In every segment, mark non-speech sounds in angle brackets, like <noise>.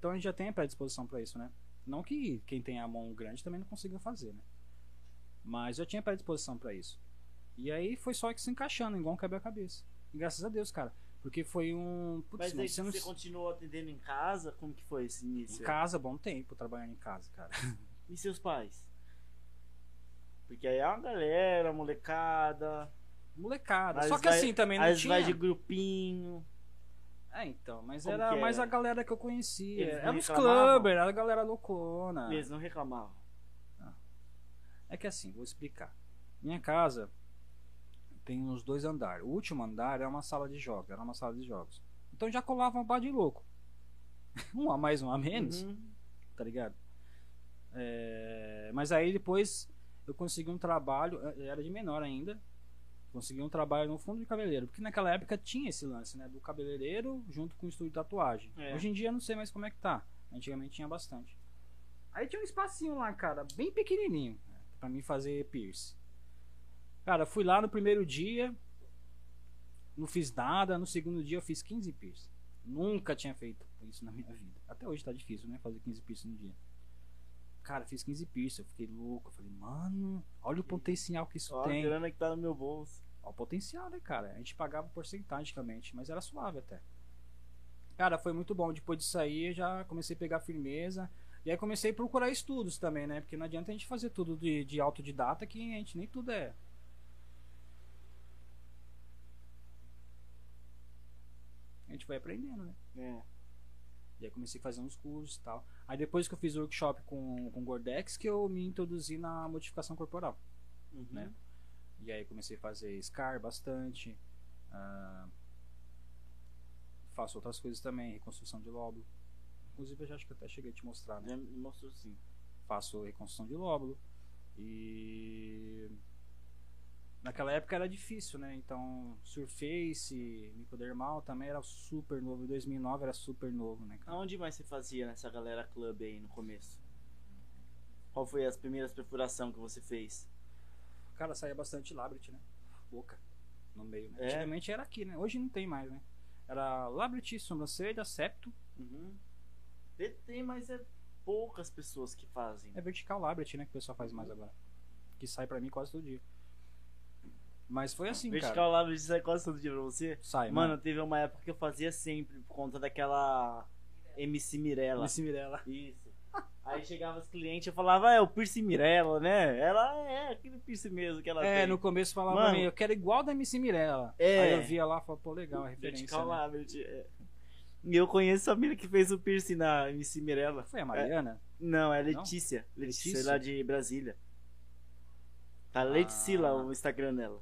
Então a gente já tem a predisposição pra isso, né? Não que quem tem a mão grande também não consiga fazer, né? Mas eu tinha predisposição pra isso. E aí foi só que se encaixando, igual um quebra-cabeça. E graças a Deus, cara. Porque foi um. Putz, Mas aí você você, continuou atendendo em casa? Como que foi esse Em início? casa, bom tempo trabalhando em casa, cara. <laughs> E seus pais? Porque aí é uma galera, molecada. Molecada. Só que vai- assim também não tinha. vai de grupinho. É, então, mas Como era que mais era? a galera que eu conhecia. Eles Era os clubbers, era a galera loucona. Eles não reclamavam. É que assim, vou explicar. Minha casa tem uns dois andares. O último andar é uma sala de jogos, era uma sala de jogos. Então já colava um bar de louco. <laughs> um a mais, um a menos, Uhum. tá ligado? É, Mas aí depois eu consegui um trabalho, eh, era de menor ainda. Consegui um trabalho no fundo de cabeleireiro, porque naquela época tinha esse lance, né? Do cabeleireiro junto com o estúdio de tatuagem. É. Hoje em dia eu não sei mais como é que tá. Antigamente tinha bastante. Aí tinha um espacinho lá, cara, bem pequenininho, né, pra mim fazer piercing. Cara, fui lá no primeiro dia, não fiz nada. No segundo dia eu fiz 15 piercing. Nunca tinha feito isso na minha vida. Até hoje tá difícil, né? Fazer 15 piercing no dia. Cara, fiz 15 piercing. Eu fiquei louco. Eu falei, mano, olha o potencial que isso Ó, a tem. grana que tá no meu bolso. Ó, o potencial, né, cara? A gente pagava porcentagicamente, mas era suave até. Cara, foi muito bom. Depois de sair, já comecei a pegar firmeza. E aí comecei a procurar estudos também, né? Porque não adianta a gente fazer tudo de, de autodidata, que a gente nem tudo é. A gente vai aprendendo, né? É. E aí comecei a fazer uns cursos e tal. Aí depois que eu fiz o workshop com, com o Gordex, que eu me introduzi na modificação corporal. Uhum. Né? E aí comecei a fazer SCAR bastante. ah, faço outras coisas também, reconstrução de lóbulo. Inclusive eu já acho que até cheguei a te mostrar, né? Já me mostrou sim. Faço reconstrução de lóbulo. E naquela época era difícil, né? Então, Surface, Microdermal também era super novo. Em 2009 era super novo, né? cara? Aonde mais você fazia nessa galera club aí no começo? Qual foi as primeiras perfuração que você fez? Cara, saía bastante Labrit, né? Boca. No meio, né? É. Antigamente era aqui, né? Hoje não tem mais, né? Era Labrit, sobrancelha, septo. Uhum. Tem- Tem, mas é poucas pessoas que fazem. É vertical Labret, né? Que o pessoal faz mais agora. Que sai pra mim quase todo dia. Mas foi assim, Vertical cara. lá sai é quase todo dia pra você? Sai, Mano, mano. teve uma época que eu fazia sempre por conta daquela MC Mirella. Esse Mirella. Isso. Aí chegava os clientes e falava, ah, é o Pierce Mirella, né? Ela é aquele Pierce mesmo que ela É, tem. no começo falava Mano. eu quero igual da MC Mirella. É. Aí eu via lá e falava, pô, legal, a referência. Vertical né? Labret. é. E eu conheço a mina que fez o piercing na MC Mirella. Foi a Mariana? Não, é Não? Letícia. Letícia, Letícia? lá de Brasília. Tá Ah. Leticila o Instagram dela.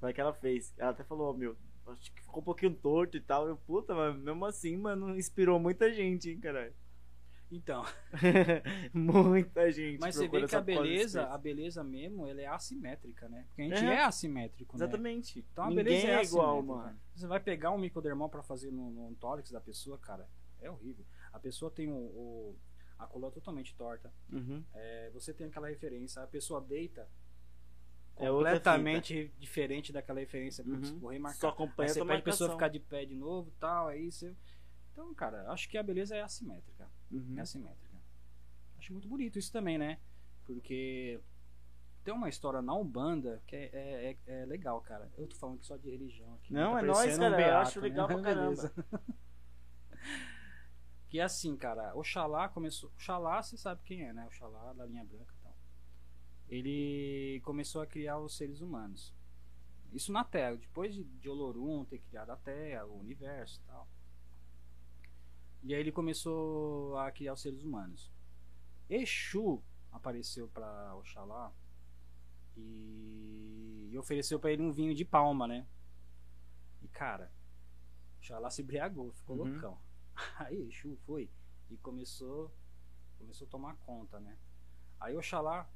Foi que ela fez. Ela até falou, ó, meu, acho que ficou um pouquinho torto e tal. Eu, puta, mas mesmo assim, mano, inspirou muita gente, hein, caralho. Então, <laughs> muita gente. mas você vê que a beleza, a beleza mesmo, ela é assimétrica, né? Porque a gente É. é, assimétrico, né? Exatamente. Então a Ninguém beleza é, é igual, mano. Você vai pegar um microdermal pra fazer no, no tórax da pessoa, cara, é horrível. A pessoa tem o, o- a coluna totalmente torta. Uhum. É, você tem aquela referência, a pessoa deita É completamente diferente daquela referência Uhum. putz, vou remarcar. Só acompanha Aí a você pede a pessoa ficar de pé de novo tal, aí você. Então, cara, acho que a beleza é assimétrica. Uhum. É assimétrica. Acho muito bonito isso também, né? Porque tem uma história na Umbanda que é, é, é- é legal, cara. Eu tô falando só de religião aqui. Não, tá é nóis, parecendo um cara, eu beato, acho legal pra <laughs> Beleza. que é assim, cara, Oxalá começou. Oxalá, você sabe quem é, né? Oxalá da linha branca. Ele começou a criar os seres humanos. Isso na Terra, depois de, de Olorum ter criado a Terra, o universo e tal. E aí ele começou a criar os seres humanos. Exu apareceu para Oxalá e, e ofereceu para ele um vinho de palma, né? E cara, Oxalá se embriagou, ficou Uhum. loucão. <laughs> Aí Exu foi e começou começou a tomar conta, né? Aí Oxalá,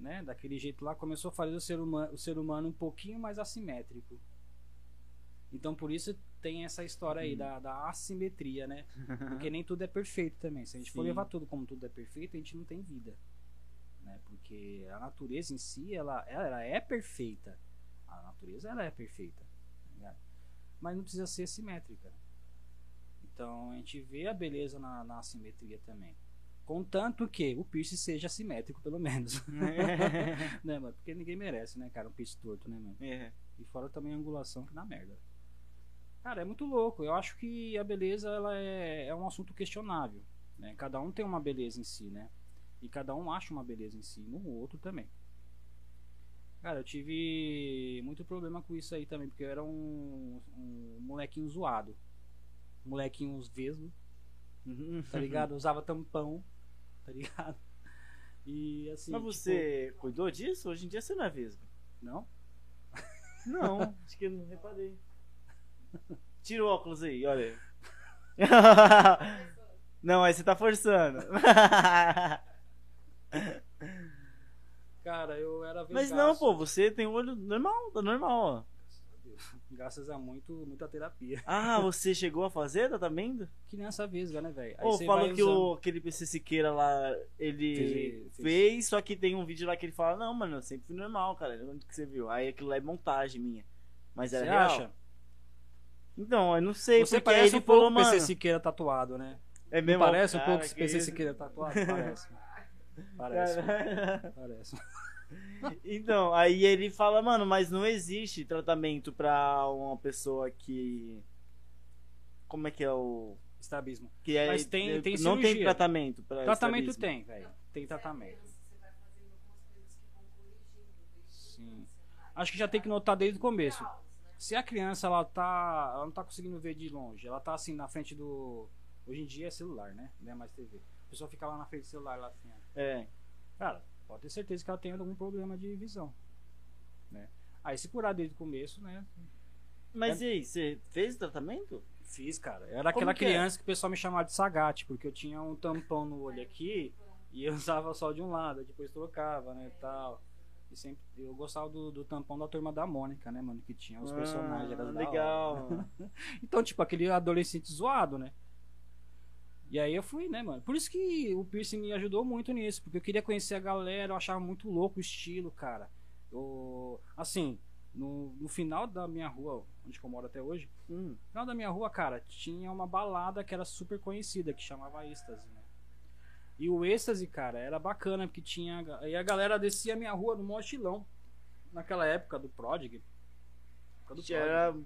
né, daquele jeito lá, começou a fazer o ser humano, o ser humano um pouquinho mais assimétrico. Então por isso tem essa história aí Uhum. da, da assimetria, né? Porque nem tudo é perfeito também. Se a gente for Sim. levar tudo como tudo é perfeito, a gente não tem vida. Né? Porque a natureza em si, ela, ela é perfeita. A natureza ela é perfeita. tá? Mas não precisa ser simétrica. Então a gente vê a beleza na, na assimetria também. Contanto que o piercing seja assimétrico, pelo menos. <laughs> né, mano? Porque ninguém merece, né, cara? Um piercing torto, né, mano? É. E fora também a angulação, que na merda. Cara, é muito louco. Eu acho que a beleza ela é, é um assunto questionável. Né? Cada um tem uma beleza em si, né? E cada um acha uma beleza em si, no outro também. Cara, eu tive muito problema com isso aí também, porque eu era um, um molequinho zoado. Molequinho vesgo, tá ligado? Usava tampão, tá ligado? E assim. Mas tipo, você cuidou disso? Hoje em dia você não é vesgo. não? Não, <laughs> acho que eu não reparei. Tira o óculos aí, olha aí. <laughs> Não, aí você tá forçando. Cara, eu era Mas vesgaço. não, pô, você tem um olho normal, tá normal, ó. <laughs> Graças a muito, muita terapia. <laughs> Ah, você chegou a fazer tratamento? Que nem essa vesga, né, velho? Ou falou que usando. o, aquele PC Siqueira lá, ele Fez- fez, fez. só que tem um vídeo lá que ele fala, não, mano, eu sempre fui normal, cara. Onde que você viu? Aí aquilo lá é montagem minha. Mas era Você real. acha? Então, eu não sei, Você porque parece ele um pouco falou, mano. PC Siqueira tatuado, né? É Não mesmo? parece um Cara, pouco que PC. Siqueira tatuado? Parece. <laughs> Parece. Parece. <laughs> Então, aí ele fala, mano, mas não existe tratamento pra uma pessoa que. Como é que é o. Estrabismo. Que é, Mas tem- tem Não tem cirurgia. tratamento pra Tratamento estrabismo. tem, velho. Tem tratamento. Você vai fazendo algumas coisas que vão corrigindo. Sim. Acho que já tem que notar desde o começo. Se a criança ela tá, ela não tá conseguindo ver de longe, ela tá assim na frente do hoje em dia é celular, né? Não é mais TV. A pessoa fica lá na frente do celular lá assim. É. Cara, pode ter certeza que ela tem algum problema de visão, né? Aí se curar desde o começo, né? Mas É- e aí, você fez o tratamento? Fiz, cara. Eu era Como aquela que é? criança que o pessoal me chamava de sagate, porque eu tinha um tampão no olho aqui e eu usava só de um lado, depois trocava, né, tal. E sempre eu gostava do, do tampão da turma da Mônica, né, mano, que tinha os personagens, era Ah, da hora. legal. <laughs> Então, tipo, aquele adolescente zoado, né? E aí eu fui, né, mano? Por isso que o piercing me ajudou muito nisso, porque eu queria conhecer a galera, eu achava muito louco o estilo, cara. Eu, assim, no, no final da minha rua, onde eu moro até hoje, Hum. no final da minha rua, cara, tinha uma balada que era super conhecida, que chamava Êxtase, né? E o Êxtase, cara, era bacana, porque tinha. Aí a galera descia a minha rua no maior estilão. Naquela época do Prodigy. Época do Era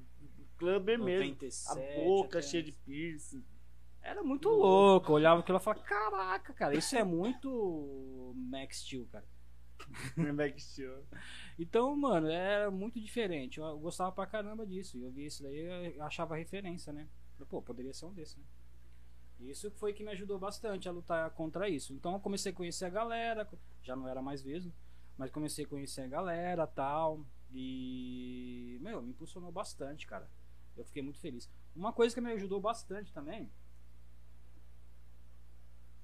clubber mesmo. 97, A boca até cheia de piercing. Era muito louco. Eu olhava aquilo e falava, caraca, cara, isso é muito Max Steel, cara. <laughs> Back Steel. Então, mano, era muito diferente. Eu gostava pra caramba disso. Eu via isso daí eu achava referência, né? Pô, poderia ser um desses, né? Isso foi que me ajudou bastante a lutar contra isso. Então eu comecei a conhecer a galera, já não era mais mesmo, mas comecei a conhecer a galera tal. E, meu, me impulsionou bastante, cara. Eu fiquei muito feliz. Uma coisa que me ajudou bastante também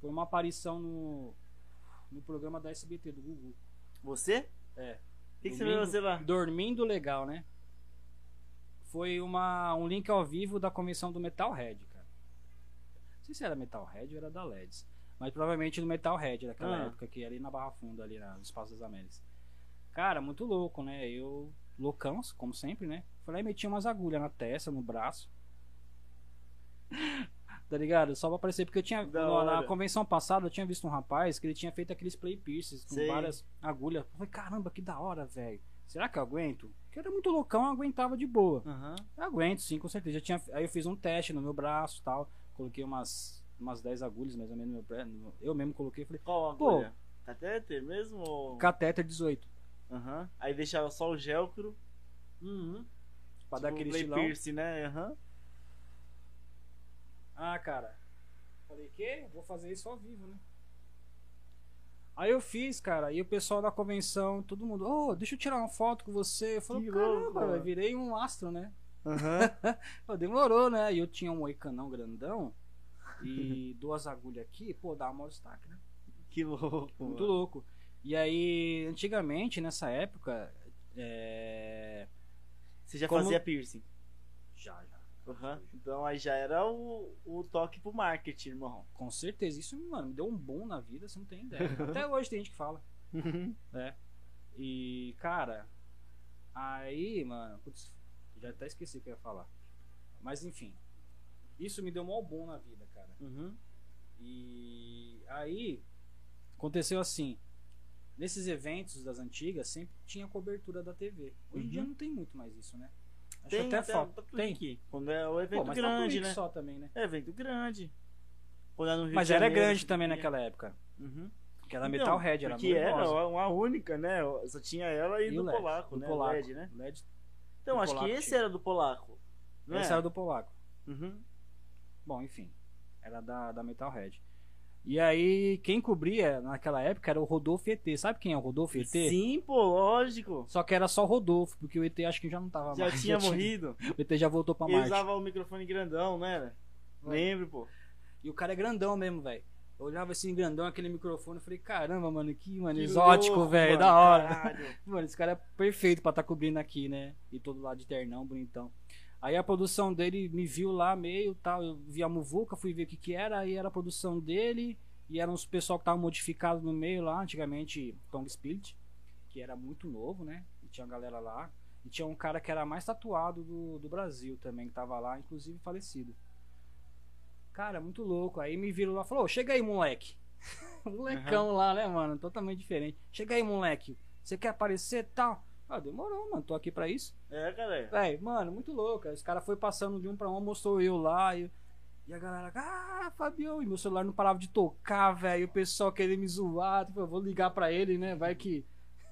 foi uma aparição no, no programa da SBT do Google. Você? É. O que, que você vai fazer lá? Dormindo legal, né? Foi uma, um link ao vivo da convenção do Metalhead, cara. Não sei se era Metalhead ou era da LEDs. Mas provavelmente do Metalhead, daquela Ah. época, que era ali na Barra Funda, ali na- no Espaço das Américas. Cara, muito louco, né? Eu, loucão, como sempre, né? E meti umas agulhas na testa, no braço. <laughs> tá ligado? Só pra aparecer, porque eu tinha. No- na convenção passada eu tinha visto um rapaz que ele tinha feito aqueles play piercings com Sei. várias agulhas. Eu falei, caramba, que da hora, velho. Será que eu aguento? Porque eu era muito loucão, eu aguentava de boa. Eu aguento, sim, com certeza. Já tinha, aí eu fiz um teste no meu braço e tal. Coloquei umas, umas 10 agulhas, mais ou menos, no meu pé. no- Eu mesmo coloquei. Falei, Qual Pô. agulha? Catéter mesmo? Ou... catéter 18. Aham. Aí deixava só o gelcro. Uhum. Pra tipo dar aquele estilão. piercing, né? Aham. Ah, cara. Falei, que? Vou fazer isso ao vivo, né? Aí eu fiz, cara, e o pessoal da convenção, todo mundo, ô, deixa eu tirar uma foto com você. Eu falei, caramba, louco, eu mano." virei um astro, né? <laughs> Pô, demorou, né? E eu tinha um moicanão grandão e <laughs> duas agulhas aqui, pô, dá uma destaque, né? que louco. Muito mano. louco. E aí, antigamente, nessa época, é... Você já Como- fazia piercing? Aham. Então aí já era o, o toque pro marketing, irmão. Com certeza. Isso, mano, me deu um bom na vida, você não tem ideia. <laughs> Até hoje tem gente que fala. né? E, cara, aí, mano, putz, já até esqueci o que eu ia falar. Mas enfim. Isso me deu mó bom na vida, cara. Uhum. E aí aconteceu assim. Nesses eventos das antigas sempre tinha cobertura da TV. Hoje em Uhum. dia não tem muito mais isso, né? Acho Tem até falta. tá Tem. aqui. Quando é o Pô, evento mas tá grande, aí né? só também, né? É evento grande. É no Rio Mas era Janeiro, grande também tinha. naquela época. Uhum. Que era Então, Metalhead, era Porque era uma única, né? Só tinha ela e, E do LED, polaco, do né? Polaco. LED, né? LED, Então, do acho que polaco esse tinha. era do polaco. Não esse é? era do Polaco. Uhum. Bom, enfim. Era da, da Metalhead. E aí, quem cobria naquela época era o Rodolfo ET. Sabe quem é o Rodolfo ET? Sim, pô, lógico. Só que era só o Rodolfo, porque o ET acho que já não tava Já mais. <laughs> tinha morrido. O ET já voltou pra Ele Marte. usava o microfone grandão? Vai. Lembro, pô. E o cara é grandão mesmo, velho. Eu olhava assim, grandão, aquele microfone. Eu falei, caramba, mano, que, mano, Que exótico, velho. Da hora. caralho. <laughs> Mano, esse cara é perfeito pra estar cobrindo aqui, né? E todo lado de ternão, bonitão. Aí a produção dele me viu lá meio tal. Eu vi a Muvuca, fui ver o que que era. Aí era a produção dele. E eram uns pessoal que tava modificado no meio lá, antigamente Tongue Spirit, que era muito novo, né? E tinha uma galera lá. E tinha um cara que era mais tatuado do, do Brasil também, que tava lá, inclusive falecido. Cara, muito louco. Aí me viram lá e falou: "Ô, chega aí, moleque. <laughs> Molecão lá, né, mano? Totalmente diferente. Chega aí, moleque. Você quer aparecer e tal? Ah, demorou, mano. Tô aqui pra isso. É, galera. Véi, mano, muito louco. Os caras foi passando de um pra um, mostrou eu lá. E, e a galera, ah, Fabião. E meu celular não parava de tocar, velho. O pessoal querendo me zoar. Tipo, eu vou ligar pra ele, né? Vai que.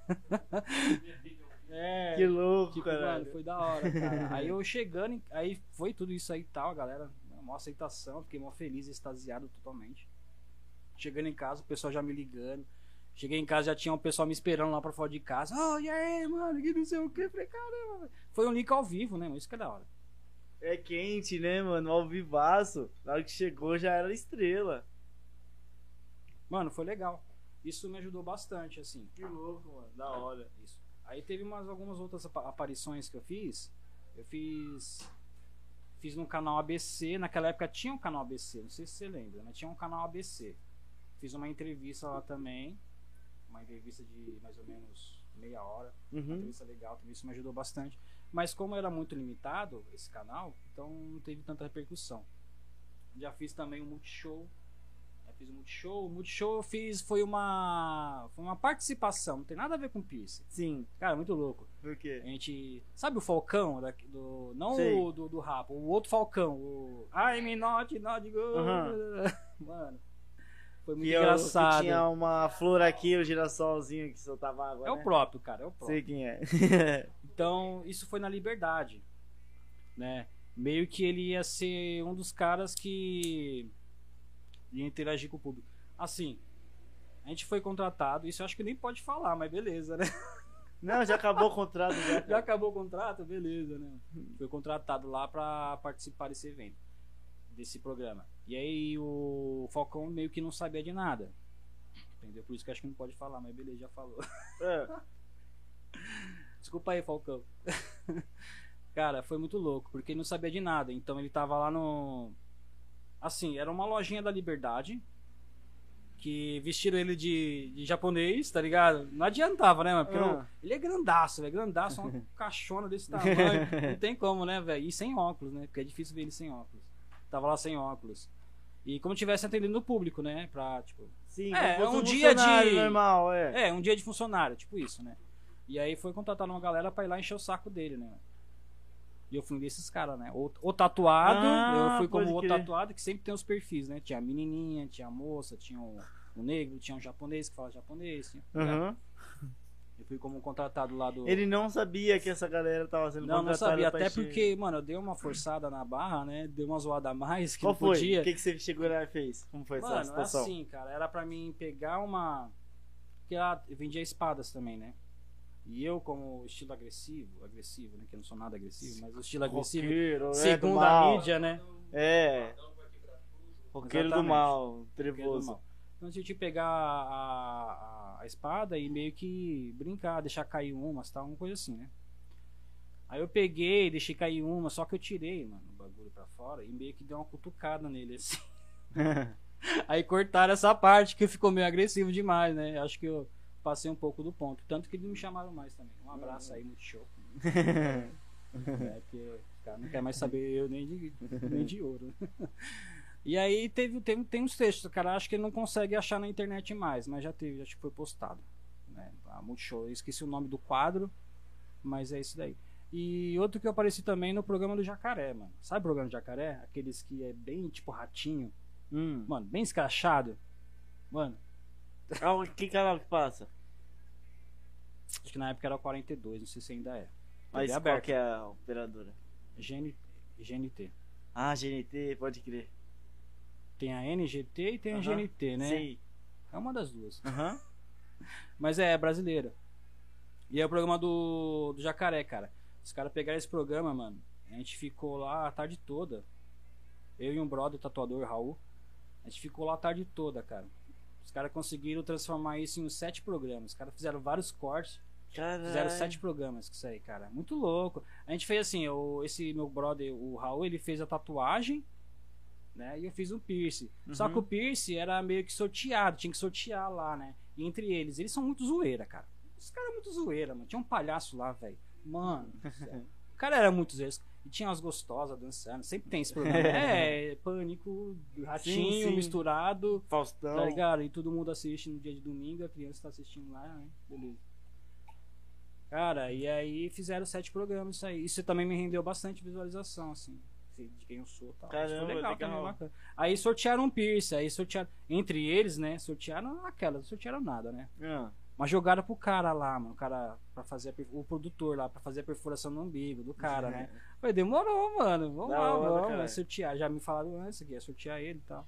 <laughs> é. Que louco, Tipo, mano, foi da hora, cara. <laughs> aí eu chegando, aí foi tudo isso aí e tal, galera, uma aceitação, fiquei mó feliz, extasiado totalmente. Chegando em casa, o pessoal já me ligando. Cheguei em casa, já tinha um pessoal me esperando lá pra fora de casa. Oh, e aí, mano, que não sei o que. Falei, caramba. Foi um link ao vivo, né? Isso que é da hora. É quente, né, mano? Ao vivaço. Na hora que chegou já era estrela. Mano, foi legal. Isso me ajudou bastante, assim. Que louco, mano. Da hora. Isso. Aí teve umas, algumas outras apa- aparições que eu fiz. Eu fiz. Fiz no canal ABC. Naquela época tinha um canal ABC, não sei se você lembra, mas tinha um canal ABC. Fiz uma entrevista lá também. Uma entrevista de mais ou menos meia hora. Uma Uhum. entrevista legal, também isso me ajudou bastante. Mas como era muito limitado esse canal, então não teve tanta repercussão. Já fiz também um multishow. Já fiz um multishow. O multishow eu fiz foi uma. Foi uma participação, não tem nada a ver com piercing. Sim. Cara, muito louco. Por quê? A gente. Sabe o Falcão? Da, do, não Sei. o do, do rap, o outro Falcão. O. I'm not, not good. Aham. <laughs> Mano. Foi muito Que, eu, que engraçado. tinha uma flor aqui, o girassolzinho que soltava água. É o né? próprio, cara. É o próprio. Sei quem é. <laughs> Então, isso foi na Liberdade, né? Meio que ele ia ser um dos caras que ia interagir com o público. Assim, a gente foi contratado, isso eu acho que nem pode falar, mas beleza, né? <laughs> Não, já acabou o contrato já. Já acabou o contrato, beleza, né? Foi contratado lá pra participar desse evento, desse programa. E aí o Falcão meio que não sabia de nada. Entendeu? Por isso que acho que não pode falar, mas beleza, já falou. É. <laughs> Desculpa aí, Falcão. <laughs> Cara, foi muito louco, porque ele não sabia de nada. Então ele tava lá no. Assim, era uma lojinha da Liberdade. Que vestiram ele de, de japonês, tá ligado? Não adiantava, né, mano? Porque Ah. eu- ele é grandaço, velho. Grandaço, uma <laughs> caixona desse tamanho. Não tem como, né, velho? E sem óculos, né? Porque é difícil ver ele sem óculos. Tava lá sem óculos. E como tivesse atendendo o público, né? Pra, tipo, Sim, É, é fosse um dia de- normal, é. é, um dia de funcionário, tipo isso, né? E aí foi contratar uma galera pra ir lá encher o saco dele, né? E eu fui um desses caras, né? O, o tatuado, Ah, eu fui como o tatuado, que sempre tem os perfis, né? Tinha a menininha, tinha a moça, tinha o, o negro, tinha um japonês que fala japonês. Tinha, Aham. Eu fui como contratado lá do. Ele não sabia que essa galera tava sendo não, não contratada sabia, até encher- porque, mano, eu dei uma forçada na barra, né? Dei uma zoada a mais que Qual não foi? podia. O que, que você chegou lá e fez? Como foi essa Mano, é situação? assim, cara, era pra mim pegar uma. Porque ela vendia espadas também, né? E eu, como estilo agressivo, agressivo, né? Que eu não sou nada agressivo, mas o estilo agressivo, Roqueiro, é, do segundo a mal. mídia, né? É. Roqueiro do Exatamente. mal, é do trevoso. Então a gente pegar a, a, a espada e meio que brincar, deixar cair umas, tal, uma coisa assim, né? Aí eu peguei, deixei cair uma, só que eu tirei, mano, o bagulho pra fora e meio que deu uma cutucada nele, assim. <laughs> Aí cortaram essa parte que ficou meio agressivo demais, né? Acho que eu passei um pouco do ponto. Tanto que eles me chamaram mais também. Um abraço aí, muito show. né? <laughs> Porque os caras não querem mais saber eu nem de, nem de ouro. <laughs> E aí teve, tem, tem uns textos, cara acho que ele não consegue achar na internet mais, mas já teve, acho que foi postado. Né? A Multishow, eu esqueci o nome do quadro, mas é isso daí. E outro que eu apareci também no programa do Jacaré, mano. Sabe o programa do Jacaré? Aqueles que é bem tipo ratinho, Hum. mano, bem escrachado. Mano, <laughs> o- que canal que passa? acho que na época era o 42, não sei se ainda é. Mas qual que é a operadora? GN, GNT. Ah, GNT, pode crer. Tem a NGT e tem a GNT, né? Sei. É uma das duas. Mas é, é brasileira. E é o programa do, do Jacaré, cara. Os caras pegaram esse programa, mano. A gente ficou lá a tarde toda. Eu e um brother tatuador, Raul. A gente ficou lá a tarde toda, cara. Os caras conseguiram transformar isso em sete programas. Os caras fizeram vários cortes. Fizeram sete programas com isso aí, cara. Muito louco. A gente fez assim, o, esse meu brother, o Raul, ele fez a tatuagem, né? E eu fiz um piercing. Só Uhum. que o piercing era meio que sorteado, tinha que sortear lá, né? E entre eles, eles são muito zoeira, cara. Os caras muito zoeira, mano. Tinha um palhaço lá, velho. Mano, <laughs> o cara era muito zoeiro. E tinha umas gostosas dançando. Sempre tem esse programa. <laughs> é, pânico, ratinho sim. misturado. Faustão. Tá ligado? E todo mundo assiste no dia de domingo, a criança tá assistindo lá, né? Beleza. Cara, e aí fizeram sete programas isso aí. Isso também me rendeu bastante visualização, assim. De quem eu sou tal. Caramba, legal, legal. também. Aí sortearam um piercing, aí sortearam. Entre eles, né? Sortearam aquela, não sortearam nada, né? Ah, Mas jogaram pro cara lá, mano. O cara, pra fazer per- o produtor lá, pra fazer a perfuração no umbigo do cara, né? Falei, demorou, mano. Vamos Da lá, hora, vamos. É sortear. Já me falaram antes que ia sortear ele e tal.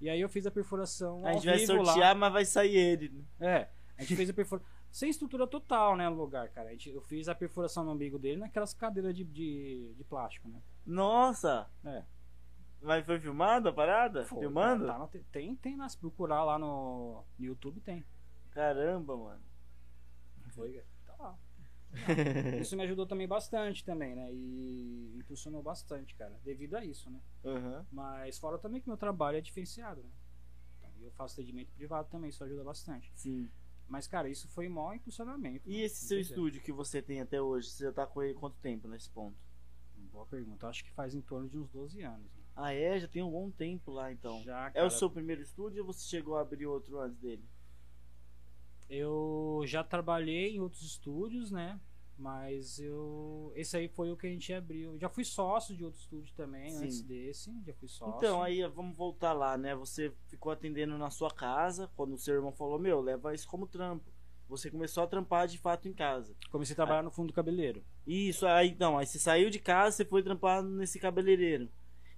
E aí eu fiz a perfuração. A gente vai vivo lá. sortear, mas vai sair ele. É, a gente fez a perfuração. Sem estrutura total, né, no lugar, cara. A gente, eu fiz a perfuração no umbigo dele naquelas cadeiras de, de, de plástico, né? Nossa! É. Mas foi filmado a parada? Foi, Filmando? tá- tá tem, tem nas procurar lá no, no YouTube, tem. Caramba, mano. Foi, tá lá. <laughs> Isso me ajudou também bastante também, né? E impulsionou bastante, cara, devido a isso, né? Aham. Mas fora também que meu trabalho é diferenciado, né? Então, eu faço atendimento privado também, isso ajuda bastante. Sim. Mas, cara, isso foi maior impulsionamento. E né? esse seu certeza. estúdio que você tem até hoje, você já tá com ele quanto tempo nesse ponto? Boa pergunta. Acho que faz em torno de uns 12 anos. né? Ah, é? Já tem um bom tempo lá então. Já, É cara, o seu primeiro estúdio ou você chegou a abrir outro antes dele? Eu já trabalhei em outros estúdios, né? Mas eu. Esse aí foi o que a gente abriu. Já fui sócio de outro estúdio também, Sim. antes desse. Já fui sócio. Então, aí vamos voltar lá, né? Você ficou atendendo na sua casa, quando o seu irmão falou, meu, leva isso como trampo. Você começou a trampar de fato em casa. Comecei a trabalhar no fundo do cabeleireiro. Isso, aí então, aí você saiu de casa, você foi trampar nesse cabeleireiro.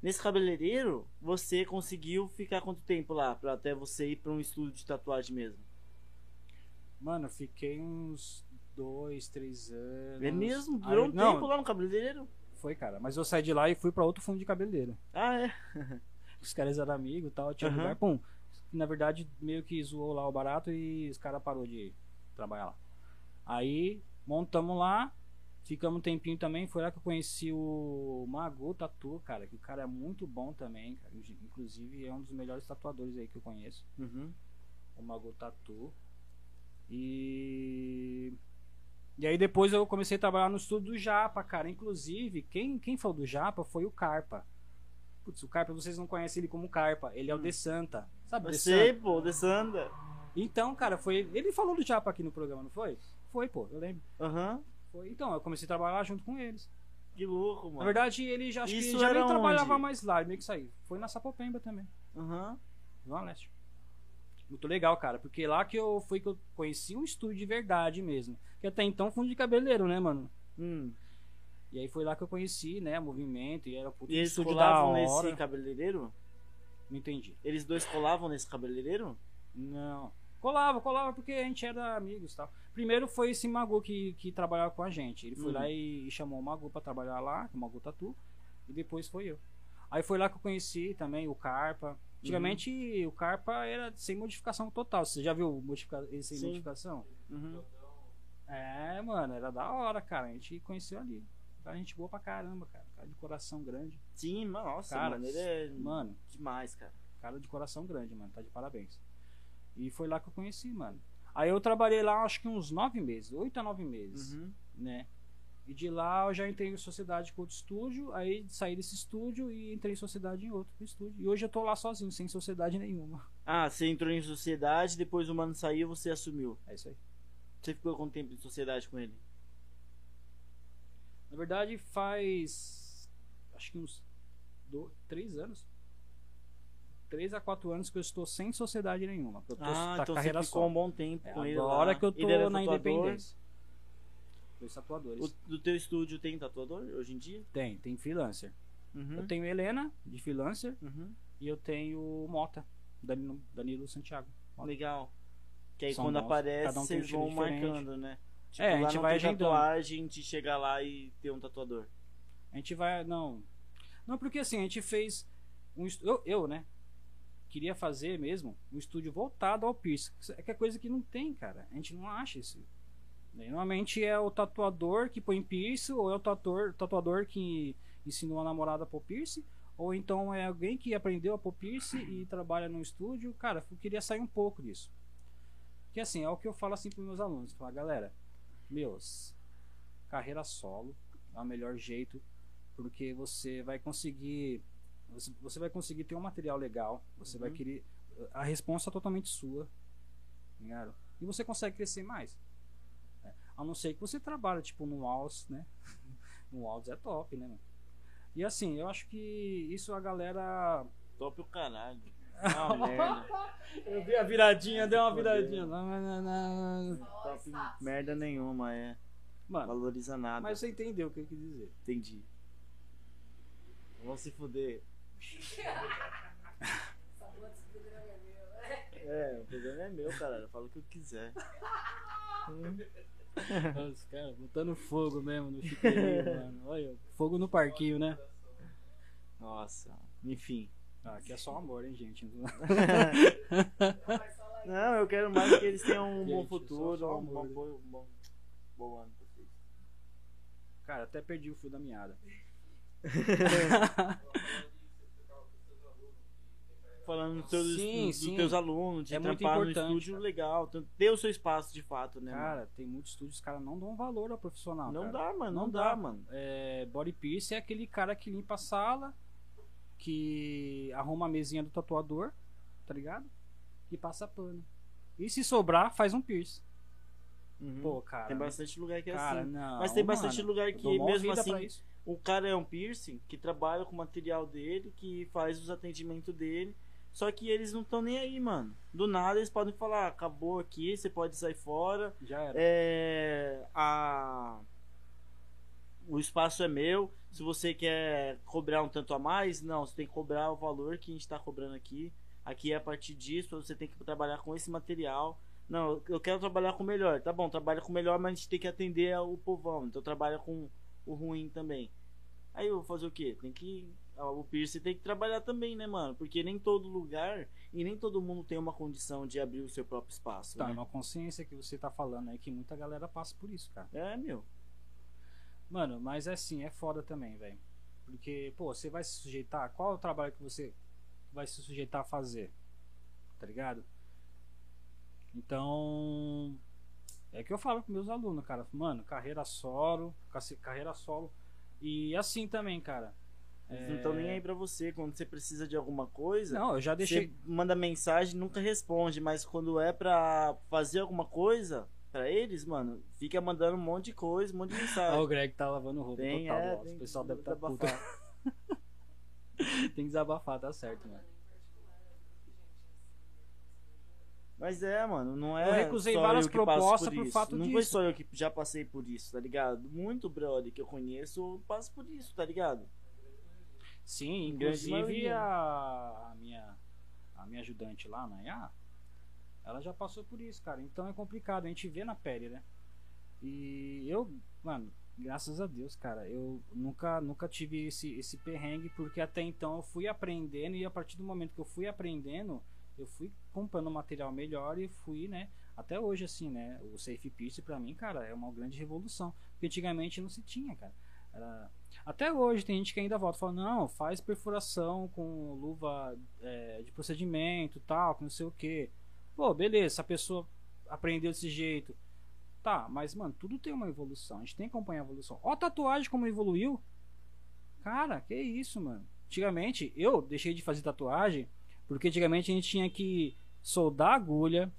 Nesse cabeleireiro, você conseguiu ficar quanto tempo lá? Pra até você ir pra um estúdio de tatuagem mesmo? Mano, eu fiquei uns dois, três anos. É mesmo? Aí- Durou um não, tempo lá no cabeleireiro? Foi, cara. Mas eu saí de lá e fui pra outro fundo de cabeleireiro. Ah, é? <laughs> Os caras eram amigos e tal. Tinha Aham. lugar, pum. Na verdade, meio que zoou lá o barato e os caras parou de trabalhar lá. Aí, montamos lá. Ficamos um tempinho também. Foi lá que eu conheci o Mago Tatu, cara. Que o cara é muito bom também, cara. Inclusive, é um dos melhores tatuadores aí que eu conheço. Uhum. o Mago Tatu. E. E aí depois eu comecei a trabalhar no estúdio do Japa, cara. Inclusive, quem, quem falou do Japa foi o Carpa. Putz, o Carpa, vocês não conhecem ele como Carpa. Ele é o Hum. De Santa. Sabe Eu De sei, Santa? pô, de Sanda. Então, cara, foi. Ele falou do Japa aqui no programa, não foi? Foi, pô, eu lembro. Aham. Foi. Então, eu comecei a trabalhar junto com eles. Que louco, mano. Na verdade, ele já, acho que Isso ele já nem trabalhava onde? mais lá, ele meio que saiu. Foi na Sapopemba também. Aham. Zona Leste. Muito legal, cara, porque lá que eu foi que eu conheci um estúdio de verdade mesmo. Que até então fundo de cabeleireiro, né, mano? Hum. E aí foi lá que eu conheci, né, movimento, e era puto E eles estúdio colavam da nesse cabeleireiro? Não entendi. Eles dois colavam nesse cabeleireiro? Não. Colava, colava porque a gente era amigos e tal. Primeiro foi esse Magu que, que trabalhava com a gente. Ele foi Hum. lá e, e chamou o Magu pra trabalhar lá, o Magu Tatu. E depois foi eu. Aí foi lá que eu conheci também o Carpa. Antigamente Uhum. o Carpa era sem modificação total. Você já viu modifica... ele sem modificação? Uhum. É, mano, era da hora, cara. A gente conheceu ali. A gente boa pra caramba, cara. Cara de coração grande. Sim, mas nossa, Cara, mano, ele é Mano, demais, cara. cara de coração grande, mano. Tá de parabéns. E foi lá que eu conheci, mano. Aí eu trabalhei lá acho que uns nove meses, oito a nove meses, Uhum. né? E de lá eu já entrei em sociedade com outro estúdio, aí saí desse estúdio e entrei em sociedade em outro estúdio. E hoje eu tô lá sozinho, sem sociedade nenhuma. Ah, você entrou em sociedade, depois o mano saiu você assumiu. É isso aí. Você ficou quanto tempo em sociedade com ele? Na verdade, faz. Acho que uns. Do, três anos. Três a quatro anos que eu estou sem sociedade nenhuma. Eu tô ah, tá então você carreira ficou solo. um bom tempo É, com ele agora lá. que eu tô na tatuador. independência. Dois tatuadores. O, do teu estúdio tem tatuador hoje em dia? Tem, tem freelancer. Uhum. Eu tenho Helena, de freelancer, Uhum. e eu tenho Mota, Danilo, Danilo Santiago. Mota. Legal. Que aí São quando bons. aparece, Cada um tem um vocês vão diferente. marcando, né? Tipo, É, a gente não vai tem agendando. tatuagem de chegar lá e ter um tatuador. A gente vai. Não. Não, porque assim, a gente fez. Um, eu, eu, né? Queria fazer mesmo um estúdio voltado ao piercing. É que é coisa que não tem, cara. A gente não acha isso. Normalmente é o tatuador que põe piercing, ou é o tatuador, tatuador que ensinou a namorada a pôr piercing, ou então é alguém que aprendeu a pôr piercing e trabalha no estúdio. Cara, eu queria sair um pouco disso. Que assim, é o que eu falo assim pros meus alunos. Falar, galera, meus, carreira solo é o melhor jeito porque você vai conseguir você, você vai conseguir ter um material legal você vai Uhum. querer a resposta é totalmente sua ligado? e você consegue crescer mais né? a não ser que você trabalhe tipo no Walls né <laughs> no Walls é top né mano? e assim eu acho que isso a galera Top o caralho. <laughs> É eu vi a viradinha deu uma viradinha Top merda nenhuma, é. mano Valoriza nada. mas você entendeu o que eu quis dizer Entendi. Vamos se fuder. Programa é meu. É, o problema é meu, cara. Eu falo o que eu quiser. Os caras botando fogo mesmo no chiqueirinho, <laughs> mano. Olha, fogo no parquinho, né? Nossa. Enfim. Ah, aqui é só amor, hein, gente? <laughs> Não, eu quero mais que eles tenham um bom Gente, futuro, só- só um bom, bom, bom, bom ano pra vocês. Cara, até perdi o fio da meada. <laughs> Falando dos teus, Sim, dos sim. teus alunos, de É muito trampar no importante, estúdio cara. legal, ter o seu espaço de fato, né? Cara, tem muitos estúdios, os caras não dão valor ao profissional. mano? não cara. dá, mano, não, Não dá, dá. mano. É, body pierce é aquele cara que limpa a sala, que arruma a mesinha do tatuador, tá ligado? E passa pano. E se sobrar, faz um pierce. Uhum. Pô, cara. tem bastante lugar que é cara, assim. não. Mas tem bastante mano, lugar eu que, mesmo assim, o cara é um piercing que trabalha com o material dele, que faz os atendimentos dele. Só que eles não estão nem aí, mano. Do nada eles podem falar, acabou aqui, você pode sair fora. Já era. É, a... O espaço é meu. Se você quer cobrar um tanto a mais, não, você tem que cobrar o valor que a gente está cobrando aqui. Aqui é a partir disso, você tem que trabalhar com esse material. Não, eu quero trabalhar com o melhor. Tá bom, trabalha com o melhor, mas a gente tem que atender o povão. Então trabalha com o ruim também. Aí eu vou fazer o quê? Tem que. O piercing tem que trabalhar também, né, mano? Porque nem todo lugar e nem todo mundo tem uma condição de abrir o seu próprio espaço. Tá, né? uma consciência que você tá falando aí que muita galera passa por isso, cara. É, meu. Mano, mas é assim, é foda também, velho. Porque, pô, você vai se sujeitar. Qual é o trabalho que você vai se sujeitar a fazer? Tá ligado? Então. É que eu falo com meus alunos, cara. Mano, carreira solo. Carreira solo. E assim também, cara. Eles não estão nem aí pra você. Quando você precisa de alguma coisa, Não, eu já deixei. você manda mensagem nunca responde. Mas quando é pra fazer alguma coisa pra eles, mano, fica mandando um monte de coisa, um monte de mensagem. o Greg tá lavando roupa Tem, total. é, ó. tem o pessoal deve estar tá puto. <laughs> tem que desabafar, tá certo, mano. Mas é, mano, não é. Eu recusei várias eu propostas por por fato Não disso. foi só eu que já passei por isso, tá ligado? Muito brother que eu conheço passa por isso, tá ligado? Sim, inclusive a, a minha a minha ajudante lá, Nayá, ela já passou por isso, cara. Então é complicado, a gente vê na pele, né? E eu, mano, graças a Deus, cara, eu nunca nunca tive esse esse perrengue porque até então eu fui aprendendo e a partir do momento que eu fui aprendendo, eu fui comprando material melhor e fui, né, até hoje assim, né, o Safe Pierce pra mim, cara, é uma grande revolução, porque antigamente não se tinha, cara. Era até hoje tem gente que ainda volta fala, não, faz perfuração com luva é, de procedimento tal, não sei o que. Pô, beleza, a pessoa aprendeu desse jeito, Tá, mas, mano, tudo tem uma evolução. A gente tem que acompanhar a evolução. Ó a tatuagem como evoluiu. Cara, que isso, mano. Antigamente, eu deixei de fazer tatuagem porque antigamente a gente tinha que soldar a agulha.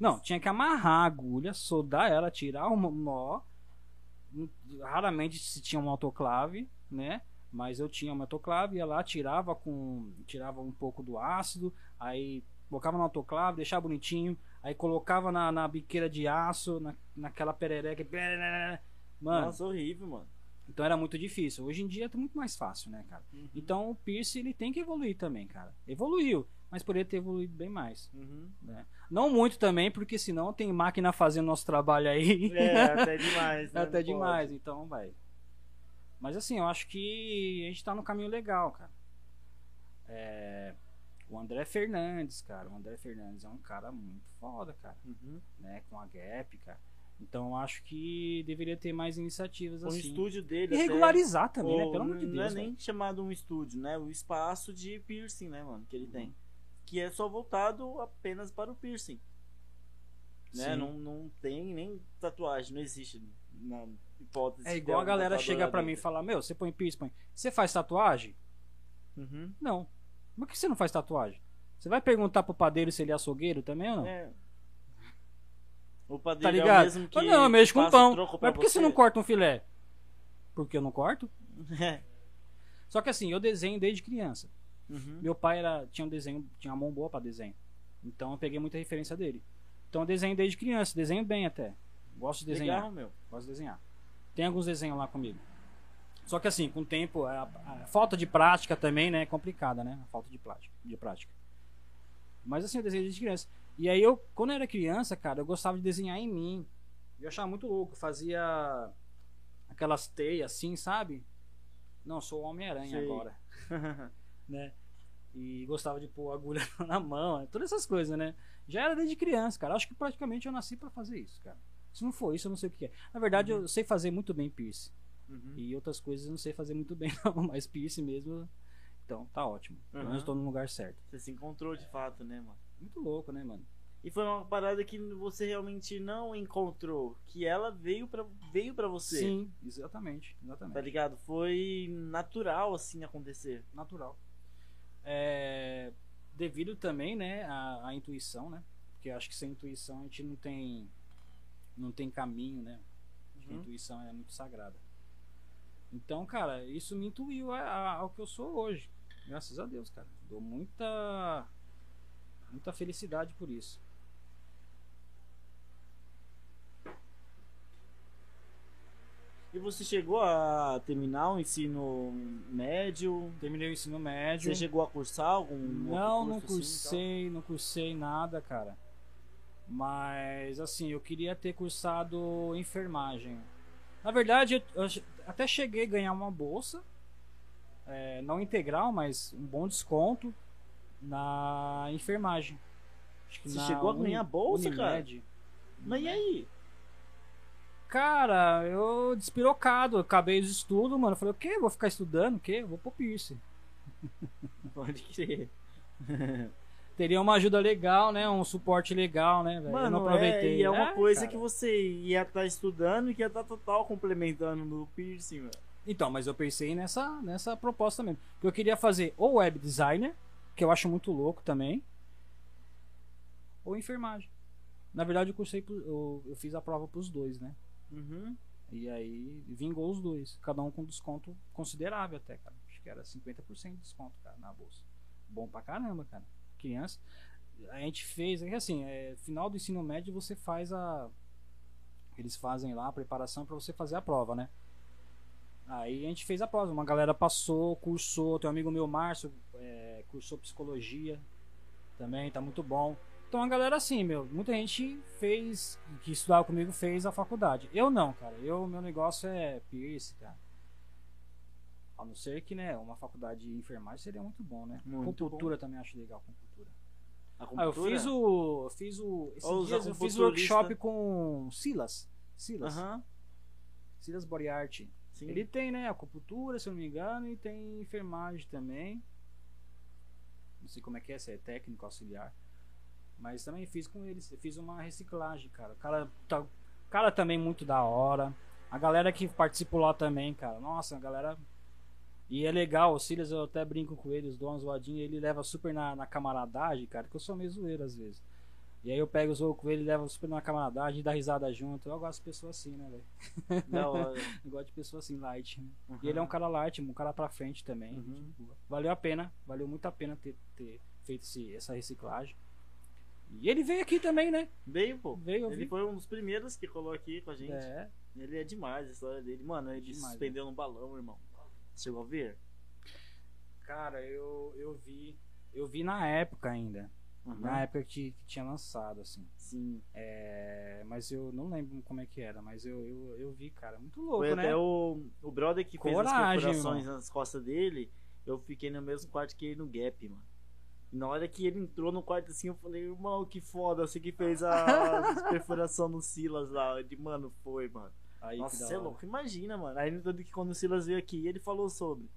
Não, tinha que amarrar a agulha, soldar ela, tirar o nó. Raramente se tinha um autoclave, né? Mas eu tinha uma autoclave, ia lá, tirava com. tirava um pouco do ácido, aí colocava no autoclave, deixava bonitinho, aí colocava na, na biqueira de aço, na, naquela perereca. Mano, Nossa, horrível, mano. então era muito difícil. Hoje em dia é muito mais fácil, né, cara? Uhum. Então o Pierce ele tem que evoluir também, cara. Evoluiu, mas poderia ter evoluído bem mais. Uhum. Né? Não muito também, porque senão tem máquina fazendo nosso trabalho aí. É, <laughs> até demais, né? Até Não demais, então vai. Mas assim, eu acho que a gente tá no caminho legal, cara. É, O André Fernandes, cara. O André Fernandes é um cara muito foda, cara. pode. Uhum. Né? Com a Gap, cara. Então eu acho que deveria ter mais iniciativas O assim. estúdio dele. E até- regularizar também, né? Pelo amor de não Deus. é velho. nem chamado um estúdio, né? O espaço de piercing, né, mano? Que ele tem. Que é só voltado apenas para o piercing. Né? Sim. Não, não tem nem tatuagem, não existe na hipótese. É igual a galera tatuador chega lá pra mim e dentro. fala: Meu, você põe piercing? Põe. Você faz tatuagem? Uhum. Não. Por que você não faz tatuagem? Você vai perguntar pro padeiro se ele é açougueiro também ou não? É. O padeiro Tá é o ligado? mesmo que Mas não, eu mexo com pão. Mas por que você não corta um filé? Porque eu não corto? <laughs> É. Só que assim, eu desenho desde criança. Uhum. Meu pai era, tinha um desenho, tinha uma mão boa pra desenho. Então eu peguei muita referência dele. Então eu desenho desde criança, desenho bem até. Gosto de desenhar. Legal, meu. Gosto de desenhar. Tem alguns desenhos lá comigo. Só que assim, com o tempo, a, a falta de prática também, né, é complicada, né? A falta de prática, de prática. Mas assim, eu desenho desde criança. E aí eu, quando eu era criança, cara, eu gostava de desenhar em mim. Eu achava muito louco, fazia aquelas teias assim, sabe? Não, sou o Homem-Aranha agora, <laughs> né? E gostava de pôr agulha <laughs> na mão, todas essas coisas, né? Já era desde criança, cara. Acho que praticamente eu nasci pra fazer isso, cara. Se não for isso, eu não sei o que é. Na verdade, eu sei fazer muito bem piercing. Uhum. E outras coisas eu não sei fazer muito bem, <laughs> não. Mas piercing mesmo. Então, tá ótimo. Pelo menos Uhum. tô no lugar certo. Você se encontrou de fato, né, mano? Muito louco, né, mano? E foi uma parada que você realmente não encontrou, que ela veio pra, veio pra você. Sim, exatamente. Exatamente. Tá ligado? Foi natural assim acontecer. Natural. É, devido também, né, à, à intuição, né? Porque eu acho que sem intuição a gente não tem não tem caminho, né? Que a Uhum. intuição é muito sagrada. Então, cara, isso me intuiu a- a- ao que eu sou hoje. Graças a Deus, cara. Dou muita muita felicidade por isso. E você chegou a terminar o ensino médio? Terminei o ensino médio. Você chegou a cursar algum Não, não assim, cursei, não cursei nada, cara. Mas assim, eu queria ter cursado enfermagem. Na verdade, eu, eu até cheguei a ganhar uma bolsa, é, não integral, mas um bom desconto na enfermagem. Acho que Você chegou a ganhar bolsa, cara? Unimed. tal? Mas e aí? Cara, eu despirocado, eu acabei os estudos, mano. Eu falei, o quê? Vou ficar estudando? O quê? Vou pro piercing. <laughs> Pode crer. <laughs> Teria uma ajuda legal, né? Um suporte legal, né, velho? Eu Mano, não aproveitei. É, e é uma coisa cara. que você ia estar estudando e que ia estar total complementando no piercing, mano. Então, mas eu pensei nessa, nessa proposta mesmo. Que eu queria fazer ou web designer, que eu acho muito louco também, ou enfermagem. Na verdade, eu cursei, eu, eu fiz a prova pros dois, né? Uhum. E aí vingou os dois, cada um com desconto considerável até, cara. Acho que era 50% de desconto, cara, na bolsa. Bom pra caramba, cara. Criança. A gente fez, é assim, é, final do ensino médio você faz a. Eles fazem lá a preparação pra você fazer a prova, né? Aí a gente fez a prova. Uma galera passou, cursou. Tem um amigo meu, Márcio, é, cursou psicologia também, tá muito bom. Então a galera assim, meu, muita gente fez, que estudava comigo fez a faculdade. Eu não, cara. Eu, meu negócio é piercing, cara. A não ser que, né, uma faculdade de enfermagem seria muito bom, né? Muito Compultura também acho legal, compultura. A Ah, eu fiz o. Eu fiz o. Dias eu fiz o workshop com Silas. Silas. Silas Boriart. sim. Ele tem, né, acupuntura, se eu não me engano, e tem enfermagem também. Não sei como é que é, se é técnico, auxiliar. Mas também fiz com eles. Eu fiz uma reciclagem, cara. O cara tá Cara, também muito da hora. A galera que participou lá também, cara. Nossa, a galera. E é legal, o Silas eu até brinco com eles, dou uma zoadinha, ele leva super na, na camaradagem, cara, que eu sou meio zoeiro às vezes. E aí eu pego o zoo com ele, levo super na camaradagem, dá risada junto. Eu gosto de pessoa assim, né, velho? Da hora. <laughs> Eu gosto de pessoa assim, light. Né? Uhum. E ele é um cara light, um cara pra frente também. Uhum. Valeu a pena, valeu muito a pena ter, ter feito esse- essa reciclagem. E ele veio aqui também, né? Veio, pô. Veio, Ele vi. foi um dos primeiros que colou aqui com a gente. É, Ele é demais a história dele. Mano, ele Demais, suspendeu no balão, irmão. Chegou a ver? cara, eu, eu vi. Eu vi na época ainda. Uhum. Na época que, que tinha lançado, assim. Sim. É, mas eu não lembro como é que era, mas eu, eu, eu vi, cara. Muito louco, Foi né? até o, o brother que fez Coragem, as perfurações nas costas dele. Eu fiquei no mesmo quarto que ele no Gap, mano. Na hora que ele entrou no quarto assim, eu falei, irmão, que foda, você que fez a <laughs> perfuração no Silas lá. De, mano, foi, mano. Aí, Nossa, você é louco, imagina, mano. Aí tanto que quando o Silas veio aqui, ele falou sobre.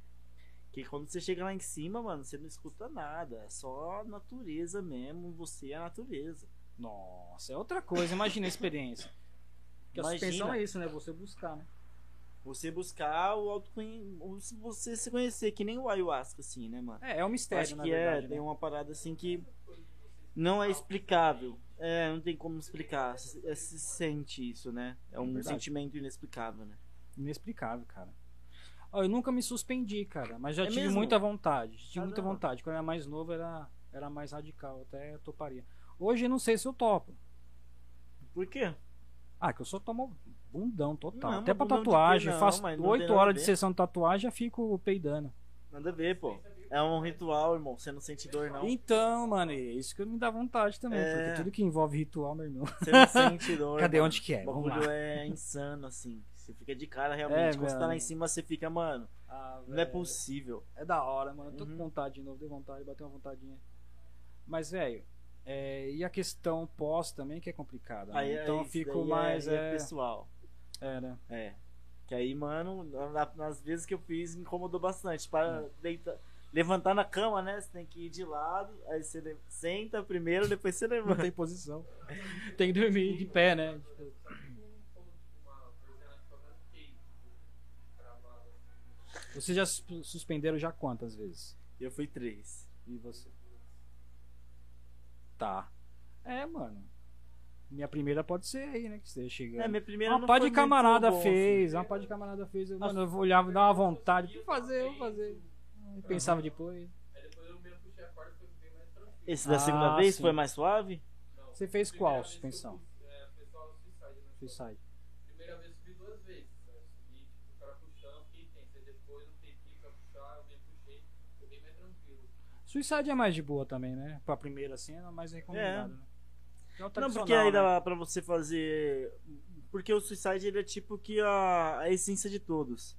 Que quando você chega lá em cima, mano, você não escuta nada. É só natureza mesmo. Você é a natureza. Nossa, é outra coisa. Imagina a experiência. <laughs> Porque a Imagina. suspensão é isso, né? Você buscar, né? Você buscar o autoconhecimento. Você se conhecer, que nem o ayahuasca, assim, né, mano? É, é um mistério, Acho que verdade, é, né? tem uma parada assim que não é explicável. É, não tem como explicar. Se, é, se sente isso, né? É um verdade. sentimento inexplicável, né? Inexplicável, cara. Ó, eu nunca me suspendi, cara, mas já É tive mesmo? muita vontade. Tive muita Caramba. vontade. Quando eu era mais novo, era, era mais radical. Até toparia. Hoje eu não sei se eu topo. Por quê? Ah, que eu só tomo bundão total. Não, Até pra de tatuagem. Não, faço mas não tem 8 nada a horas de sessão de tatuagem já fico peidando. Nada a ver, pô. É um ritual, irmão. Você não sente dor, não. Então, mano, é isso que me dá vontade também. É. Porque tudo que envolve ritual, meu irmão. Você não sente <laughs> dor. Cadê? mano. Onde que é? O Vamos bagulho lá. é insano, assim. Você fica de cara realmente. É, Quando você tá lá em cima, você fica, mano, Ah, não é possível. É da hora, mano. Eu tô Uhum. com vontade de novo, deu vontade, bateu uma vontadinha. Mas, velho, é, e a questão pós também que é complicada. né? Aí, então eu fico mais. É, É, é pessoal. É, né? É. Que aí, mano, na- nas vezes que eu fiz, me incomodou bastante. Para Hum. deitar, levantar na cama, né? Você tem que ir de lado, aí você senta primeiro, depois você Não levanta. tem posição. Tem que dormir de pé, né? Vocês já sus- suspenderam já quantas vezes? Eu fui três. E você? Tá. É, mano. Minha primeira pode ser aí, né? Que você chega. É, minha primeira Uma não pá de camarada bom, fez, uma pá de camarada fez. Eu, mano, eu olhava e dava uma vontade. Vou fazer, vou fazer. E pensava depois. assim. Esse da Ah, segunda vez sim. foi mais suave? Você fez qual suspensão? Suicide. Primeira vez subi duas vezes. né? Subi, tipo, o cara puxando, fiquei tenso. Aí depois eu peguei pra puxar, eu me puxei, foi bem mais tranquilo. Suicide é mais de boa também, né? Pra primeira cena, é mais recomendado. né? É o Não, tradicional, porque aí né? dá pra você fazer. Porque o Suicide ele é tipo que a, a essência de todos.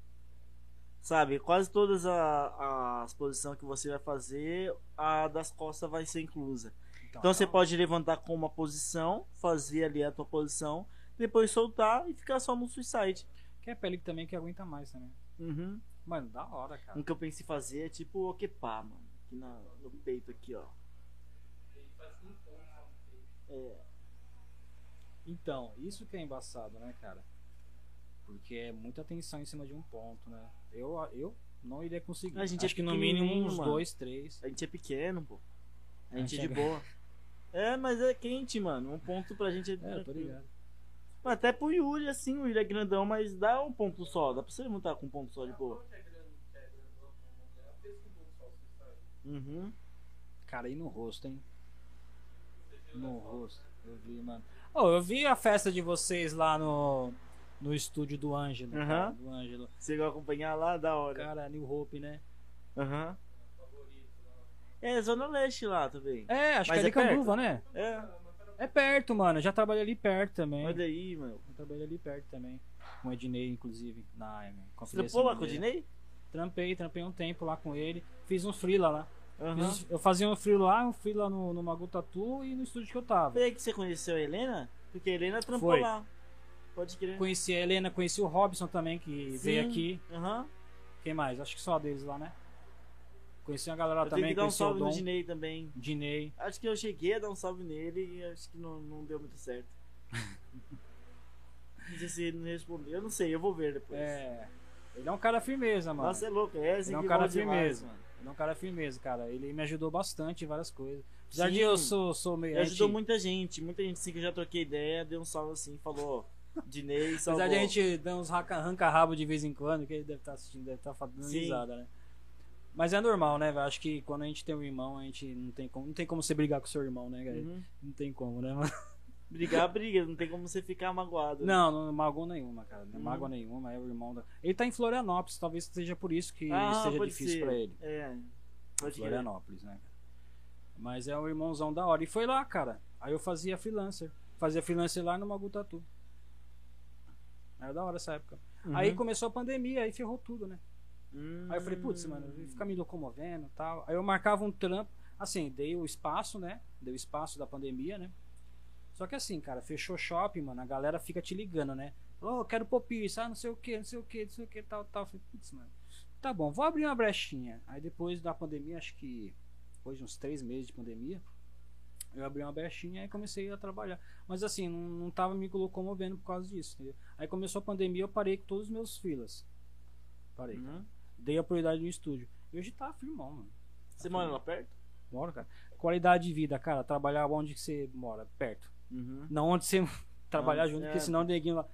Sabe? Quase todas a- as posições que você vai fazer, a das costas vai ser inclusa. Então você pode levantar com uma posição, fazer ali a tua posição, depois soltar e ficar só no Suicide. Que é pele que também que aguenta mais também. Uhum. Mano, da hora, cara. Um que eu pensei em fazer é tipo o Okepá, mano. Aqui na- no peito aqui, ó. Ele faz um ponto só no peito. É. Então, isso que é embaçado, né, cara? Porque é muita tensão em cima de um ponto, né? Eu, eu não iria conseguir. A gente é Acho que no mínimo uns mano. dois, três. A gente é pequeno, pô. A A gente é de é- boa. É, mas é quente, mano. Um ponto pra gente é. <laughs> É, tô ligado. Mas Até pro Yuri, assim, o Yuri é grandão, mas dá um ponto só. Dá pra você montar com um ponto só de boa. É é um. Uhum. Cara, e no rosto, hein? No rosto. Eu vi, mano. Oh, eu vi a festa de vocês lá no, no estúdio do Ângelo. Cara, Do Ângelo. Você vai acompanhar lá, da hora. Cara, New Hope, né? Aham. Favorito. lá. É, Zona Leste lá também. É, acho Mas que é é de Canduva, né? É, É perto, mano. Eu já trabalhei ali perto também. olha aí, mano. Eu trabalhei ali perto também. Com o Ednei, inclusive. Na Você trampou lá com o. Dinei? Trampei, trampei um tempo lá com ele. Fiz uns freela lá. Uns- eu fazia um freela lá, um freela no, no Magu Tatu e no estúdio que eu tava. Foi aí que você conheceu a Helena? Porque a Helena trampou Foi. lá. Pode crer. Conheci a Helena, conheci o Robson também, que Sim. veio aqui. Aham. Quem mais? Acho que só deles lá, né? Conheci a galera Eu tenho também, que dar um salve no Dinei também. Dinei. Acho que eu cheguei a dar um salve nele e acho que não, não deu muito certo. <laughs> Não sei se ele não respondeu. Eu não sei, eu vou ver depois. É. Ele é um cara firmeza, mano. Nossa, é louco. É, esse Ele é um cara demais, firmeza. mano. Ele é um cara firmeza, cara. Ele me ajudou bastante em várias coisas. Apesar Sim. de eu sou, sou meio. Ele ajudou muita gente. Muita gente assim que eu já troquei ideia, deu um salve assim, falou. Dinei, salvou. Apesar de a gente dar uns arranca- arranca-rabo de vez em quando, que ele deve estar assistindo, deve estar dando Sim. risada, né? Mas é normal, né, velho? Acho que quando a gente tem um irmão, a gente não tem como, não tem como você brigar com seu irmão, né, cara? Uhum. Não tem como, né, mano? Brigar, briga. Não tem como você ficar magoado. Não, não magoa nenhuma, cara. Não Uhum. mágoa nenhuma, é o irmão da. Ele tá em Florianópolis, talvez seja por isso que Ah, seja difícil ser. pra ele. É. Pode. Florianópolis, né? Mas é um irmãozão da hora. E foi lá, cara. Aí eu fazia freelancer. Fazia freelancer lá no Magu Tatu. Era da hora essa época. Uhum. Aí começou a pandemia, aí ferrou tudo, né? Hum. Aí eu falei, putz, mano, ficar me locomovendo e tal. Aí eu marcava um trampo, assim, dei o espaço, né? Dei o espaço da pandemia, né? Só que assim, cara, fechou shopping, mano, a galera fica te ligando, né? Ô, eu quero popis, ah, não sei o que, não sei o que, não sei o que, tal, tal. Falei, putz, mano, tá bom, vou abrir uma brechinha. Aí depois da pandemia, acho que depois de uns três meses de pandemia, eu abri uma brechinha e comecei a trabalhar. Mas assim, não, não tava me locomovendo por causa disso, entendeu? Aí começou a pandemia, eu parei com todos os meus filas. Parei. Uhum. Dei a prioridade no estúdio. E hoje tá firmão, mano. Você mora lá perto? Moro, cara. Qualidade de vida, cara. Trabalhar onde que você mora, perto. Uhum. Não onde você <laughs> trabalhar junto, é. porque senão o neguinho lá.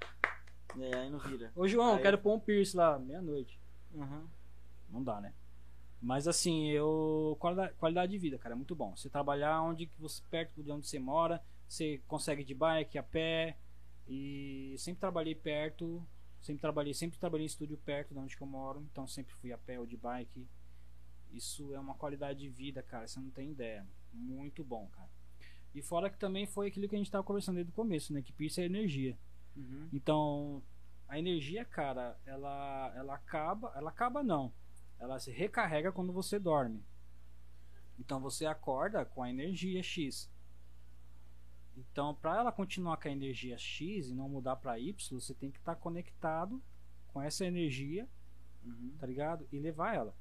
É, aí não vira. Ô, João, Aí- quero pôr um piercing lá, meia-noite. Uhum. Não dá, né? Mas assim, eu. Qualidade, qualidade de vida, cara, é muito bom. Você trabalhar onde que você, perto de onde você mora, você consegue de bike, a pé. E sempre trabalhei perto. Sempre trabalhei, sempre trabalhei em estúdio perto de onde que eu moro. Então sempre fui a pé ou de bike. Isso é uma qualidade de vida, cara. Você não tem ideia. Muito bom, cara. E fora que também foi aquilo que a gente tava conversando desde o começo, né? Que piercing é energia. Uhum. Então, a energia, cara, ela, ela acaba, ela acaba não. Ela se recarrega quando você dorme. Então você acorda com a energia X. Então, para ela continuar com a energia X e não mudar para Y, você tem que estar conectado com essa energia, Uhum. tá ligado? E levar ela.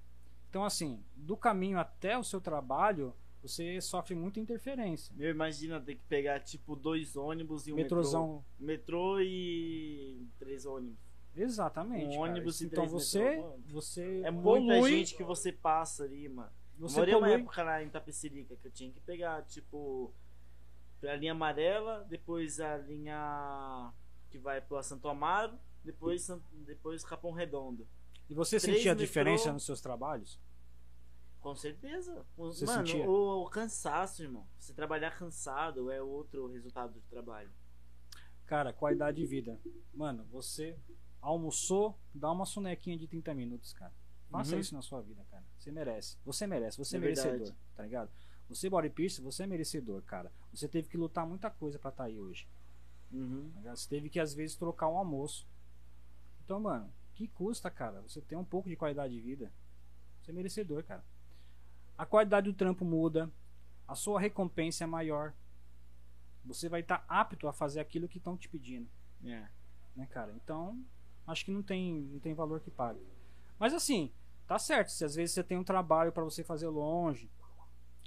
Então, assim, do caminho até o seu trabalho, você sofre muita interferência. Meu, imagina ter que pegar tipo dois ônibus e um Metrozão, metrô. Metrô e três ônibus. exatamente. Um cara. ônibus e então três você, metrô, você É muita polui, gente que você passa ali, mano. Eu você morei uma polui. época lá em Tapecerica que eu tinha que pegar, tipo, a linha amarela, depois a linha que vai pro Santo Amaro, depois, depois Capão Redondo. E você Três sentia a metrô. diferença nos seus trabalhos? Com certeza. O- Você Mano, sentia? o, o cansaço, irmão. Você trabalhar cansado é outro resultado do trabalho. Cara, qualidade de vida. Mano, você almoçou, dá uma sonequinha de 30 minutos, cara. Faça Uhum. isso na sua vida, cara. Você merece. Você merece. Você é, É merecedor, verdade. tá ligado? Você body piercing, você é merecedor, cara. Você teve que lutar muita coisa pra estar aí hoje. Uhum. tá? Você teve que às vezes trocar um almoço. Então, mano, que custa, cara? Você ter um pouco de qualidade de vida. Você é merecedor, cara. A qualidade do trampo muda, a sua recompensa é maior. Você vai estar apto a fazer aquilo que estão te pedindo, É. né, cara? Então, acho que não tem, não tem valor que pague. Mas assim, tá certo. Se às vezes você tem um trabalho para você fazer longe,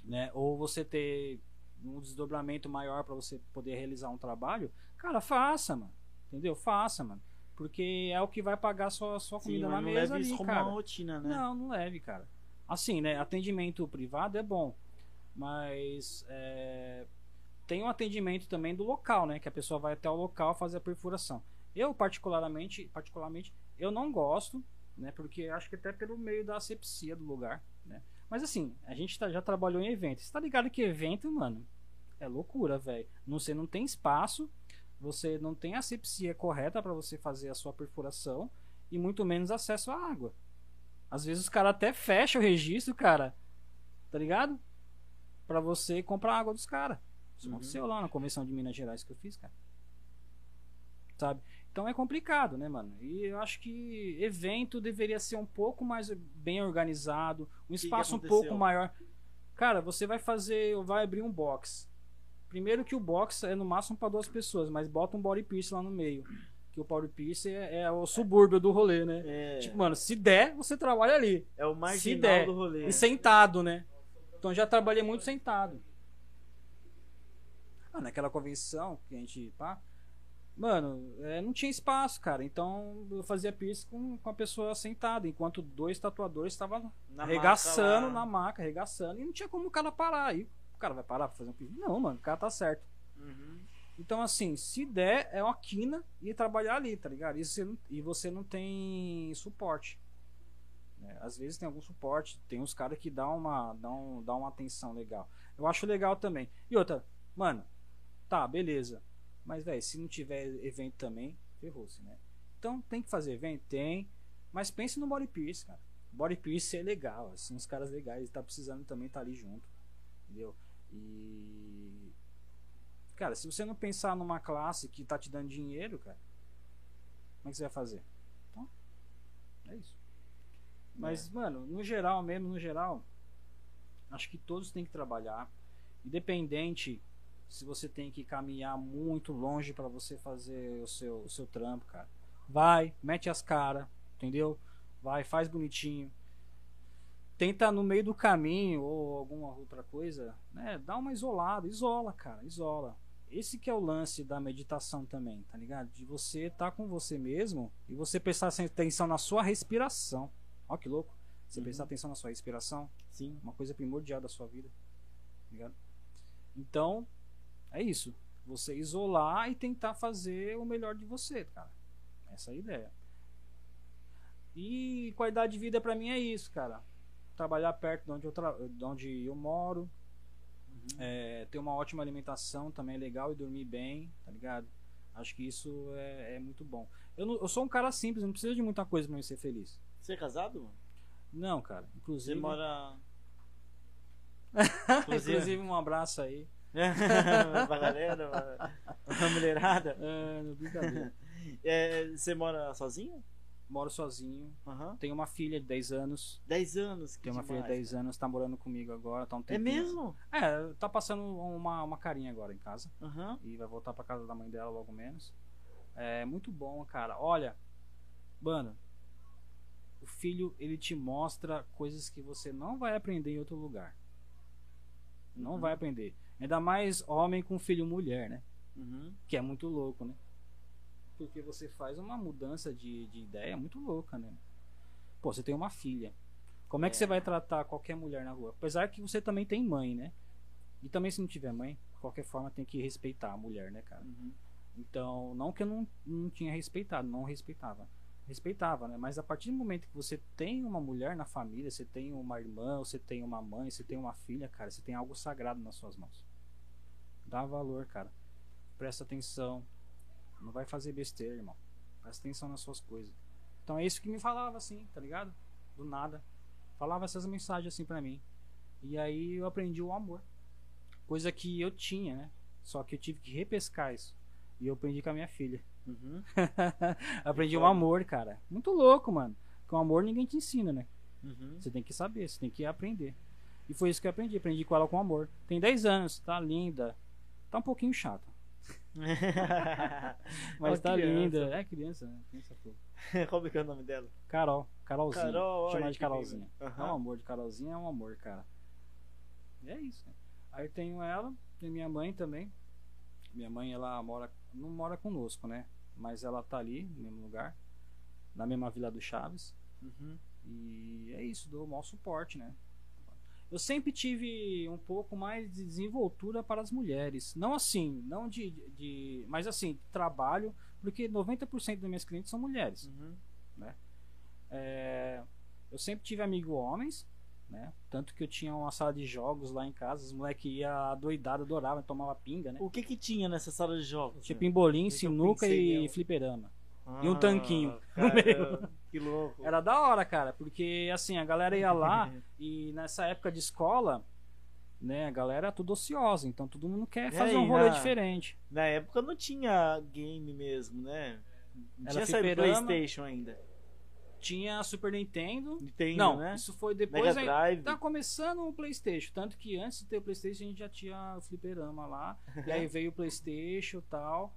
né? Ou você ter um desdobramento maior para você poder realizar um trabalho, cara, faça, mano. Entendeu? Faça, mano. Porque é o que vai pagar sua, sua Sim, comida mas na não mesa leve ali, isso como cara. uma rotina, né? Não, não leve, cara. Assim, né? Atendimento privado é bom, mas é, tem um atendimento também do local, né? Que a pessoa vai até o local fazer a perfuração. Eu particularmente, particularmente, eu não gosto, né? Porque acho que até pelo meio da asepsia do lugar, né? Mas assim, a gente tá- já trabalhou em evento. Você tá ligado que evento, mano, é loucura, velho. Você não tem espaço, você não tem asepsia correta para você fazer a sua perfuração e muito menos acesso à água. Às vezes os caras até fecham o registro, cara. Tá ligado? Pra você comprar água dos caras. Isso Uhum. aconteceu lá na convenção de Minas Gerais que eu fiz, cara. Sabe? Então é complicado, né, mano? E eu acho que evento deveria ser um pouco mais bem organizado, um que espaço um pouco maior. Cara, você vai fazer, vai abrir um box. Primeiro que o box é no máximo pra duas pessoas, mas bota um body piercing lá no meio. Que o body piercing é, é o subúrbio do rolê, né? É, Tipo, mano, se der, você trabalha ali. é o se marginal der. do rolê. E sentado, né? Então já trabalhei muito sentado. Ah, naquela convenção que a gente, pá, Mano, é, não tinha espaço, cara. Então eu fazia piercing com, com a pessoa sentada, enquanto dois tatuadores estavam arregaçando maca na maca, arregaçando. E não tinha como o cara parar. Aí o cara vai parar pra fazer um piercing? Não, mano, o cara tá certo. Uhum. Então, assim, se der, é uma quina e trabalhar ali, tá ligado? E você não, e você não tem suporte. né? Às vezes tem algum suporte, tem uns caras que dão uma, dão, dão uma atenção legal. Eu acho legal também. E outra, mano, tá, beleza. Mas, velho, se não tiver evento também, ferrou-se, né? Então, tem que fazer evento? Tem. Mas pense no body pierce, cara. Body pierce é legal, assim, os caras legais, tá precisando também estar ali junto. Entendeu? E. Cara, se você não pensar numa classe que tá te dando dinheiro, cara, como é que você vai fazer? Então, é isso. Mas, mano, no geral mesmo, no geral, acho que todos têm que trabalhar. Independente se você tem que caminhar muito longe pra você fazer o seu, o seu trampo, cara. Vai, mete as caras, entendeu? Vai, faz bonitinho. Tenta no meio do caminho ou alguma outra coisa, né? Dá uma isolada, isola, cara, isola. Esse que é o lance da meditação também, tá ligado? De você estar com você mesmo e você prestar atenção na sua respiração. Ó que louco. Você Uhum. prestar atenção na sua respiração, Sim. uma coisa primordial da sua vida. Tá ligado? Então, é isso. Você isolar e tentar fazer o melhor de você, cara. Essa é a ideia. E qualidade de vida pra mim é isso, cara. Trabalhar perto de onde eu, tra... de onde eu moro. É, ter uma ótima alimentação também é legal e dormir bem, tá ligado? Acho que isso é, é muito bom. Eu, não- eu sou um cara simples, não preciso de muita coisa pra me ser feliz. Você é casado, mano? Não, cara. Você <laughs> Inclusive, mora. inclusive um abraço aí. <laughs> pra galera, pra- mulherada. É, não, brincadeira. <laughs> É, você mora sozinho? Moro sozinho. Aham. Tenho uma filha de 10 anos. 10 anos. que Tenho uma filha de demais, 10 anos, tá morando comigo agora. Tá um cara. É mesmo? É, tá passando uma, uma carinha agora em casa. Aham. E vai voltar pra casa da mãe dela logo menos. É muito bom, cara. Olha, mano, o filho ele te mostra coisas que você não vai aprender em outro lugar. Não Uhum. vai aprender. Ainda mais homem com filho mulher, né? Uhum. Que é muito louco, né? Porque você faz uma mudança de, de ideia muito louca, né? Pô, você tem uma filha. Como é que É. você vai tratar qualquer mulher na rua? Apesar que você também tem mãe, né? E também se não tiver mãe, de qualquer forma tem que respeitar a mulher, né, cara? Uhum. Então, não que eu não, não tinha respeitado, não respeitava. Respeitava, né? Mas a partir do momento que você tem uma mulher na família, você tem uma irmã, você tem uma mãe, você tem uma filha, cara, você tem algo sagrado nas suas mãos. Dá valor, cara. Presta atenção. Não vai fazer besteira, irmão. Presta atenção nas suas coisas. Então é isso que me falava assim, tá ligado? Do nada. Falava essas mensagens assim pra mim. E aí eu aprendi o amor. Coisa que eu tinha, né? Só que eu tive que repescar isso. E eu aprendi com a minha filha. Uhum. <laughs> aprendi um foda. amor, cara. Muito louco, mano. Com amor ninguém te ensina, né? Uhum. Você tem que saber, você tem que aprender. E foi isso que eu aprendi. Aprendi com ela com amor. Tem 10 anos, tá linda. Tá um pouquinho chata. <laughs> Mas tá criança. linda. É criança, né? Criança fofa. <laughs> Qual que é o nome dela? Carol. Carolzinha. Carol, Chamar de Carolzinha. linda. É um amor de Carolzinha, é um amor, cara. E é isso, né? Aí eu tenho ela, tem minha mãe também. Minha mãe, ela mora, não mora conosco, né? Mas ela tá ali, no mesmo lugar, na mesma Vila do Chaves. Uhum. E é isso, dou o maior suporte, né? Eu sempre tive um pouco mais de desenvoltura para as mulheres. Não assim, não de. de mas assim, trabalho, porque 90% das minhas clientes são mulheres. Uhum. É, eu sempre tive amigo homens, né? Tanto que eu tinha uma sala de jogos lá em casa, os moleques iam doidado, adoravam, tomava pinga, né? O que que tinha nessa sala de jogos? Tinha né? pimbolim, sinuca e fliperama. Ah, e um tanquinho no caramba, Que louco. Era da hora, cara, porque assim, a galera ia lá e nessa época de escola, né, a galera é tudo ociosa, então todo mundo quer É, fazer e um rolê na- diferente. Na época não tinha game mesmo, né? Não Era tinha saído. Playstation ainda. Tinha Super Nintendo. Nintendo, Não, né? isso foi depois Mega aí- Drive. Tá começando o PlayStation, tanto que antes de ter o PlayStation a gente já tinha o fliperama lá, <laughs> e aí veio o PlayStation e tal.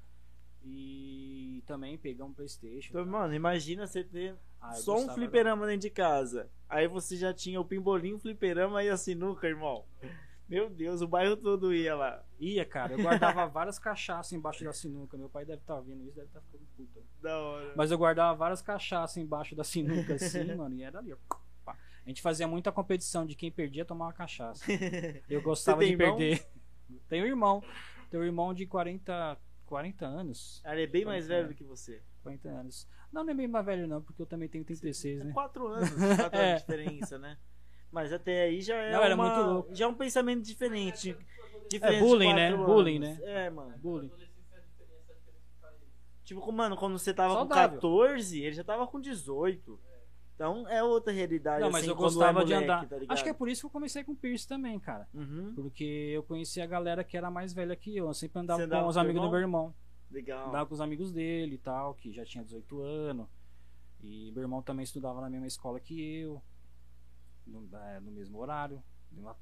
E também pegamos o PlayStation. Então, mano, imagina você ter Ah, só um fliperama dentro de casa. Aí você já tinha o pimbolinho, o fliperama e a sinuca, irmão. Meu Deus, o bairro todo ia lá. Ia, cara. Eu guardava <laughs> várias cachaças embaixo da sinuca. Meu pai deve estar ouvindo isso, deve estar ficando puta. Da hora. Mas eu guardava várias cachaças embaixo da sinuca, assim, <laughs> mano, e era ali, ó. A gente fazia muita competição de quem perdia tomar uma cachaça. <laughs> Eu gostava de irmão? perder. Tenho um irmão. Tenho um irmão de 40, 40 anos. Ele é bem mais é. velho do que você. 40 anos. Não, não é bem mais velho, não, porque eu também tenho 36, É né? quatro anos, <laughs> quatro É. anos de diferença, né? Mas até aí já é, Não, era uma- muito louco. já é um pensamento diferente. diferente É bullying, né? anos. Bullying, né? É, mano. Bullying. É. Tipo, mano, quando você tava Saudável. com 14, ele já tava com 18. Então é outra realidade. Não, mas assim, eu quando gostava é de moleque, andar. tá? Acho que é por isso que eu comecei com piercing também, cara. Uhum. Porque eu conhecia a galera que era mais velha que eu. Eu sempre andava, andava com os amigos teu do meu irmão. Legal. Andava com os amigos dele e tal, que já tinha 18 anos. E meu irmão também estudava na mesma escola que eu. No, é, no mesmo horário.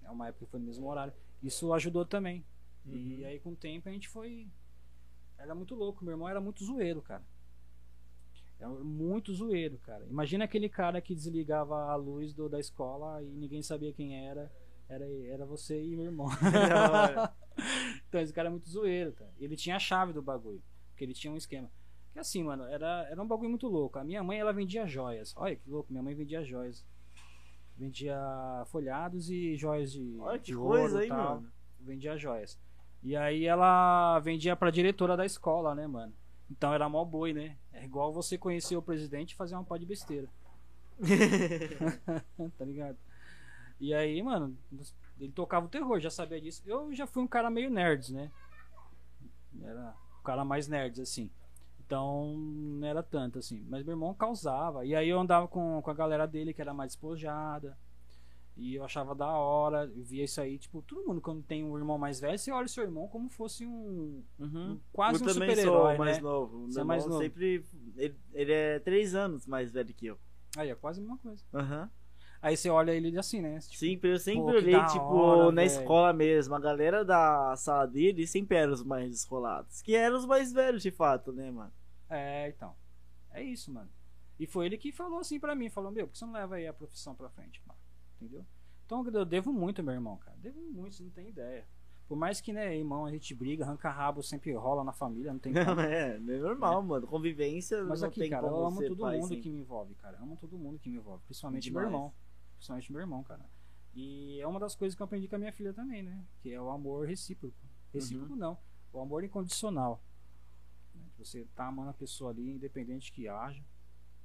É uma época que foi no mesmo horário. Isso ajudou também. E Uhum. aí com o tempo a gente foi. Era muito louco. Meu irmão era muito zoeiro, cara. Era muito zoeiro, cara. Imagina aquele cara que desligava a luz do, da escola e ninguém sabia quem era. Era, era você e meu irmão. <laughs> Hora. <laughs> então esse cara é muito zoeiro, cara. Ele tinha a chave do bagulho. Porque ele tinha um esquema. Que assim, mano, era, era um bagulho muito louco. A minha mãe, ela vendia joias. Olha que louco, minha mãe vendia joias. Vendia folhados e joias de, Olha que de coisa aí, tal. mano. Vendia joias. E aí ela vendia pra diretora da escola, né, mano? Então era mó boi, né? É igual você conhecer o presidente e fazer uma pó de besteira. <laughs> <laughs> tá ligado? E aí, mano, ele tocava o terror, já sabia disso. Eu já fui um cara meio nerds, né? Era um cara mais nerds, assim. Então, não era tanto, assim. Mas meu irmão causava. E aí eu andava com, com a galera dele, que era mais despojada. E eu achava da hora. Eu via isso aí, tipo, todo mundo quando tem um irmão mais velho, você olha o seu irmão como fosse um. Uhum. Quase eu um super-herói, sou mais né? novo. Meu Você é irmão mais novo. sempre. Ele, ele é três anos mais velho que eu. Aí é quase a mesma coisa. Aham. Aí você olha ele assim, né? Tipo, Sempre, eu sempre Pô, olhei, tipo, hora, na velho. escola mesmo. A galera da sala dele sempre eram os mais descolados. Que eram os mais velhos, de fato, né, mano? É, então. É isso, mano. E foi ele que falou assim pra mim, falou, meu, por que você não leva aí a profissão pra frente, mano? Entendeu? Então eu devo muito meu irmão, cara. Devo muito, você não tem ideia. Por mais que, né, irmão, a gente briga, arranca rabo, sempre rola na família, não tem Não, <laughs> como. é, é normal, mano. Convivência Mas não aqui, tem cara, eu amo todo mundo sem- que me envolve, cara. Eu amo todo mundo que me envolve. Principalmente Demais. meu irmão. Principalmente meu irmão, cara. E é uma das coisas que eu aprendi com a minha filha também, né? Que é o amor recíproco. Recíproco não. O amor incondicional. Né? Você tá amando a pessoa ali, independente que haja.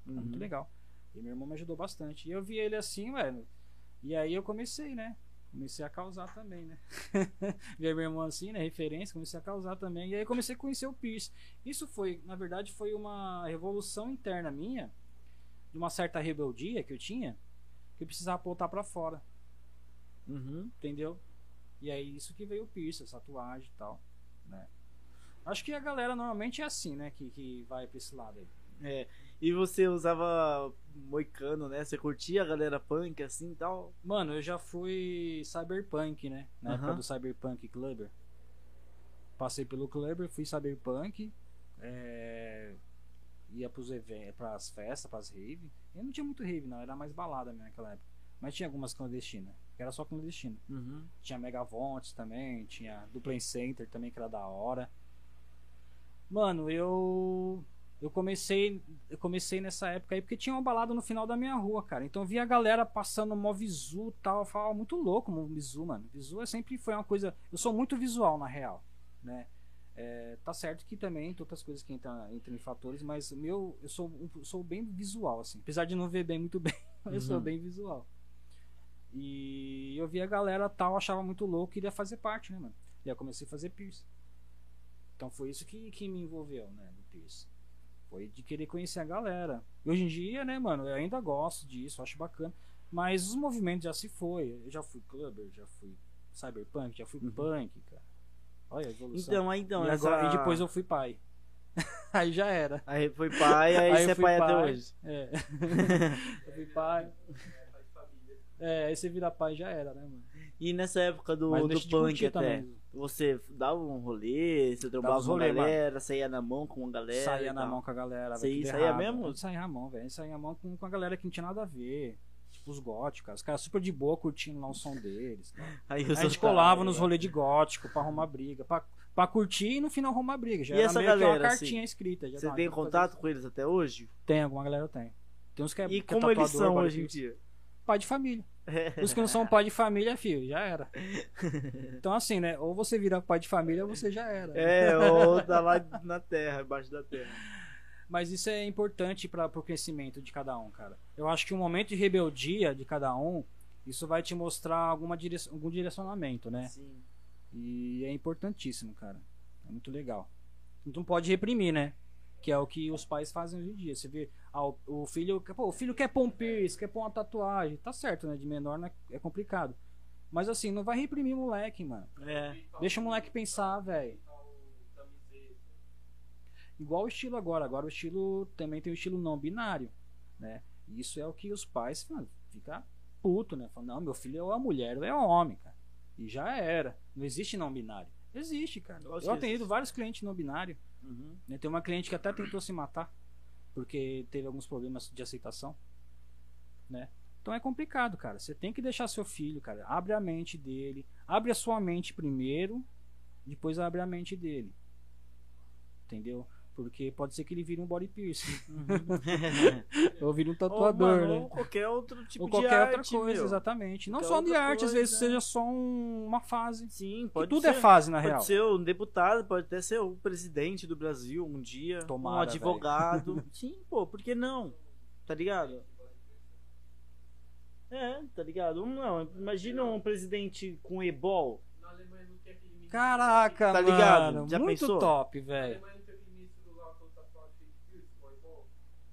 É muito Uhum. legal. E meu irmão me ajudou bastante. E eu vi ele assim, velho. E aí eu comecei, né? Comecei a causar também, né? Vi meu irmão assim, né? Referência, comecei a causar também. E aí comecei a conhecer o Pierce. Isso foi, na verdade, foi uma revolução interna minha, de uma certa rebeldia que eu tinha, que eu precisava voltar pra fora, Uhum. entendeu? E aí isso que veio o Pierce, essa tatuagem e tal, né? Acho que a galera normalmente é assim, né? Que, que vai pra esse lado aí. É. E você usava moicano, né? Você curtia a galera punk assim e tal? Mano, eu já fui cyberpunk, né? Na época Aham. do Cyberpunk Clubber. Passei pelo Clubber, fui cyberpunk. É... Ia pros eventos, pras festas, pras rave. Eu não tinha muito rave, não, era mais balada mesmo naquela época. Mas tinha algumas clandestinas, que era só clandestina. Uhum. Tinha Megavontes também, tinha Duplain Center também, que era da hora. Mano, eu. Eu comecei. Eu comecei nessa época aí porque tinha uma balada no final da minha rua, cara. Então eu via a galera passando mó visu e tal. Eu falava muito louco, mano, visu, mano. Visu é sempre foi uma coisa. Eu sou muito visual, na real, né? É, tá certo que também tem outras coisas que entram, entram em fatores, mas o meu, eu sou, eu sou bem visual, assim. Apesar de não ver bem muito bem, <laughs> eu sou Uhum. bem visual. E eu via a galera tal, achava muito louco, queria fazer parte, né, mano? E aí eu comecei a fazer piercing. Então foi isso que, que me envolveu, né, no piercing. Foi de querer conhecer a galera. E hoje em dia, né, mano, eu ainda gosto disso, acho bacana. Mas os movimentos já se foi. Eu já fui clubber, já fui cyberpunk, já fui Uhum. punk, cara. Olha a evolução. Então, aí então, e, essa... agora, e depois eu fui pai. <laughs> aí já era. Aí foi pai, aí, <laughs> Aí você é fui pai, até pai. hoje. É. <laughs> eu fui pai. É, aí você vira pai já era, né, mano? E nessa época do, Mas do punk até, também. Você dava um rolê, você trombava com a rolê, galera, saía na mão com a galera. Saía na mão com a galera. Velho, saía errado. mesmo? A saía na mão, velho. A saía na mão com, com a galera que não tinha nada a ver. Tipo, os góticos. Os caras super de boa curtindo lá o som deles. <laughs> Aí A gente colava nos rolês de gótico pra arrumar briga. Pra, pra curtir e no final arrumar briga. Já E essa meio que uma galera, cartinha assim, escrita. Já Você tem contato com eles até hoje? Tem, alguma galera tem. Tem uns que é, E que é como eles tatuador, são hoje em dia? Pai de família. <laughs> Os que não são pai de família, filho, já era. Então assim, né? Ou você vira pai de família ou você já era. É, ou tá lá na terra, embaixo da terra. Mas isso é importante para o crescimento de cada um, cara. Eu acho que o momento de rebeldia de cada um, isso vai te mostrar alguma dire... algum direcionamento, né? Sim. E é importantíssimo, cara. É muito legal. Não pode reprimir, né? Que é o que os pais fazem hoje em dia. Você vê, ah, o- filho, pô, o filho quer pôr um piercing, quer pôr uma tatuagem. Tá certo, né? De menor né? é complicado. Mas assim, não vai reprimir o moleque, mano. É. Deixa o moleque pensar, velho. Igual o estilo agora. Agora o estilo também tem o estilo não binário, né? Isso é o que os pais mano, fica puto, né? Falam, não, meu filho é ou a mulher é o homem, cara. E já era. Não existe não binário. Existe, cara. Eu atendi existe. vários clientes não binário. Uhum. Né? Tem uma cliente que até tentou se matar porque teve alguns problemas de aceitação, né? Então é complicado, cara. Você tem que deixar seu filho, cara. Abre a mente dele, abre a sua mente primeiro, depois abre a mente dele. Entendeu? Porque pode ser que ele vire um body piercing, <laughs> ou vire um Ou, tatuador, mano, né? ou qualquer outro tipo ou de qualquer outra arte, coisa, meu. exatamente. Não Qualquer só de arte, às coisa, vezes é. seja só um- uma fase. Sim, Que pode tudo ser. é fase, na Pode real. ser um deputado, pode até ser o presidente do Brasil um dia. um Tomara, advogado. <laughs> Sim, pô, por que não? Tá ligado? É, tá ligado? Um, Não, imagina um presidente com ebol. Caraca, Tá ligado? mano. Já muito pensou? top, velho. Alemanha não tem aquele ministro lá todo tatuado feito piercing, voleibol.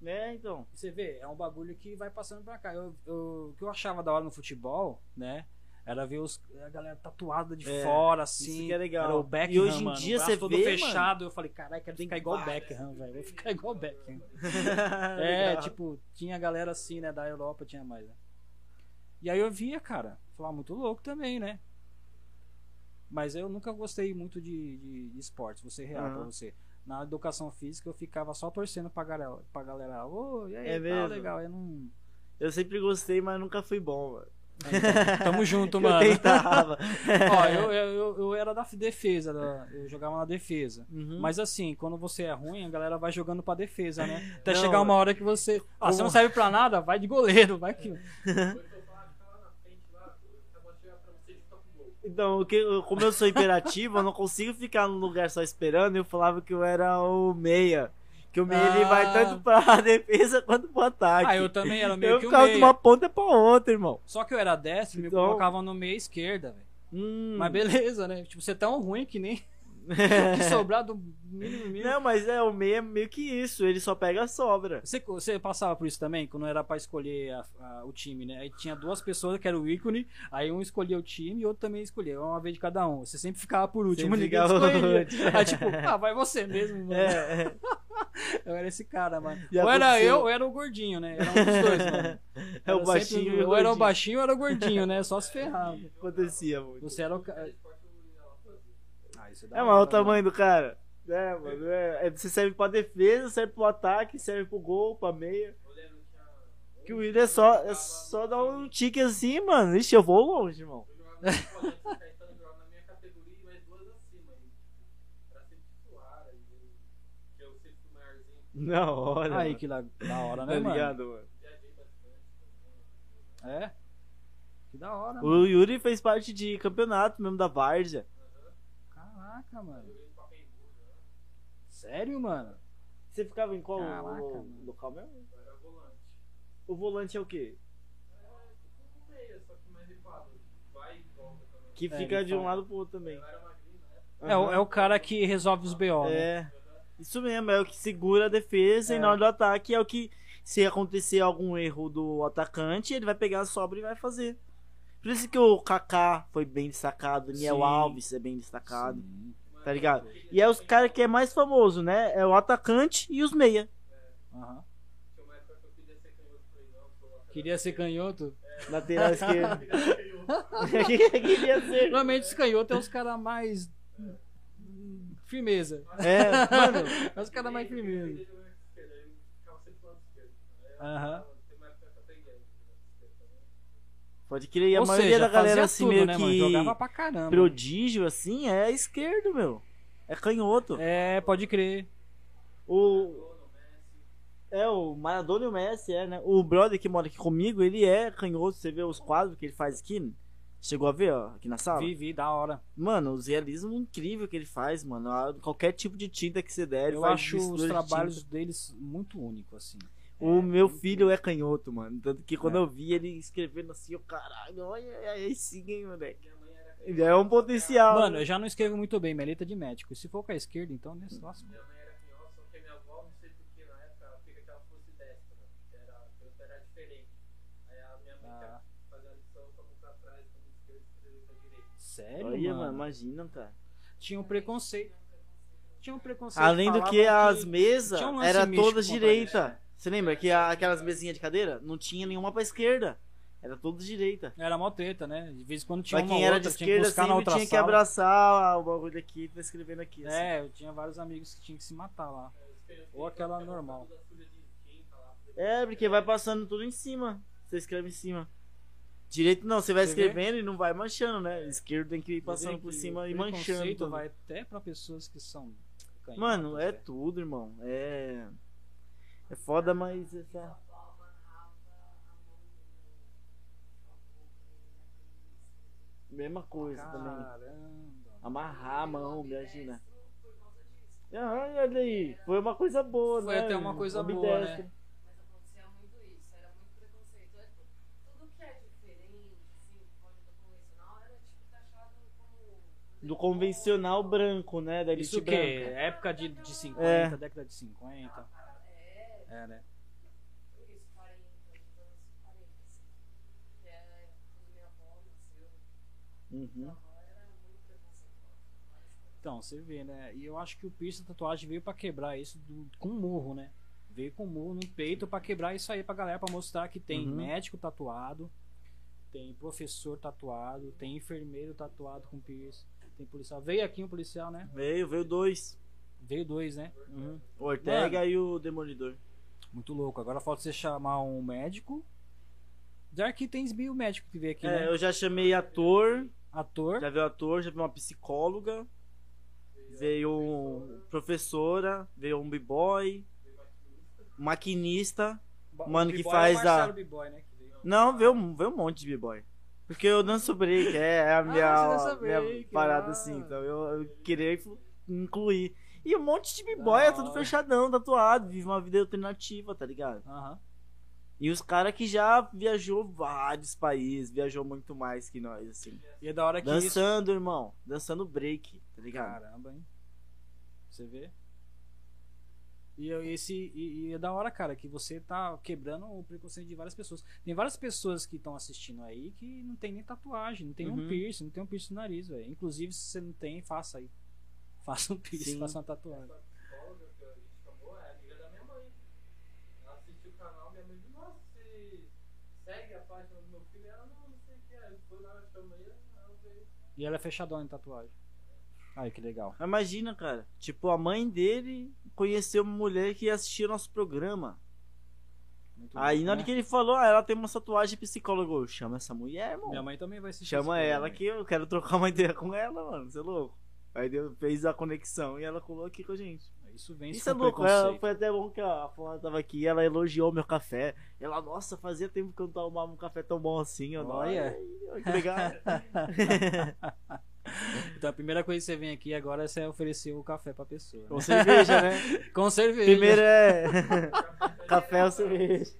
É, então. Você vê, é um bagulho que vai passando pra cá. Eu, eu- o que eu achava da hora no futebol, né? Era ver os, a galera tatuada de É, fora, isso assim. que é legal. Era o Beckham, E hoje em mano, dia você todo vê, fechado. Eu falei, caralho, quero ficar igual o. Beckham, velho. Vou ficar igual o Beckham. <laughs> É, Legal. tipo, tinha galera assim, né? Da Europa tinha mais, né? E aí eu via, cara, falar muito louco também, né? Mas eu nunca gostei muito de, de, de esportes, vou ser real Aham. pra você. Na educação física eu ficava só torcendo pra galera, pra galera. Ô, e aí, É tá mesmo? legal. Eu não. Eu sempre gostei, mas nunca fui bom, mano. Então, tamo junto, <laughs> Eu mano. tentava. <laughs> Ó, eu, eu, eu, eu era da defesa, da- eu jogava na defesa. Uhum. Mas assim, quando você é ruim, a galera vai jogando pra defesa, né? Até Não, chegar uma hora que você. Ah, você não serve pra nada, vai de goleiro, vai que. <laughs> Foi que eu falava, fica lá na frente, lá, acabou de chegar pra você e chutar pro gol. Então, eu- como eu sou imperativo, eu não consigo ficar num lugar só esperando. Eu falava que eu era o meia. Que o meia ele Ah. vai tanto pra <laughs> defesa quanto pro ataque. Ah, eu também era meio eu que o ficava de meia. uma ponta pra outra, irmão. Só que eu era destro e me Então- colocavam no meia esquerda, velho. Hum. Mas beleza, né? Tipo, você é tão ruim que nem que sobrar do mínimo mínimo. Não, mas é, o meia é meio que isso. Ele só pega a sobra. Você, você passava por isso também, quando era pra escolher a- a- o time, né? Aí tinha duas pessoas que era o ícone, aí um escolhia o time e outro também escolhia, uma vez de cada um. Você sempre ficava por último, Sempre ninguém escolhia. Aí tipo, ah, vai você mesmo, mano. É, <laughs> é. Eu era esse cara, mano. Já ou era aconteceu. eu ou era o gordinho, né? Era um dos dois, mano. <laughs> É o Era baixinho sempre- Ou era o baixinho ou era o gordinho, né? Só se ferrava. Acontecia muito. Você era o cara. Isso da É, mas olha o tamanho do cara. É, mano. É, é, você serve pra defesa, serve pro ataque, serve pro gol, pra meia. Que tinha. Que o Willian é só, é só dar um tique assim, mano. Ixi, eu vou longe, irmão. Eu jogava no colégio, o Caetano jogava na minha categoria e mais duas acima. E pra ser titular, aí eu, que eu sempre fui maiorzinho, Na hora. Aí mano. que da hora, Tá né, mano? ligado, mano? viajei bastante. É. Que da hora, O mano. Yuri fez parte de campeonato mesmo da Várzea. Caraca, mano. Né? Sério, mano? Você ficava em qual Caraca, lo- mano. local mesmo? Eu era volante. O volante é o quê? É, tipo um meia, só que mais. Vai e volta também. Que É, fica de um fala. lado pro outro também. Eu era magrinho, né? É, o, é o cara que resolve os BO, né? É. Isso mesmo, é o que segura a defesa É. e na hora do ataque é o que, se acontecer algum erro do atacante, ele vai pegar a sobra e vai fazer. Por isso que o Kaká foi bem destacado, o Daniel Sim. Alves é bem destacado, Sim. tá ligado? E é os caras que é mais famoso, né? É o atacante e os meia. Aham. Eu queria ser canhoto, lateral. Queria ser canhoto? Lateral esquerdo. Queria <laughs> ser. Normalmente os canhotos é os caras mais. Firmeza. É, <laughs> mano. É os caras mais firmeza. queria jogar com esquerda, aí eu ficava sempre do lado esquerdo. Aí eu Aham. Tem uma época que eu aprendi aí, jogar com esquerda também. Pode crer. E a Ou maioria seja, da galera assim, tudo, meio né, que mano? Jogava pra caramba. prodígio, assim, é esquerdo, meu. É canhoto. É, pode crer. O. É, o Maradona e o Messi, é, né? O brother que mora aqui comigo, ele é canhoto. Você vê os quadros que ele faz aqui? Chegou a ver, ó, aqui na sala? Vi, vi, da hora. Mano, os realismos incríveis que ele faz, mano. Qualquer tipo de tinta que você der, ele Eu acho os de trabalhos tinta. deles muito únicos, assim. O É, meu filho é canhoto, mano. Tanto que quando É. eu vi ele escrevendo assim, eu, caralho, olha aí sim, hein, moleque. Ele é um potencial. Mano, eu já não escrevo muito bem, minha letra é de médico. E se for com a esquerda, então, nesse lasco. Minha mãe era canhota, só que a minha avó, não sei porquê, na época, ela queria que ela fosse destra. que Era, que era diferente. Aí a minha mãe Ah. quer fazer a lição pra trás, com a mão esquerda e escrever pra direita. Sério, Olha, mano? imagina, cara. Tinha um preconceito. Tinha um preconceito. Além do que falavam as mesas tinha um lance era místico todas direita. Você lembra que a- aquelas mesinhas de cadeira não tinha nenhuma pra esquerda? Era todas direita. Era mó treta, né? De vez em quando tinha Pra uma quem era outra, de tinha que esquerda buscar na outra tinha que abraçar o bagulho aqui e tá escrevendo aqui. assim. É, eu tinha vários amigos que tinham que se matar lá. Ou aquela normal. De. É, porque vai passando tudo em cima. Você escreve em cima. Direito não, você vai Você vê? escrevendo e não vai manchando, né? Esquerdo tem que ir passando por cima e manchando. tudo. vai até pra pessoas que são Mano, é tudo, irmão. É. É foda, mas. Essa... Mesma coisa também. Caramba. Amarrar a mão, imagina. Ah, olha aí. Foi uma coisa boa, Foi né? até uma coisa Ambidestro. boa, né? Mas acontecia muito isso, era muito preconceito. É tu- Tudo que é diferente, assim, pode do convencional, era tipo taxado como. Do convencional branco, né? Da elite Isso o branca. Época de, de 50, É. década de 50. É, né? isso, 40, dos anos 40, assim. Que é quando minha avó nasceu. Uhum. Então, você vê, né? E eu acho que o piercing da tatuagem veio pra quebrar isso do- com murro, né? Veio com murro no peito pra quebrar isso aí pra galera, pra mostrar que tem Uhum. médico tatuado, tem professor tatuado, tem enfermeiro tatuado com piercing, tem policial. Veio aqui um policial, né? Veio, veio dois. Veio dois, né? Uhum. O Ortega e o Demolidor. Muito louco. Agora falta você chamar um médico. Já que tem biomédico que veio aqui, É, né? eu já chamei ator, Ator. já veio ator, já veio uma psicóloga, veio um professora, veio um b-boy, maquinista. mano que B-boy faz é a- né? que. Não, veio, um- veio um monte de b-boy. Porque eu danço break, é a minha, Ah, você dança minha break, parada ah. assim. Então eu, eu queria incluir. E um monte de b-boy é tudo fechadão, tatuado, vive uma vida alternativa, tá ligado? Aham. E os caras que já viajou vários países, viajou muito mais que nós, assim. E é da hora que isso. Dançando, irmão. Dançando break, tá ligado? Caramba, hein? Você vê? E, eu- esse, e, e é da hora, cara, que você tá quebrando o preconceito de várias pessoas. Tem várias pessoas que estão assistindo aí que não tem nem tatuagem, não tem Uhum. um piercing, não tem um piercing no nariz, velho. Inclusive, se você não tem, faça aí. Faça um piercing, faça uma tatuagem. E ela, é. Fechadona em tatuagem. Ai, que legal. Imagina, cara. Tipo, a mãe dele conheceu uma mulher que assistia nosso programa. Muito Aí louco, na hora né? que ele falou, ah, ela tem uma tatuagem psicóloga. Eu, chama essa mulher, irmão. Minha mãe também vai assistir. Chama ela que eu quero trocar uma ideia com ela, mano. Você é louco. Aí deu, fez a conexão e ela colou aqui com a gente. Isso vem Isso é com louco, ela, foi até bom que a Flora tava aqui e ela elogiou meu café. Ela, nossa, fazia tempo que eu não tomava um café tão bom assim. Eu, Olha. olha, que legal. <laughs> Então a primeira coisa que você vem aqui agora é você oferecer o café pra pessoa. com né? cerveja, né? <laughs> Com cerveja. Primeiro é <laughs> café ou cerveja.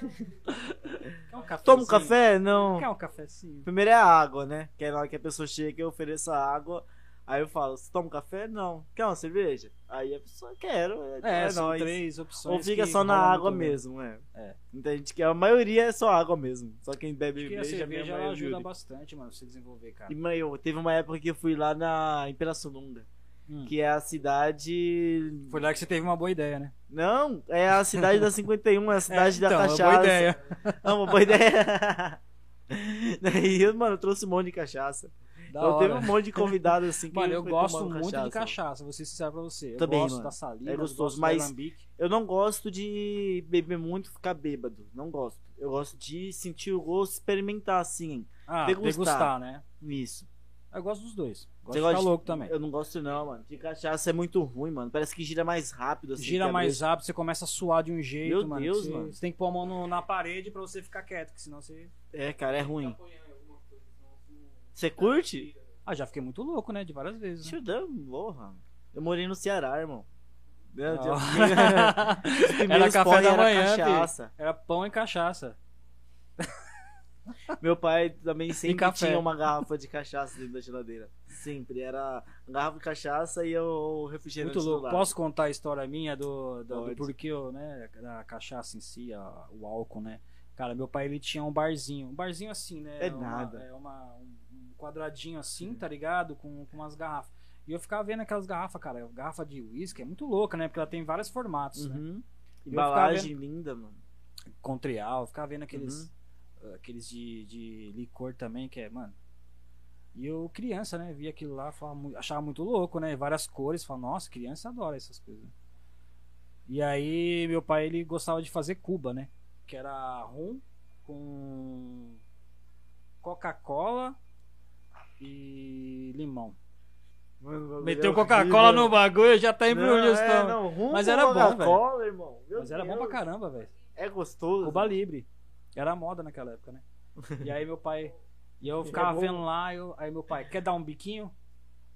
Quer um? Toma um café? Não. Quer um cafezinho? Primeiro é a água, né? Que é na hora que a pessoa chega eu ofereço a água. Aí eu falo, você toma um café? Não. Quer uma cerveja? Aí a pessoa, quero. É, É, é são nóis. três opções. Ou fica só na água bem. mesmo, é. É. Muita gente que a maioria é só água mesmo. Só quem bebe que a cerveja mesmo ela é o ajuda bastante, mano, você desenvolver, cara. E, mãe, eu, teve uma época que eu fui lá na em Pirassununga, Hum. que é a cidade. Foi lá que você teve uma boa ideia, né? Não, é a cidade da <laughs> 51, é a cidade da então, uma cachaça. boa ideia. <laughs> É uma boa ideia. <laughs> Daí, mano, eu trouxe um monte de cachaça. Da eu hora. teve um monte de convidados assim que <laughs> Mano, eu foi gosto muito de cachaça. cachaça, vou ser sincero pra você. Eu Também, gosto mano. da saliva, É eu gostoso, mas-. Eu não gosto de beber muito e ficar bêbado. Não gosto. Eu gosto de sentir o gosto, experimentar assim. Ah, degustar. degustar, né? Isso. Eu gosto dos dois. Gosto Você de ficar de- louco também. Eu não gosto não, mano. De cachaça é muito ruim, mano. Parece que gira mais rápido assim. Gira mais rápido, você começa a suar de um jeito, Meu mano. Deus, você, mano. Você tem que pôr a mão no- na parede pra você ficar quieto, que senão você. É, cara, é ruim. Apoiando em alguma coisa, senão você- curte? Ah, já fiquei muito louco, né? De várias vezes. Né? Dar, porra. Eu morei no Ceará, irmão. Meu Deus. Ó. <laughs> Os Era café da era manhã, cachaça. Era pão e cachaça. <laughs> Meu pai também sempre tinha uma garrafa de cachaça dentro da geladeira. Sempre. Era garrafa de cachaça e o refrigerante Muito louco. Posso contar a história minha do, do, do porquê, eu, né? Da cachaça em si, a- o álcool, né? Cara, meu pai ele tinha um barzinho. Um barzinho assim, né? É uma- nada. É uma, um, um quadradinho assim, tá ligado? Com, com umas garrafas. E eu ficava vendo aquelas garrafas, cara. Garrafa de uísque é muito louca, né? Porque ela tem vários formatos, né? Uhum. Eu Embalagem linda, mano. Com trial, ficava vendo aqueles, Uhum. aqueles de, de licor também, que é, mano. E eu, criança, né? Via aquilo lá, falava, achava muito louco, né? Várias cores, falava, nossa, criança adora essas coisas. E aí, meu pai, ele gostava de fazer Cuba, né? Que era rum com Coca-Cola e limão. Mano, Meteu é Coca-Cola no bagulho, já tá embrulhando é, não, Mas era bom, irmão. Meu Mas era bom pra Deus. caramba, velho. É gostoso. Cuba Libre. Era moda naquela época, né? E aí meu pai. E eu <laughs> ficava É vendo lá, eu, aí meu pai, quer dar um biquinho?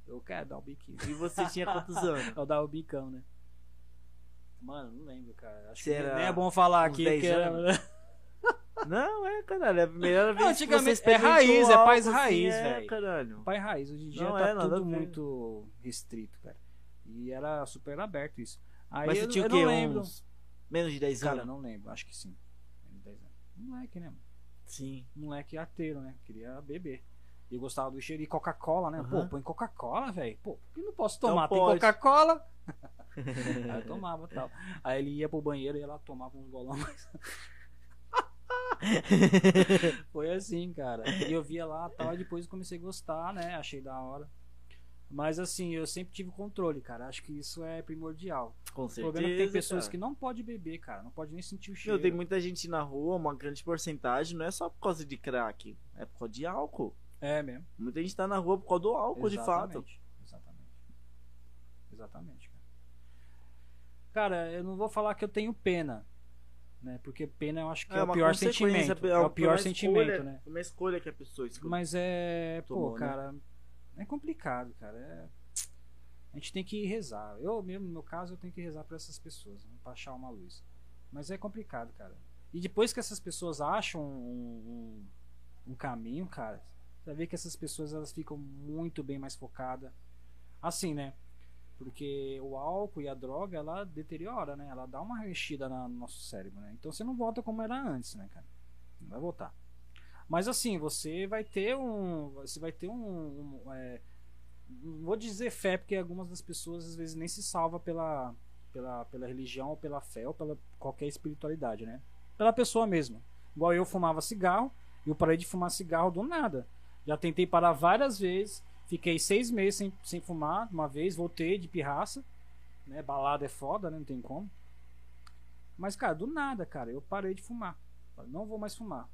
Eu quero dar um biquinho. E você tinha quantos anos? <laughs> Eu dava o bicão, né? Mano, não lembro, cara. Acho Você que nem é bom falar aqui. 10 Que era... Não, é, caralho. É a primeira vez que antigamente você é raiz, é paz assim, raiz, é, velho. caralho. Pai raiz, hoje em dia Não tá é, tudo muito restrito, cara. E era super aberto isso. Aí Mas eu, você tinha eu o quê? não. Uns menos de 10 Cara, anos? não lembro, acho que sim. Menos de 10 anos. Moleque, né, mano? Sim. moleque ateiro, né? Queria beber. E eu gostava do cheiro de Coca-Cola, né? Aham. Pô, põe Coca-Cola, velho. Pô, que não posso tomar? Tem. Coca-Cola? <laughs> Aí eu tomava e tal. Aí ele ia pro banheiro e ela tomava uns golão <laughs> mais. <laughs> Foi assim, cara. E eu via lá tal, e depois eu comecei a gostar, né? Achei da hora. Mas assim, eu sempre tive controle, cara. Acho que isso é primordial. Com O certeza. problema é que tem pessoas cara. que não podem beber, cara. Não pode nem sentir o cheiro. Meu, tem muita gente na rua, uma grande porcentagem, não é só por causa de crack, é por causa de álcool. É mesmo. Muita gente tá na rua por causa do álcool, de fato. Exatamente. Exatamente. Exatamente, cara. Cara, eu não vou falar que eu tenho pena. Né? Porque pena eu acho que é, o uma pior sentimento. É, o pior sentimento, escolha, né? Uma escolha que a pessoa escolhe. Mas é. Tomou, pô, né? cara. É complicado, cara. É- A gente tem que rezar. Eu mesmo, no meu caso, eu tenho que rezar pra essas pessoas, né? pra achar uma luz. Mas é complicado, cara. E depois que essas pessoas acham um, um, um caminho, cara, você vai ver que essas pessoas elas ficam muito bem mais focadas. Assim, né? Porque o álcool e a droga, ela deteriora, né? Ela dá uma mexida na- no nosso cérebro, né? Então você não volta como era antes, né, cara? Não vai voltar. Mas assim, você vai ter um. Você vai ter um. um, é, vou dizer fé, porque algumas das pessoas às vezes nem se salva pela, pela, pela religião, ou pela fé, ou pela qualquer espiritualidade, né? Pela pessoa mesmo. Igual eu fumava cigarro, e eu parei de fumar cigarro do nada. Já tentei parar várias vezes, fiquei seis meses sem, sem fumar, uma vez, voltei de pirraça, né? Balada é foda, né? Não tem como. Mas, cara, do nada, cara, eu parei de fumar. Não vou mais fumar.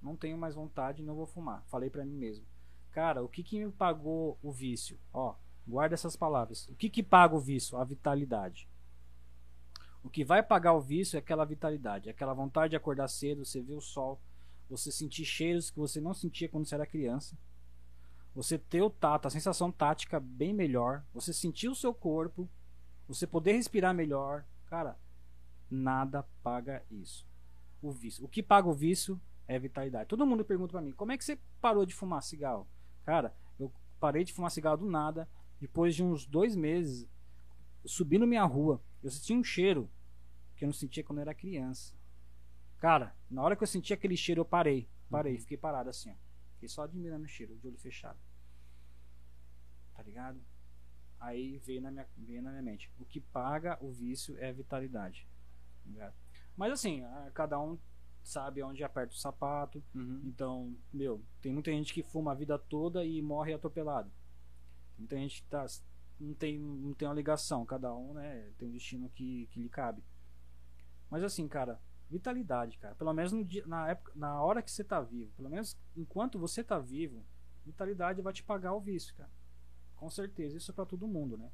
Não tenho mais vontade, não vou fumar. Falei pra mim mesmo. Cara, o que que me pagou o vício? Ó, guarda essas palavras. O que que paga o vício? A vitalidade. O que vai pagar o vício é aquela vitalidade, aquela vontade de acordar cedo, você ver o sol, você sentir cheiros que você não sentia quando você era criança. Você ter o tato, a sensação tática bem melhor, você sentir o seu corpo, você poder respirar melhor. Cara, nada paga isso. O vício. O que paga o vício é vitalidade. Todo mundo pergunta pra mim: "Como é que você parou de fumar cigarro?" Cara, eu parei de fumar cigarro do nada. Depois de uns dois meses, subindo minha rua, eu senti um cheiro que eu não sentia quando eu era criança. Cara, na hora que eu senti aquele cheiro, eu parei. Parei, fiquei parado assim, ó. Fiquei só admirando o cheiro, de olho fechado. Tá ligado? Aí veio na minha, veio na minha mente. O que paga o vício é a vitalidade. tá? Mas assim, cada um sabe onde aperta o sapato. Uhum. Então, meu, tem muita gente que fuma a vida toda e morre atropelado. Muita gente que tá, não, tem, não tem uma ligação, cada um né, tem um destino que, que lhe cabe. Mas assim, cara, vitalidade, cara. Pelo menos no dia, na, época, na hora que você tá vivo, pelo menos enquanto você tá vivo, vitalidade vai te pagar o vício, cara. Com certeza, isso é pra todo mundo, né?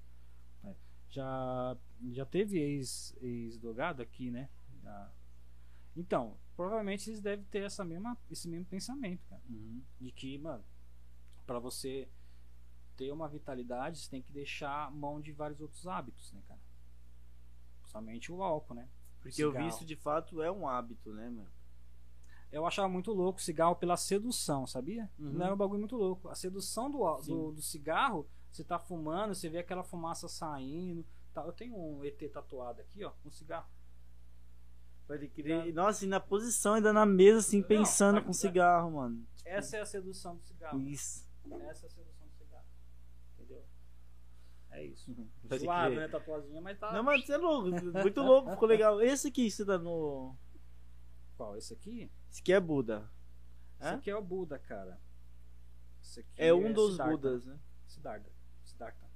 É, Já, já teve ex- ex-drogado aqui, né? Já- Então, provavelmente eles devem ter essa mesma, esse mesmo pensamento, cara. Uhum. De que, mano, pra você ter uma vitalidade, você tem que deixar mão de vários outros hábitos, né, cara? Somente o álcool, né? Porque o Cigarro. vício de fato é um hábito, né, mano? Eu achava muito louco o cigarro pela sedução, sabia? Uhum. Não é um bagulho muito louco. A sedução do, do, do cigarro, você tá fumando, você vê aquela fumaça saindo. Tá, eu tenho um ET tatuado aqui, ó, um cigarro. Pode crer. Nossa, e na posição, ainda na mesa, assim, Não, pensando vai- com cigarro, mano. Essa é a sedução do cigarro. Isso. Essa é a sedução do cigarro. Entendeu? É isso. Pode Suave, né? Tatuazinha, mas tá. Não, mas você é louco. Muito louco, ficou legal. Esse aqui, você tá no. Qual? Esse aqui? Esse aqui é Buda. Esse Hã? aqui é o Buda, cara. Esse aqui É um dos Siddhartha. Budas, né? Siddhartha. Siddhartha.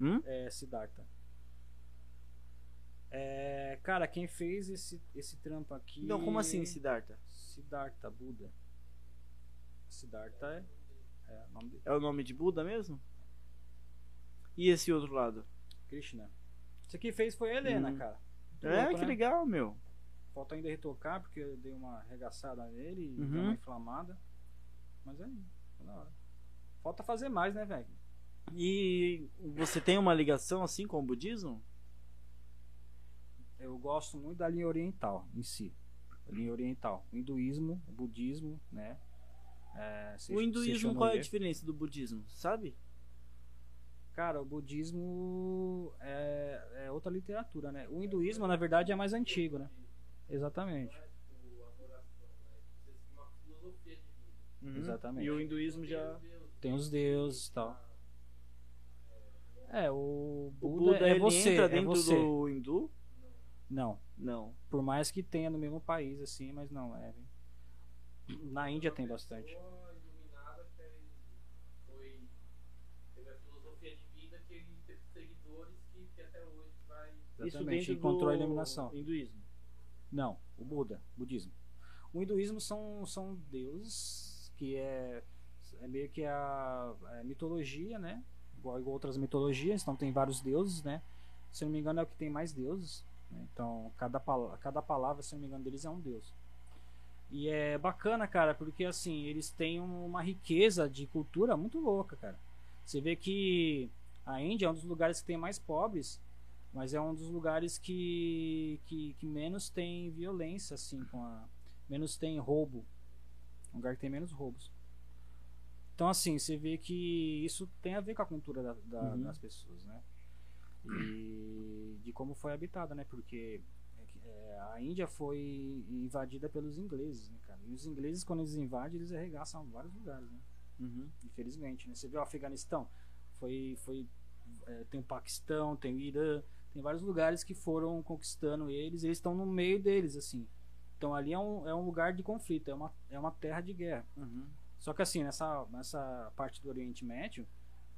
Hum? É, Siddhartha. É, cara, quem fez esse, esse trampo aqui. Então, como assim, Siddhartha? Siddhartha, Buda. Siddhartha é, é nome dele. É o nome de Buda mesmo? E esse outro lado? Krishna. Esse aqui fez foi a Helena, Hum. cara. Muito É, louco, que né? legal, meu. Falta ainda retocar, porque eu dei uma arregaçada nele e Uhum. deu uma inflamada. Mas é isso. foi da hora. Falta fazer mais, né, velho? E você tem uma ligação assim com o budismo? Eu gosto muito da linha oriental em si. A linha oriental. O hinduísmo, o budismo, né? É, O hinduísmo, qual é a diferença do budismo? Sabe? Cara, o budismo é, é outra literatura, né? O hinduísmo, na verdade, é mais antigo, né? Exatamente. Né? Uhum. Exatamente. E o hinduísmo já. Tem os deuses e tal. É, o O Buda, Buda é você, entra é dentro você. do hindu? Não, Não. por mais que tenha no mesmo país, assim, mas não é. Na Índia tem bastante. pessoa iluminada que aí foi teve a filosofia de vida que ele teve seguidores que, que até hoje Isso Exatamente, dentro encontrou a iluminação. hinduísmo. Não, o Buda, budismo. O hinduísmo são, são deuses que é, é meio que a, é mitologia, né? Igual, igual outras mitologias, então tem vários deuses, né? Se não me engano é o que tem mais deuses. né? Então cada, cada palavra, se não me engano, deles é um deus. E é bacana, cara, porque assim, eles têm uma riqueza de cultura muito louca, cara. Você vê que a Índia é um dos lugares que tem mais pobres, mas é um dos lugares que, que, que menos tem violência, assim, com a, menos tem roubo. Um lugar que tem menos roubos. Então, assim, você vê que isso tem a ver com a cultura da- da- Uhum. das pessoas, né? E de como foi habitada, né? Porque é é, a Índia foi invadida pelos ingleses, né, cara? E os ingleses, quando eles invadem, eles arregaçam vários lugares, né? Uhum. infelizmente. Né? Você vê o Afeganistão, foi, foi, é, tem o Paquistão, tem o Irã, tem vários lugares que foram conquistando eles, eles estão no meio deles, assim. Então ali é um, é um lugar de conflito, é uma, é uma terra de guerra. Uhum. Só que assim, nessa, nessa parte do Oriente Médio,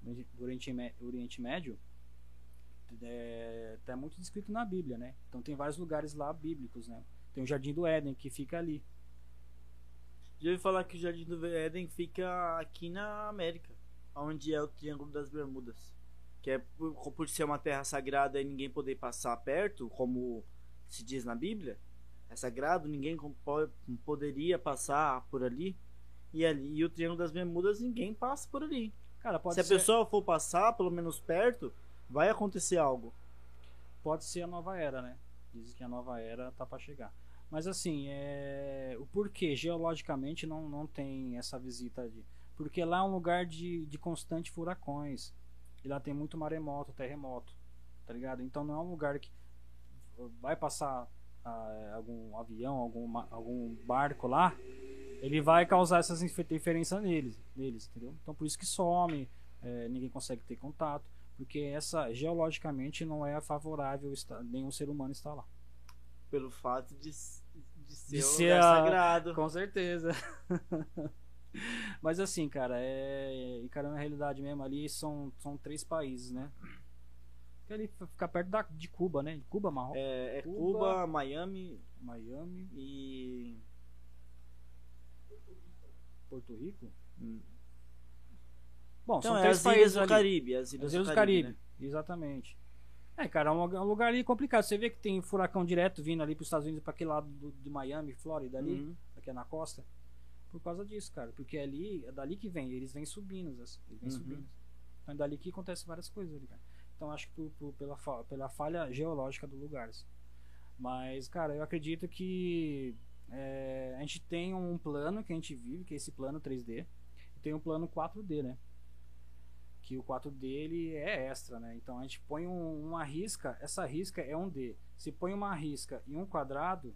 do Oriente, Oriente Médio, é, tá muito descrito na Bíblia, né? Então tem vários lugares lá bíblicos, né? Tem o Jardim do Éden que fica ali. Já ouvi falar que o Jardim do Éden fica aqui na América, onde é o Triângulo das Bermudas. Que é por, por ser uma terra sagrada e ninguém poder passar perto, como se diz na Bíblia. É sagrado, ninguém poderia passar por ali. E ali e o Triângulo das Bermudas ninguém passa por ali. Cara, se a ser, pessoa for passar, pelo menos perto, vai acontecer algo. pode ser a nova era, né? Dizem que a nova era tá para chegar. Mas assim, é... o porquê geologicamente não, não tem essa visita de. Porque lá é um lugar de, de constante furacões. E lá tem muito maremoto, terremoto. Tá ligado? Então não é um lugar que vai passar ah, algum avião, algum, algum barco lá, ele vai causar essas interferências neles, neles, entendeu? Então por isso que some, é, ninguém consegue ter contato, porque essa geologicamente não é favorável estar, nenhum ser humano estar lá. Pelo fato de, De ser, De um ser lugar a- sagrado. Com certeza. <laughs> <laughs> Mas assim, cara, é. Encarando a realidade mesmo, ali são, são três países, né? Que ali fica perto da, de Cuba, né? Cuba, Marrocos, É, é Cuba. Cuba, Miami Miami, e. Porto Rico. Hum. Bom, Então, são é três países do. Caribe. As Ilhas, As Ilhas do Caribe. Caribe, né? exatamente. É, cara, é um, lugar- um lugar ali complicado. Você vê que tem furacão direto vindo ali para os Estados Unidos, para aquele lado do, de Miami, Flórida, ali, Uhum. aqui é na costa. Por causa disso, cara. Porque ali, é dali que vem, eles vêm subindo, assim, eles vêm Uhum. subindo. Então é dali que acontece várias coisas ali, cara. Então acho que por- por- pela, fa- pela falha geológica do lugar. assim. Mas, cara, eu acredito que é, a gente tem um plano que a gente vive, que é esse plano 3D. E tem um plano 4D, né? Que o 4D ele é extra, né? Então a gente põe um- uma risca, essa risca é um D. Se põe uma risca e um quadrado,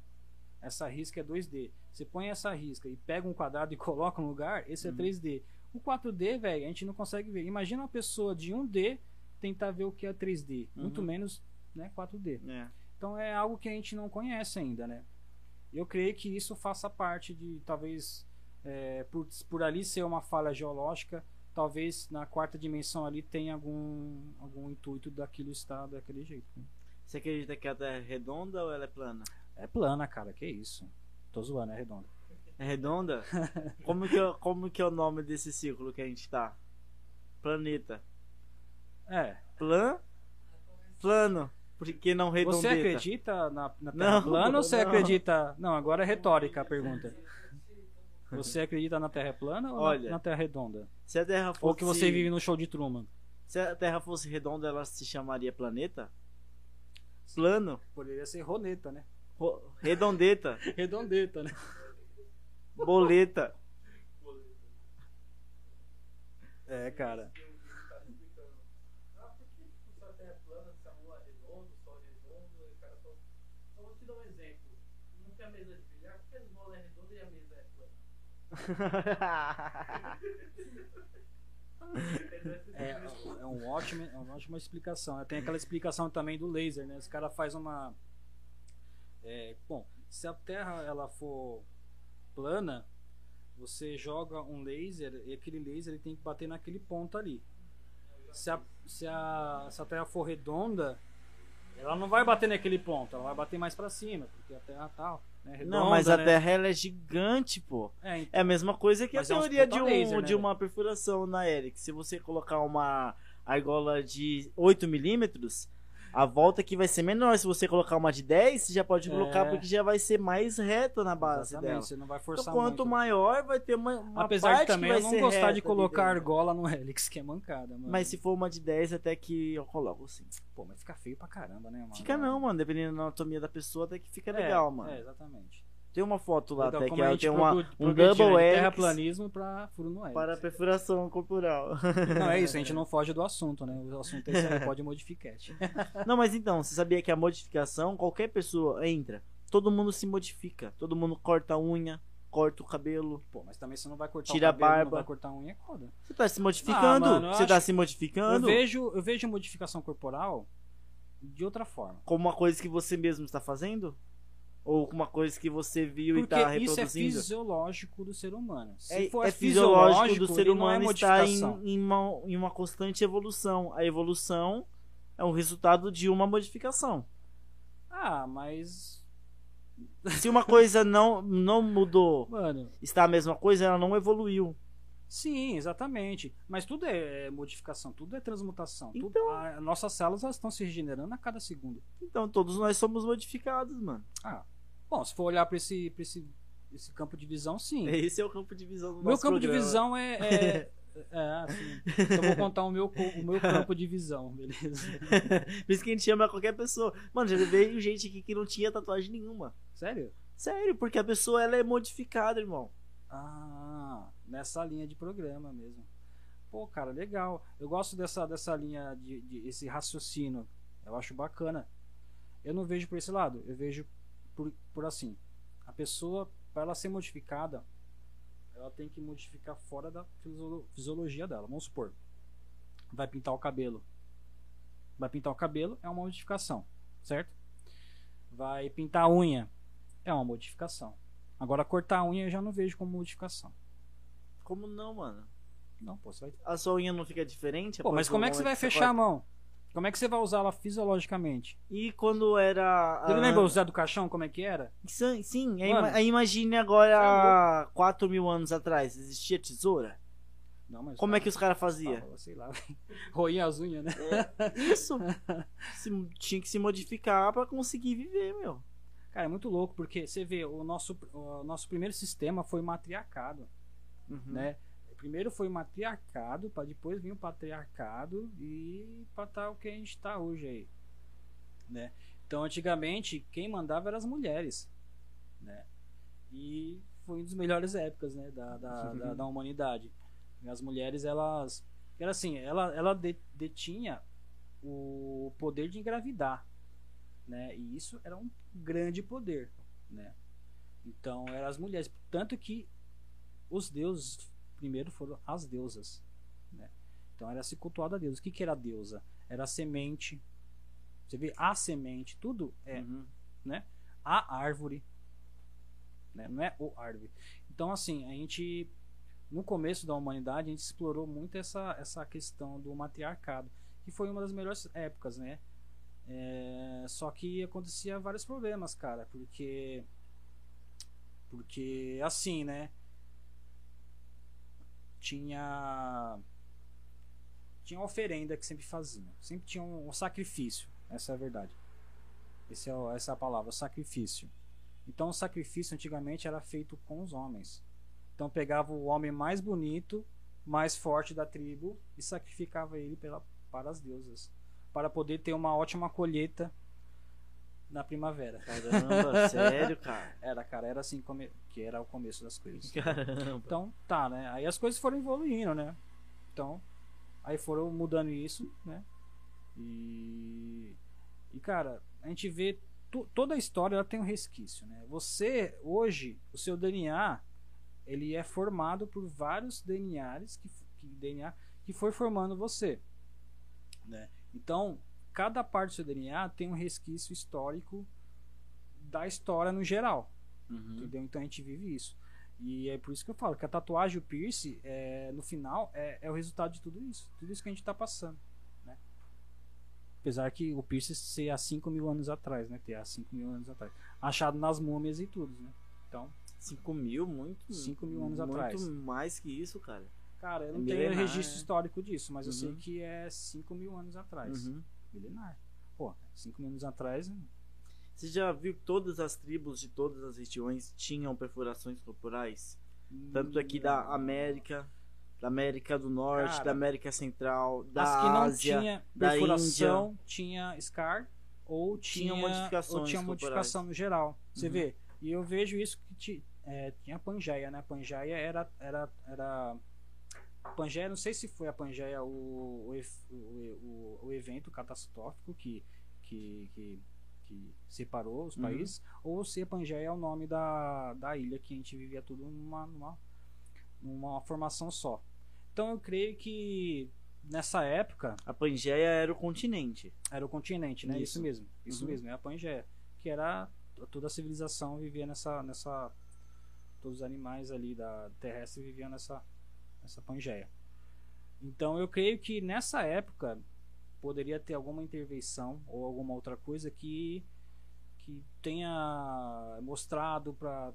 essa risca é 2D. Se põe essa risca e pega um quadrado e <laughs> coloca no lugar, esse é Uhum. 3D. O 4D, velho, a gente não consegue ver. Imagina uma pessoa de 1D tentar ver o que é 3D, muito Uhum. menos né, 4D. É. Então é algo que a gente não conhece ainda, né? Eu creio que isso faça parte de talvez é, por, por ali ser uma falha geológica, talvez na quarta dimensão ali tenha algum algum intuito daquilo estar daquele jeito. né? Você acredita que a Terra é redonda ou ela é plana? É plana, cara, que isso? Tô zoando, é redondo. É redonda? <laughs> como, que é, como que é o nome desse círculo que a gente tá? Planeta. É. Plan? Plano. Por que não redondeta? Você acredita na, na Terra Não, plana ou você <laughs> não. acredita? Não, agora é retórica a pergunta. Você acredita na Terra plana ou na- Olha, na Terra redonda? Se a Terra fosse... Ou que você vive no show de Truman? Se a Terra fosse redonda, ela se chamaria planeta? Plano? Poderia ser roneta, né? Ro- Redondeta? <laughs> Redondeta, né? Boleta? É, cara. É plana, se a lua é redonda, o sol redondo, o cara só. Só vou te dar um exemplo. Não tem a mesa de bilhar, por que a bola é redonda e a mesa é plana? É, é, um ótimo, é uma ótima explicação. Tem aquela explicação também do laser, né? Os cara faz uma. É, bom, se a Terra ela for plana, você joga um laser e aquele laser ele tem que bater naquele ponto ali. Se a, se a, se a Terra for redonda, ela não vai bater naquele ponto, ela vai bater mais pra cima, porque a Terra tá né, redonda. Não, mas a né? Terra ela é gigante, pô. É, então, É a mesma coisa que Mas a é teoria puta de, um, laser, né, de uma perfuração na Eric. Se você colocar uma argola de 8 milímetros, a volta aqui vai ser menor. Se você colocar uma de 10, você já pode É. colocar porque já vai ser mais reta na base exatamente, dela. você não vai Então, forçar quanto muito. maior, vai ter uma, uma Apesar de também que vai eu não gostar de colocar argola no <laughs> Helix, que é mancada, mano. Mas se for uma de 10, até que eu coloco assim. Pô, mas fica feio pra caramba, né, mano? Fica não, mano. Dependendo da anatomia da pessoa, até que fica É, legal, mano. É, exatamente. Tem uma foto lá Então, até que a ela tem uma, um double helix terraplanismo pra furo no Helix. para perfuração corporal. <laughs> Não, é isso, a gente <laughs> não foge do assunto, né? O assunto é esse aí, pode modificar. <laughs> Não, mas então, você sabia que a modificação, qualquer pessoa entra, todo mundo se modifica. Todo mundo corta a unha, corta o cabelo. Pô, mas também você não vai cortar Tira o a cabelo, não barba. vai cortar a unha, é foda. Você tá se modificando. Ah, mano, eu você tá se Eu modificando vejo, eu vejo modificação corporal de outra forma. como uma coisa que você mesmo está fazendo? Ou uma coisa que você viu e Porque tá isso é reproduzindo? fisiológico do ser humano. Se É, for é fisiológico do ser é humano estar em, em uma, em uma constante evolução. A evolução é um resultado de uma modificação. Ah, mas. Se uma coisa não, não mudou, <laughs> Mano, está a mesma coisa, ela não evoluiu. sim, exatamente. Mas tudo é modificação, tudo é transmutação. Tudo, Então- a, nossas células estão se regenerando a cada segundo. Então todos nós somos modificados, mano. Ah, bom, se for olhar para esse, pra esse, esse campo de visão, sim. Esse é o campo de visão do Meu campo de programa. visão é. é, <laughs> é assim. Então vou contar o meu, o meu campo de visão, beleza? Por isso que a gente chama qualquer pessoa. Mano, já veio gente aqui que não tinha tatuagem nenhuma. Sério? Sério, porque a pessoa ela é modificada, irmão. Ah, nessa linha de programa mesmo. Pô, cara, legal. Eu gosto dessa, dessa linha de, de esse raciocínio. Eu acho bacana. Eu não vejo por esse lado. Eu vejo por, por assim. A pessoa, para ela ser modificada, ela tem que modificar fora da fisiolo- fisiologia dela. Vamos supor. Vai pintar o cabelo. Vai pintar o cabelo é uma modificação, certo? Vai pintar a unha. É uma modificação. Agora, cortar a unha eu já não vejo como modificação. Como não, mano? Não, pô, você vai. A sua unha não fica diferente? Pô, mas como é que você vai fechar a mão? Como é que você vai usar ela fisiologicamente? E quando era. Você ah, lembra o Zé do Caixão, como é que era? Sim, sim aí, imagine é agora 4 mil anos atrás. Existia tesoura? Não, mas Como é que os caras faziam? Sei lá. <laughs> Roinha as unhas, né? Isso. Se- tinha que se modificar pra conseguir viver, meu. Cara, é muito louco, porque você vê, o nosso, o nosso primeiro sistema foi matriarcado, Uhum. né? Primeiro foi o matriarcado, para depois vir o patriarcado e para estar o que a gente está hoje aí, né? Então, antigamente, quem mandava eram as mulheres, né? E foi uma das melhores épocas, né, da, da, da, <laughs> da humanidade. As mulheres, elas... Era assim, ela, ela de- detinha o poder de engravidar, né? E isso era um grande poder, né? Então, eram as mulheres. Tanto que os deuses primeiro foram as deusas, né? Então, era se cultuado a deusa. O que, que era a deusa? Era a semente. Você vê, a semente, tudo é Uhum. a árvore, né? não é o árvore. Então, assim, a gente, no começo da humanidade, a gente explorou muito essa, essa questão do matriarcado, que foi uma das melhores épocas, né? É, só que acontecia vários problemas, cara, porque. Porque, assim, né? Tinha. Tinha uma oferenda que sempre faziam. Sempre tinha um, um sacrifício. Essa é a verdade. Esse é essa é a palavra, sacrifício. Então, o sacrifício antigamente era feito com os homens. Então, pegava o homem mais bonito, mais forte da tribo e sacrificava ele pela, para as deusas, para poder ter uma ótima colheita na primavera. Caramba, <laughs> sério, cara. Era, cara, era assim come- que era o começo das coisas. Caramba. Então, tá, né? Aí as coisas foram evoluindo, né? Então, aí foram mudando isso, né? E, e cara, a gente vê to- toda a história ela tem um resquício, né? Você hoje, o seu DNA, ele é formado por vários DNAs que, que DNA que foi formando você, né? Então, cada parte do seu DNA tem um resquício histórico da história no geral. Uhum. Entendeu? Então a gente vive isso. E é por isso que eu falo que a tatuagem o piercing, é, no final, é, é o resultado de tudo isso. Tudo isso que a gente tá passando. Né? Apesar que o piercing ser há 5 mil anos atrás, né? Ter há 5 mil anos atrás. Achado nas múmias e tudo, né? Então, 5 mil, muito. Cinco mil anos muito atrás. mais que isso, cara. cara, eu É não tenho milenar, registro é. histórico disso, mas eu sei Uhum. que é 5 mil anos atrás. Uhum. Milenar. Pô, 5 mil anos atrás. Você já viu que todas as tribos de todas as regiões tinham perfurações corporais? Tanto aqui da América, da América do Norte, Cara, da América Central, da As que não Ásia. tinha da perfuração, tinha scar ou tinha, Tinha modificações ou tinha modificação no geral. Você Uhum. vê? E eu vejo isso que é, tinha a Pangeia, né? A Pangeia era era era Pangeia, não sei se foi a Pangeia o, o, o, o, evento catastrófico que que, que, que separou os Uhum. países, ou se a Pangeia é o nome da, da ilha que a gente vivia tudo numa, numa, numa formação só. Então eu creio que nessa época A Pangeia era o continente. era o continente, né? Isso, Isso. mesmo. Isso Uhum. mesmo, é a Pangeia. Que era toda a civilização vivia nessa. nessa todos os animais ali da terrestre viviam nessa, nessa Pangeia. Então eu creio que nessa época poderia ter alguma intervenção ou alguma outra coisa que, que tenha mostrado para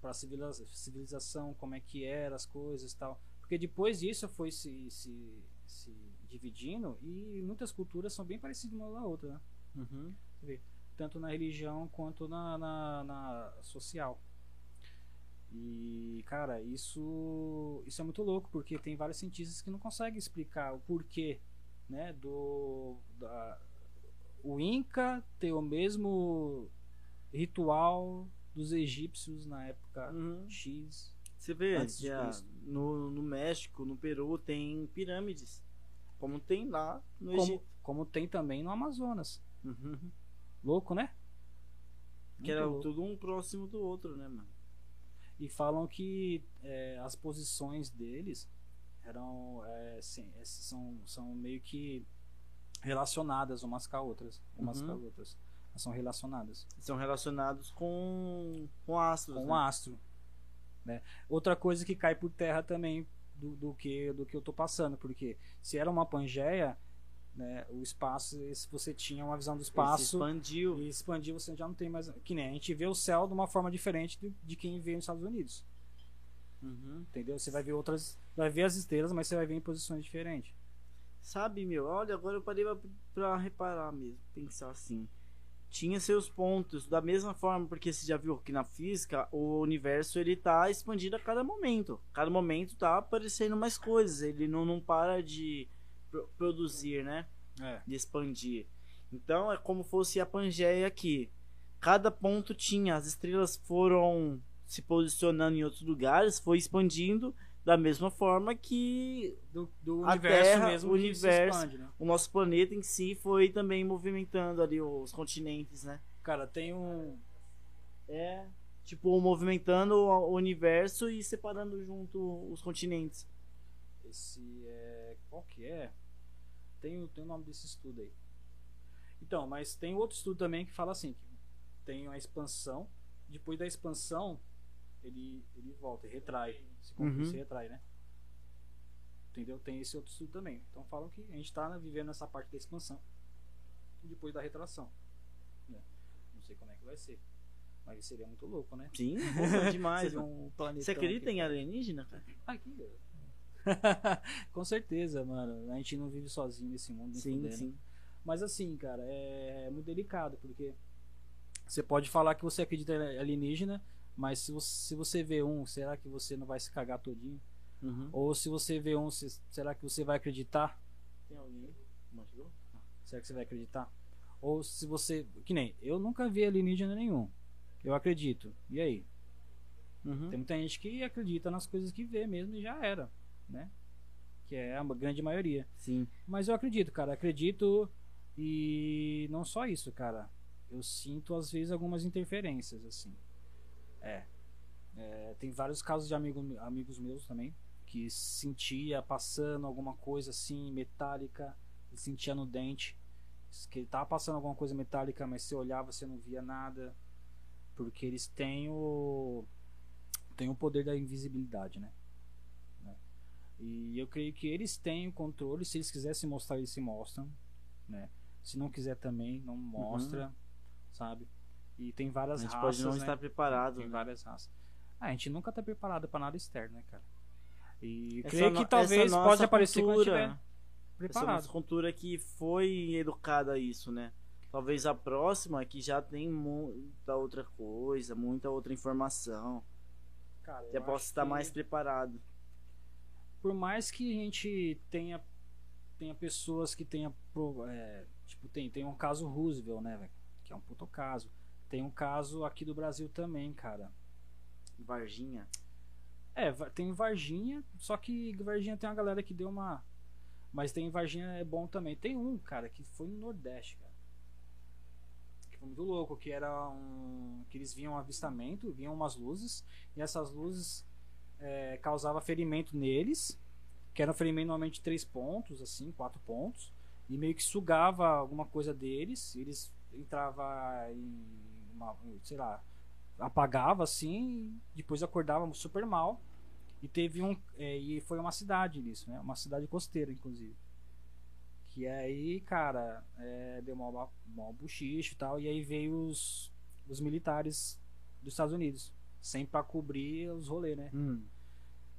para a civilização como é que eram as coisas tal. Porque depois disso foi se, se, se dividindo e muitas culturas são bem parecidas uma da outra, né? Uhum. tanto na religião quanto na, na, na social. E, cara, isso, isso é muito louco, porque tem vários cientistas que não conseguem explicar o porquê, né, do da, o Inca ter o mesmo ritual dos egípcios na época Uhum. X. Você vê, já no, no México, no Peru, tem pirâmides. Como tem lá no Como, Egito. como tem também no Amazonas. Uhum. Louco, né? Que era louco. tudo um próximo do outro, né, mano? E falam que é, as posições deles eram é, sim, são, são meio que relacionadas umas com as outras, umas Uhum. com as outras. Elas são relacionadas São relacionados com, com astros. com né? o astro. Né? Outra coisa que cai por terra também do, do que do que eu tô passando, porque se era uma Pangeia, né, o espaço, se você tinha uma visão do espaço expandiu. e expandir, você já não tem mais. Que nem a gente vê o céu de uma forma diferente de, de quem vê nos Estados Unidos. Uhum. Entendeu? Você vai ver outras. Vai ver as estrelas, mas você vai ver em posições diferentes. Sabe, meu, olha, agora eu parei pra, pra reparar mesmo, pensar assim. Tinha seus pontos, da mesma forma, porque você já viu que na física o universo ele tá expandindo a cada momento. Cada momento tá aparecendo mais coisas, ele não, não para de produzir, né? É. De expandir. Então é como fosse a Pangeia aqui. Cada ponto tinha, as estrelas foram se posicionando em outros lugares, foi expandindo da mesma forma que Do, do A universo Terra, mesmo o universo. expande, né? o nosso planeta em si foi também movimentando ali os continentes, né? Cara, tem um. É, tipo, movimentando o o universo e separando junto os continentes. Esse é. Qual que é? Tem, o- tem o nome desse estudo aí. Então, mas tem outro estudo também que fala assim: que tem a expansão, depois da expansão, ele, ele volta, ele retrai. Se, Uhum. se retrai, né? Entendeu? Tem esse outro estudo também. Então falam que a gente está vivendo essa parte da expansão. E depois da retração. né? Não sei como é que vai ser. Mas seria muito louco, né? Sim, <laughs> demais. <laughs> Um planeta. Você acredita em alienígena, cara? Aqui. <laughs> Com certeza, mano. A gente não vive sozinho nesse mundo. Sim, fudendo. sim. Mas assim, cara, é muito delicado, porque você pode falar que você acredita em alienígena, mas se você, se você vê um, será que você não vai se cagar todinho? Uhum. Ou se você vê um, se- será que você vai acreditar? Tem alguém? Chegou? Será que você vai acreditar? Ou se você. Que nem, eu nunca vi alienígena nenhum. Eu acredito. E aí? Uhum. Tem muita gente que acredita nas coisas que vê mesmo e já era, né? Que é a grande maioria. Sim. Mas eu acredito, cara, acredito e não só isso, cara. Eu sinto às vezes algumas interferências, assim. É. É, tem vários casos de amigo, amigos meus também que sentia passando alguma coisa assim metálica, e sentia no dente, que ele tava passando alguma coisa metálica, mas você olhava você não via nada, porque eles têm o têm o poder da invisibilidade? Né? E eu creio que eles têm o controle, se eles quisessem mostrar, eles se mostram, né? Se não quiser também, não mostra, sabe? E tem A várias gente raças, pode não né? estar preparado. Tem né? várias raças. Ah, a gente nunca tá preparado pra nada externo, né, cara? E Essa creio que essa talvez pode aparecer quando cultura, tiver Essa preparado. nossa cultura que foi educada a isso, né? Talvez a próxima que já tem muita outra coisa, muita outra informação. Cara, Já possa acho estar que mais preparado. Por mais que a gente tenha tenha pessoas que tenha é, tipo tem tem um caso Roosevelt, né, velho? Que é um puto caso. Tem um caso aqui do Brasil também, cara. Varginha. É, tem Varginha, só que Varginha tem uma galera que deu uma. Mas tem Varginha é bom também. Tem um, cara, que foi no Nordeste, cara. Que foi muito louco, que era um. Que eles viam um avistamento, viam umas luzes, e essas luzes é, causava ferimento neles, que era um ferimento normalmente de três pontos, assim, quatro pontos, e meio que sugava alguma coisa deles, eles entrava em uma, sei lá, apagava assim, depois acordava super mal. E teve um. é, e foi uma cidade nisso, né? Uma cidade costeira, inclusive. Que aí, cara, é, deu mal, mal buchicho e tal. E aí veio os, os militares dos Estados Unidos. Sempre pra cobrir os rolês, né? Hum.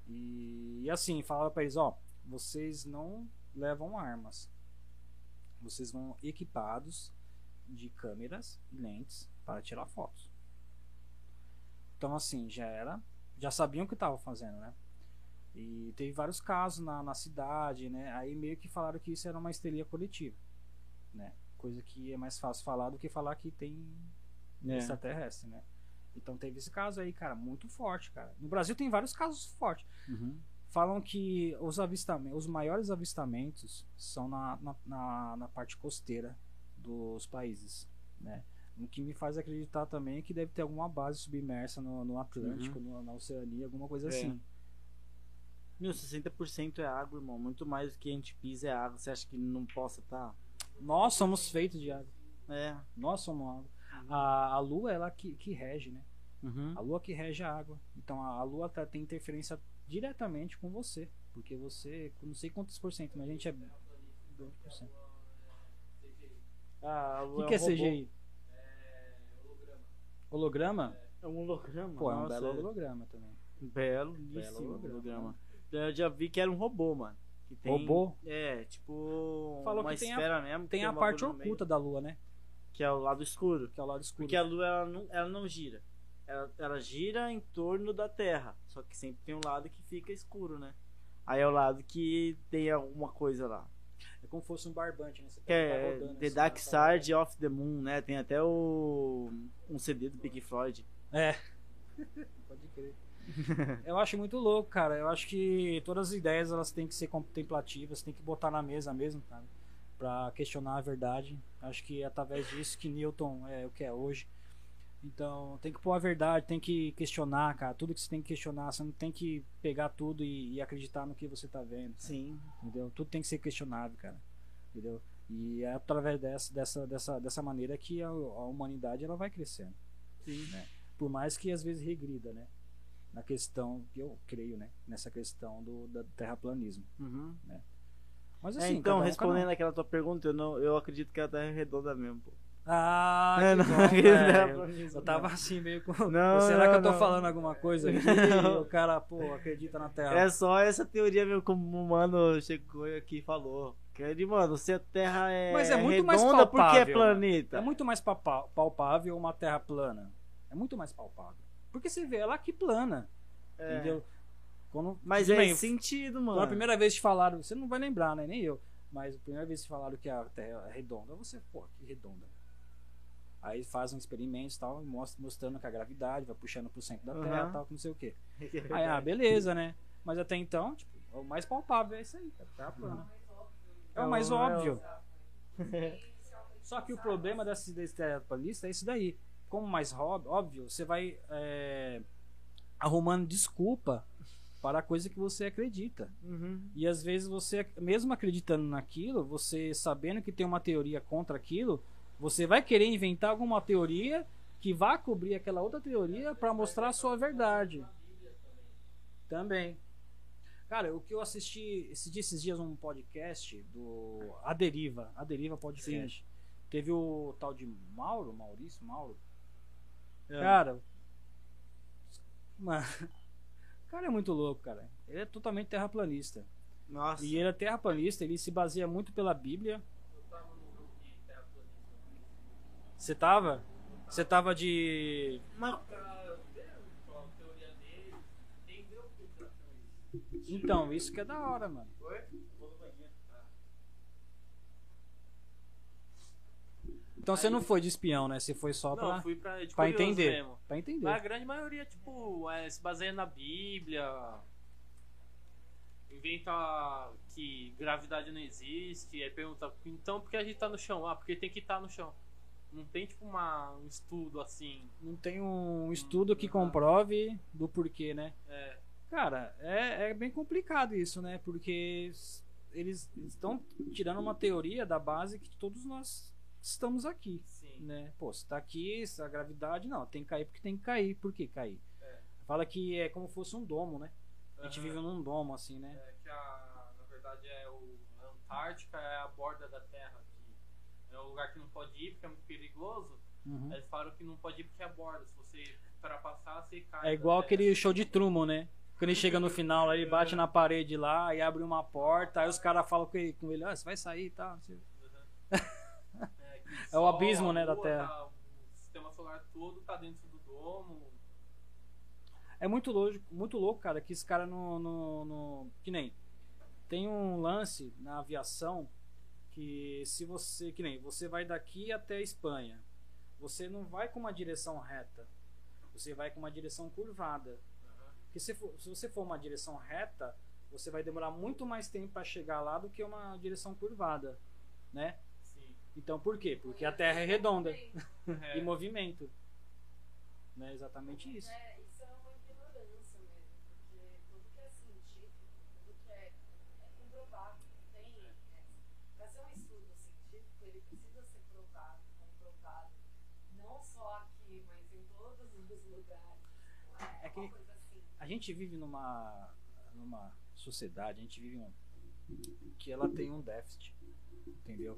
E, e assim, falava pra eles, ó, vocês não levam armas. Vocês vão equipados de câmeras e lentes para tirar fotos. Então assim, já era, já sabiam o que estavam fazendo, né? E teve vários casos na, na cidade, né? Aí meio que falaram que isso era uma histeria coletiva, né? Coisa que é mais fácil falar do que falar que tem É. extraterrestre, né? Então teve esse caso aí, cara, muito forte, cara. No Brasil tem vários casos fortes. Uhum. Falam que os avistamentos, os maiores avistamentos são na, na, na, na parte costeira dos países, né? O que me faz acreditar também é que deve ter alguma base submersa no, no Atlântico, no- na Oceania, alguma coisa É. assim. Meu, 60% é água, irmão. Muito mais do que a gente pisa é água. Você acha que não possa estar? Nós somos feitos de água. É. Nós somos água. A, a lua, ela que, que rege, né? Uhum. A lua que rege a água. Então a, a lua tá, tem interferência diretamente com você. Porque você, não sei quantos por cento, mas a gente é 2%. Ah, a O lua que, que é um robô. CGI? É holograma. Holograma? É um holograma. Pô, é um nossa, belo holograma também. Belo, Belo holograma. holograma. Eu já vi que era um robô, mano. Que tem- Robô? É, tipo. Falou uma que tem a- esfera mesmo. que Tem a parte meio, oculta da lua, né? Que é o lado escuro. Que é o lado escuro. Porque a lua ela não, ela não gira. Ela, ela gira em torno da Terra. Só que sempre tem um lado que fica escuro, né? Aí é o lado que tem alguma coisa lá. É como se fosse um barbante, né? Você é ficar rodando The assim, Dark nessa- Side of the Moon, né? Tem até o. um CD do Pink Floyd. É. <laughs> Pode crer. Eu acho muito louco, cara. Eu acho que todas as ideias elas têm que ser contemplativas, tem que botar na mesa mesmo, cara, Pra questionar a verdade. Acho que é através disso que Newton é o que é hoje. Então, tem que pôr a verdade, tem que questionar, cara. Tudo que você tem que questionar, você não tem que pegar tudo e, e acreditar no que você tá vendo. cara. Sim. Entendeu? Tudo tem que ser questionado, cara. Entendeu? E é através dessa, dessa, dessa, dessa maneira que a, a humanidade ela vai crescendo. Sim. Por mais que às vezes regrida, né? Na questão, que eu creio, né? Nessa questão do da terraplanismo. Uhum. Mas É, assim, então, cada um, respondendo aquela tua pergunta, eu, não, eu acredito que a Terra é redonda mesmo, pô. Ah, É, não, bom, terraplanismo, <laughs> Eu tava não. assim meio com. Não, Será que eu tô não. falando alguma coisa aqui? <laughs> Não. O cara, pô, acredita na Terra. É só essa teoria mesmo, como o mano chegou aqui e falou. Que ele, mano, se a Terra é, Mas é muito mais redonda, por que é palpável, planeta? É muito mais palpável uma Terra plana. É muito mais palpável. Porque você vê ela aqui plana. É. Entendeu? Quando, Mas tudo é bem, sentido, Quando mano. a primeira vez te falaram, você não vai lembrar, né? Nem eu. Mas a primeira vez que falaram que a Terra é redonda, você, pô, que redonda. Aí faz um experimento e tal, mostra, mostrando que a gravidade vai puxando pro centro da Terra e tal, que não sei o quê. <laughs> Aí, ah, beleza, né? Mas até então, tipo, o mais palpável é isso aí, cara. Terra plana. É o mais É o- óbvio. <laughs> Só que o problema desse terraplanista é isso daí. Como mais óbvio, você vai é, arrumando desculpa para a coisa que você acredita. Uhum. E às vezes você, mesmo acreditando naquilo, você sabendo que tem uma teoria contra aquilo, você vai querer inventar alguma teoria que vá cobrir aquela outra teoria para mostrar a sua verdade. Também. Cara, o que eu assisti esse- esses dias um podcast do A Deriva, A Deriva Podcast. Teve o tal de Mauro, Maurício, Mauro. É. Cara, mano, cara é muito louco, cara. Ele é totalmente terraplanista. Nossa. E ele é terraplanista, ele se baseia muito pela Bíblia. Eu tava num grupo de terraplanista. Você tava? Você tava de. Mas-. Então, isso que é da hora, mano. Oi? Vou no banheiro. Ah. Então você não foi de espião, né? Você foi só Não, pra, fui pra, de pra entender. mesmo. Pra entender. Mas a grande maioria, tipo, é, se baseia na Bíblia. Inventa que gravidade não existe. Aí pergunta, então por que a gente tá no chão? Ah, porque tem que estar no chão. Não tem, tipo, uma, um estudo assim. Não tem um estudo que comprove do porquê, né? É, Cara, é, é bem complicado isso, né? Porque eles estão tirando uma teoria da base que todos nós estamos aqui. sim. né? Pô, se tá aqui, se a gravidade, não, tem que cair porque tem que cair. Por que cair? É. Fala que é como se fosse um domo, né? A gente vive num domo, assim, né? É que a, na verdade é o a Antártica é a borda da Terra. Que é um lugar que não pode ir porque é muito perigoso. Uhum. Eles falaram que não pode ir porque é a borda. Se você ultrapassar, você cai. É igual aquele terra. show de Truman, né? Quando ele chega no final, ele bate na parede lá e abre uma porta, aí os caras falam com ele, com ele, ah, você vai sair e tal. não sei. <laughs> É, o abismo, né, da Terra. tá- o sistema solar todo tá dentro do domo. É muito louco, muito louco, cara, que esse cara no, no, no- Que nem. Tem um lance na aviação que se você. Que nem, você vai daqui até a Espanha. Você não vai com uma direção reta. Você vai com uma direção curvada. Porque se, for- se você for uma direção reta, você vai demorar muito mais tempo para chegar lá do que uma direção curvada, né? Então por quê? Porque a Terra é redonda É. <laughs> e movimento. Né? Exatamente isso. É, isso é uma ignorância mesmo, porque tudo que é científico, tudo que é, é comprovado, tem. É, para ser um estudo científico, ele precisa ser provado, comprovado. Não só aqui, mas em todos os <laughs> lugares. Não é, É que- assim. A gente vive numa, numa sociedade, a gente vive um, que ela tem um déficit, entendeu?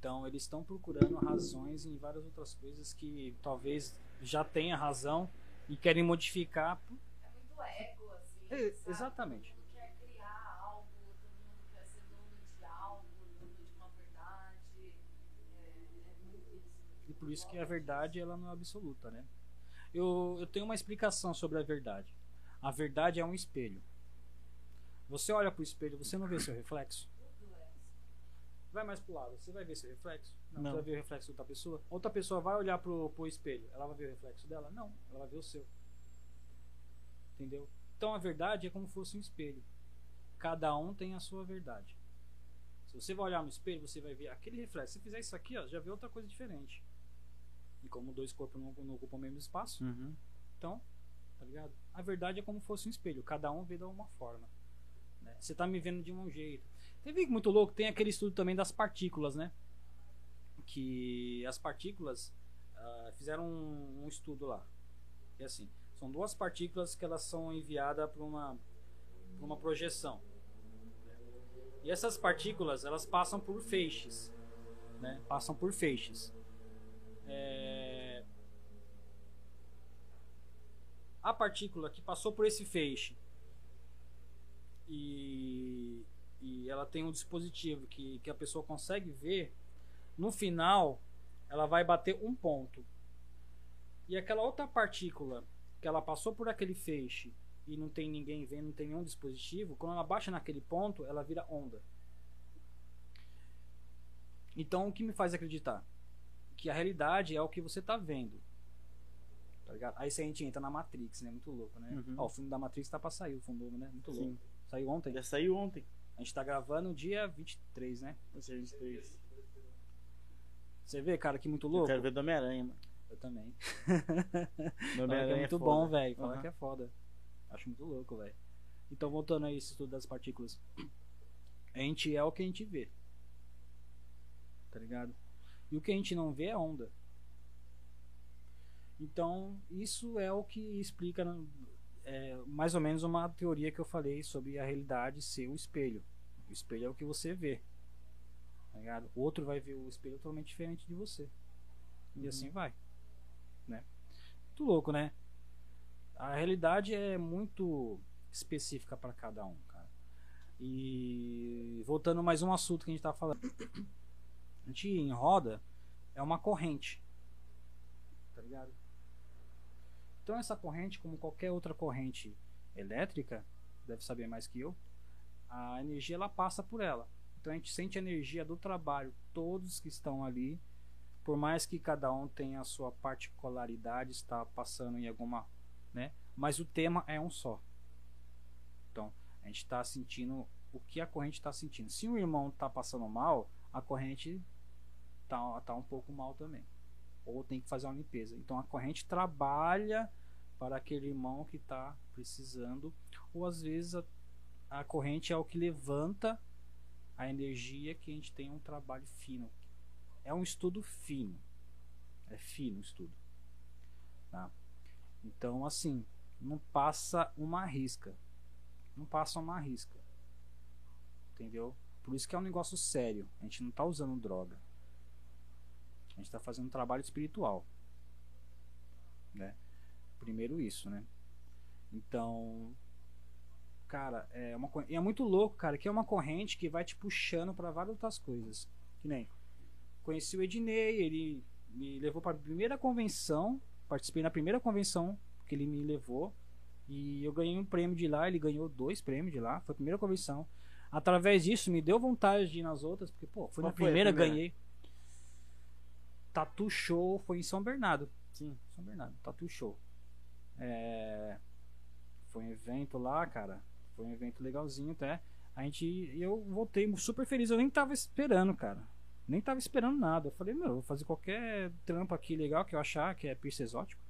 Então eles estão procurando razões em várias outras coisas que talvez já tenha razão e querem modificar. É muito ego, assim. É, exatamente. Todo mundo quer criar algo, todo mundo quer ser dono de algo, dono de uma verdade. Muito isso. E por isso que a verdade ela não é absoluta, né? Eu, eu tenho uma explicação sobre a verdade. A verdade é um espelho. Você olha pro espelho, você não vê seu reflexo. Vai mais pro lado, você vai ver seu reflexo? Não, Não. Você vai ver o reflexo de outra pessoa? Outra pessoa vai olhar pro, pro espelho, ela vai ver o reflexo dela? Não, ela vai ver o seu. Entendeu? Então a verdade é como se fosse um espelho. Cada um tem a sua verdade. Se você vai olhar no espelho, você vai ver aquele reflexo. Se fizer isso aqui, ó, já vê outra coisa diferente. E como dois corpos não, não ocupam o mesmo espaço, Uhum. então, tá ligado? A verdade é como se fosse um espelho. Cada um vê de uma forma. né? Você tá me vendo de um jeito. Que muito louco? Tem aquele estudo também das partículas, né? Que as partículas ah, fizeram um, um estudo lá. Que é assim, são duas partículas que elas são enviadas para uma, uma projeção. né? E essas partículas, elas passam por feixes. Né? Passam por feixes. É, a partícula que passou por esse feixe e, e ela tem um dispositivo que, que a pessoa consegue ver, no final ela vai bater um ponto. E aquela outra partícula que ela passou por aquele feixe e não tem ninguém vendo, não tem nenhum dispositivo, quando ela baixa naquele ponto, ela vira onda. Então o que me faz acreditar? Que a realidade é o que você está vendo. Tá ligado? Aí se a gente entra na Matrix, né? Muito louco, né? Uhum. Ó, o filme da Matrix tá pra sair, o novo, né? Muito louco. Sim. Saiu ontem. Já saiu ontem. A gente tá gravando dia 23, né? É 23. Você vê, cara, que muito Eu louco? quero ver do Homem-Aranha, mano. Eu também. <laughs> Que Homem-Aranha é muito foda. bom, velho. Fala Aham. que é foda. Acho muito louco, velho. Então, voltando aí esse estudo das partículas. A gente é o que a gente vê. Tá ligado? E o que a gente não vê é onda. Então, isso é o que explica é, mais ou menos uma teoria que eu falei sobre a realidade ser o espelho. O espelho é o que você vê. Tá ligado? O outro vai ver o espelho totalmente diferente de você. E Uhum. assim vai. Né? Muito louco, né? A realidade é muito específica para cada um, cara. E voltando mais um assunto que a gente tá falando. A gente em roda é uma corrente. Tá ligado? Então essa corrente, como qualquer outra corrente elétrica, deve saber mais que eu, a energia ela passa por ela. Então a gente sente a energia do trabalho, todos que estão ali, por mais que cada um tenha a sua particularidade, está passando em alguma, né? Mas o tema é um só. Então, a gente está sentindo o que a corrente está sentindo. Se o irmão está passando mal, a corrente tá, tá um pouco mal também. Ou tem que fazer uma limpeza. Então a corrente trabalha para aquele irmão que está precisando. Ou às vezes a, a corrente é o que levanta a energia que a gente tem um trabalho fino. É um estudo fino. É fino o estudo. Tá? Então, assim, não passa uma risca. Não passa uma risca. Entendeu? Por isso que é um negócio sério. A gente não tá usando droga. A gente tá fazendo um trabalho espiritual. Né? Primeiro isso, né? Então, cara, é uma e é muito louco, cara, que é uma corrente que vai te puxando para várias outras coisas. Que nem conheci o Ednei, ele me levou para a primeira convenção, participei na primeira convenção que ele me levou e eu ganhei um prêmio de lá, ele ganhou dois prêmios de lá, foi a primeira convenção. Através disso me deu vontade de ir nas outras, porque pô, foi Qual na foi primeira, primeira? ganhei. Tatu Show foi em São Bernardo. Sim. São Bernardo, Tatu Show. É, Foi um evento lá, cara. Foi um evento legalzinho até. A gente. Eu voltei super feliz. Eu nem tava esperando, cara. Nem tava esperando nada. Eu falei, meu, eu vou fazer qualquer trampo aqui legal que eu achar que é piercing exótico.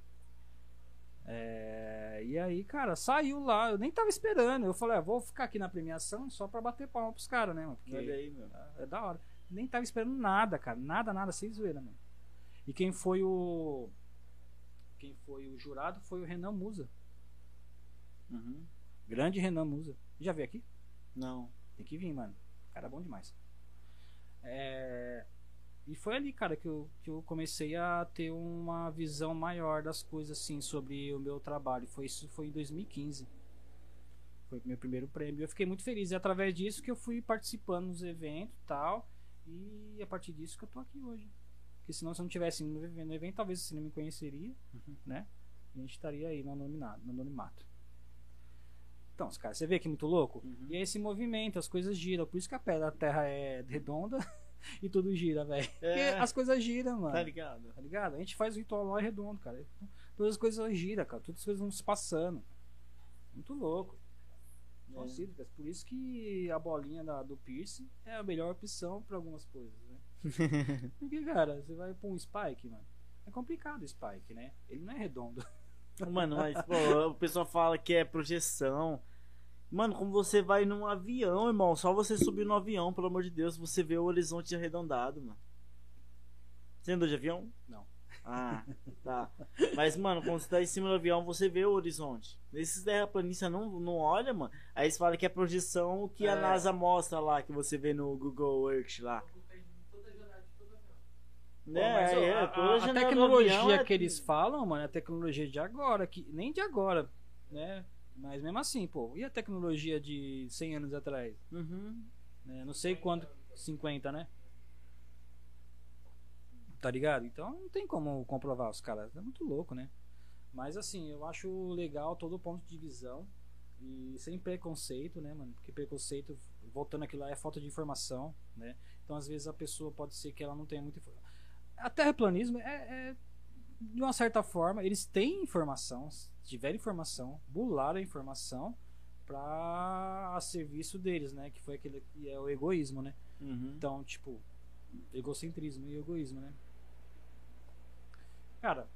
É, E aí, cara, saiu lá. Eu nem tava esperando. Eu falei, ah, vou ficar aqui na premiação só pra bater palma pros caras, né, mano? Porque Olha aí, meu. é da hora. Nem tava esperando nada, cara. Nada, nada, sem zoeira, mano. E quem foi o. Quem foi o jurado foi o Renan Musa. Uhum. Grande Renan Musa. Já veio aqui? Não. Tem que vir, mano. O cara é bom demais. É, E foi ali, cara, que eu, que eu comecei a ter uma visão maior das coisas, assim, sobre o meu trabalho. Foi isso foi em 2015. Foi o meu primeiro prêmio. Eu fiquei muito feliz. E através disso que eu fui participando nos eventos e tal. E a partir disso que eu tô aqui hoje. Porque senão se eu não tivesse indo no evento, talvez você não me conheceria, né? E a gente estaria aí no anonimato. No anonimato. Então, os caras, você vê que é muito louco? Uhum. E é esse movimento, as coisas giram. Por isso que a pedra, a terra é redonda <laughs> e tudo gira, velho. Porque É. as coisas giram, mano. Tá ligado? Tá ligado? A gente faz o ritual lá redondo, cara. Todas as coisas giram, cara. Todas as coisas vão se passando. Muito louco. É. Por isso que a bolinha da- do piercing é a melhor opção pra algumas coisas, né? <laughs> Porque, cara, você vai pôr um spike, mano. É complicado o spike, né? Ele não é redondo. Mano, mas pô, o pessoal fala que é projeção. Mano, como você vai num avião, irmão, só você subir no avião, pelo amor de Deus, você vê o horizonte arredondado, mano. Você andou de avião? Não. Ah, tá. Mas, mano, quando você tá em cima do avião, você vê o horizonte. Esses terraplanistas não, não olham, mano. Aí eles falam que é projeção que a É. NASA mostra lá, que você vê no Google Earth lá. Toda jornada de todo avião. Né? Mas, é, a, a- a tecnologia é- que eles falam, mano, é a tecnologia de agora, que nem de agora, né? Mas mesmo assim, pô, e a tecnologia de 100 anos atrás? Uhum. né? Não sei quanto, 50, né? Tá ligado? Então não tem como comprovar os caras, é muito louco, né? Mas assim, eu acho legal todo o ponto de visão e sem preconceito, né, mano? Porque preconceito, voltando aquilo lá, é falta de informação, né? Então às vezes a pessoa pode ser que ela não tenha muita informação. A terraplanismo é, é de uma certa forma, eles têm informação, tiveram informação, bularam a informação para a serviço deles, né? Que foi aquele que é o egoísmo, né? Uhum. Então, tipo, egocentrismo e egoísmo, né? Cara,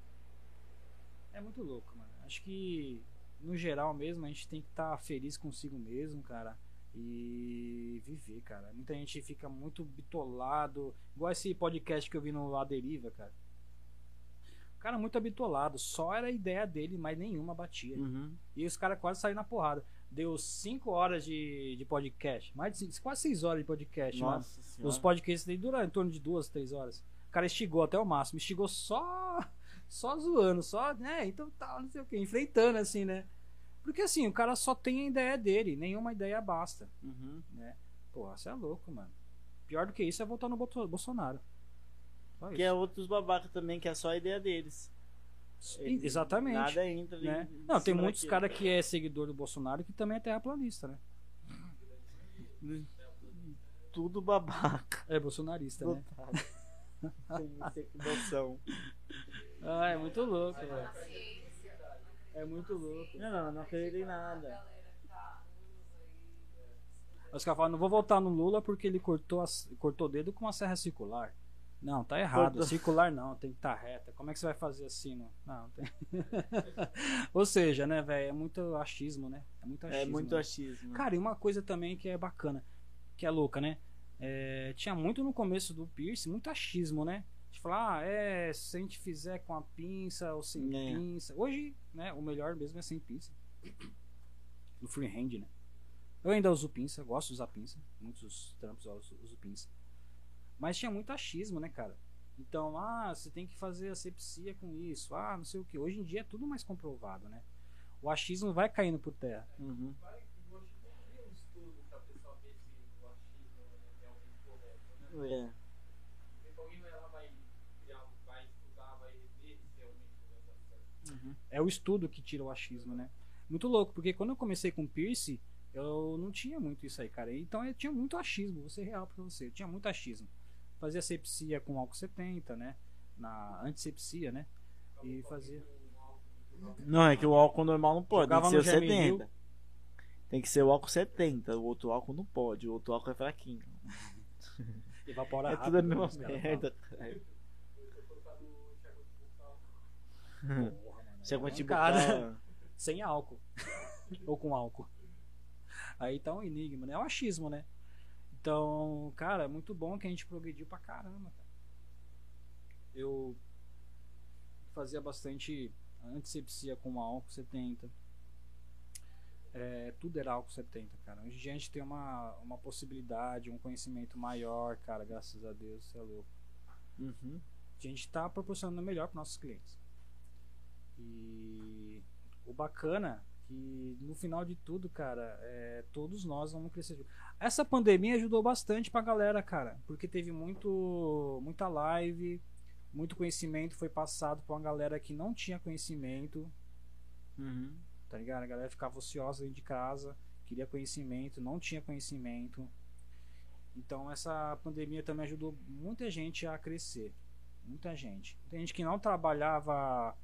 é muito louco, mano. Acho que no geral mesmo a gente tem que estar feliz consigo mesmo, cara. E viver, cara. Muita gente fica muito bitolado. Igual esse podcast que eu vi no A Deriva, cara. O cara muito habitolado. Só era a ideia dele, mas nenhuma batia. Uhum. E os caras quase saíram na porrada. Deu 5 horas de, de podcast. Mais de cinco, quase 6 horas de podcast, mano. Nossa senhora. Os podcasts daí duram em torno de duas, três horas. O cara estigou até o máximo. Estigou só. <laughs> Só zoando, só, né? Então tá, não sei o que, enfrentando assim, né? Porque assim, o cara só tem a ideia dele, nenhuma ideia basta, Uhum. né? Pô, você é louco, mano. Pior do que isso é votar no Bolso- Bolsonaro. Só Que isso. é outros babaca também, que é só a ideia deles. Exatamente. Nada entra né? em Não, tem muitos caras que é seguidor do Bolsonaro que também é terraplanista, né? Tudo babaca. É bolsonarista, né? Sem <laughs> noção. Ah, é muito louco, velho. É muito louco. Não, não, não acredito em nada. tá. Os caras falam, não vou votar no Lula porque ele cortou, as- cortou o dedo com uma serra circular. Não, tá errado. Cortou. Circular não, tem que estar reta. Como é que você vai fazer assim? Não, não tem. <laughs> Ou seja, né, velho? É muito achismo, né? É muito achismo. É muito né? achismo. Cara, e uma coisa também que é bacana, que é louca, né? É, tinha muito no começo do Pierce, muito achismo, né? Falar, ah, é, se a gente fizer com a pinça ou sem É. pinça. Hoje, né, o melhor mesmo é sem pinça. No freehand, né? Eu ainda uso pinça, gosto de usar pinça. Muitos trampos eu uso, uso pinça. Mas tinha muito achismo, né, cara? Então, ah, você tem que fazer asepsia com isso. Ah, não sei o que. Hoje em dia é tudo mais comprovado, né? O achismo vai caindo por terra. Uhum. Vai, eu acho que tem um estudo pra pessoa ver se o achismo é realmente correto, né? É. Porque alguém vai lá, vai, criar, vai estudar, vai ver se realmente vai dar certo. Uhum. é o estudo que tira o achismo, né? Muito louco, porque quando eu comecei com Pierce, eu não tinha muito isso aí, cara. Então eu tinha muito achismo, vou ser real pra você. Eu tinha muito achismo. Fazia sepsia com álcool 70, né? Na antisepsia, né? E fazia. Não, é que o álcool normal não pode, tem Jogava que ser o no Gemini, 70. Tem que ser o álcool 70, o outro álcool não pode, o outro álcool é fraquinho. <laughs> Evapora é rápido. tudo a né, mesma merda, cara. <laughs> Você é antibucal. mancada. <laughs> Sem álcool. <laughs> Ou com álcool. Aí tá um enigma, né? É um achismo, né? Então, cara, é muito bom que a gente progrediu pra caramba, cara. Eu fazia bastante antisepsia com álcool 70. É, tudo era álcool 70, cara. Hoje em dia a gente tem uma, uma possibilidade, um conhecimento maior, cara, graças a Deus, você é louco. Uhum. A gente tá proporcionando melhor para nossos clientes. E o bacana que no final de tudo, cara, é, todos nós vamos crescer. Essa pandemia ajudou bastante pra galera, cara, porque teve muito muita live, muito conhecimento foi passado pra uma galera que não tinha conhecimento, Uhum. tá ligado? A galera ficava ociosa dentro de casa, queria conhecimento, não tinha conhecimento. Então essa pandemia também ajudou muita gente a crescer. Muita gente. Tem gente que não trabalhava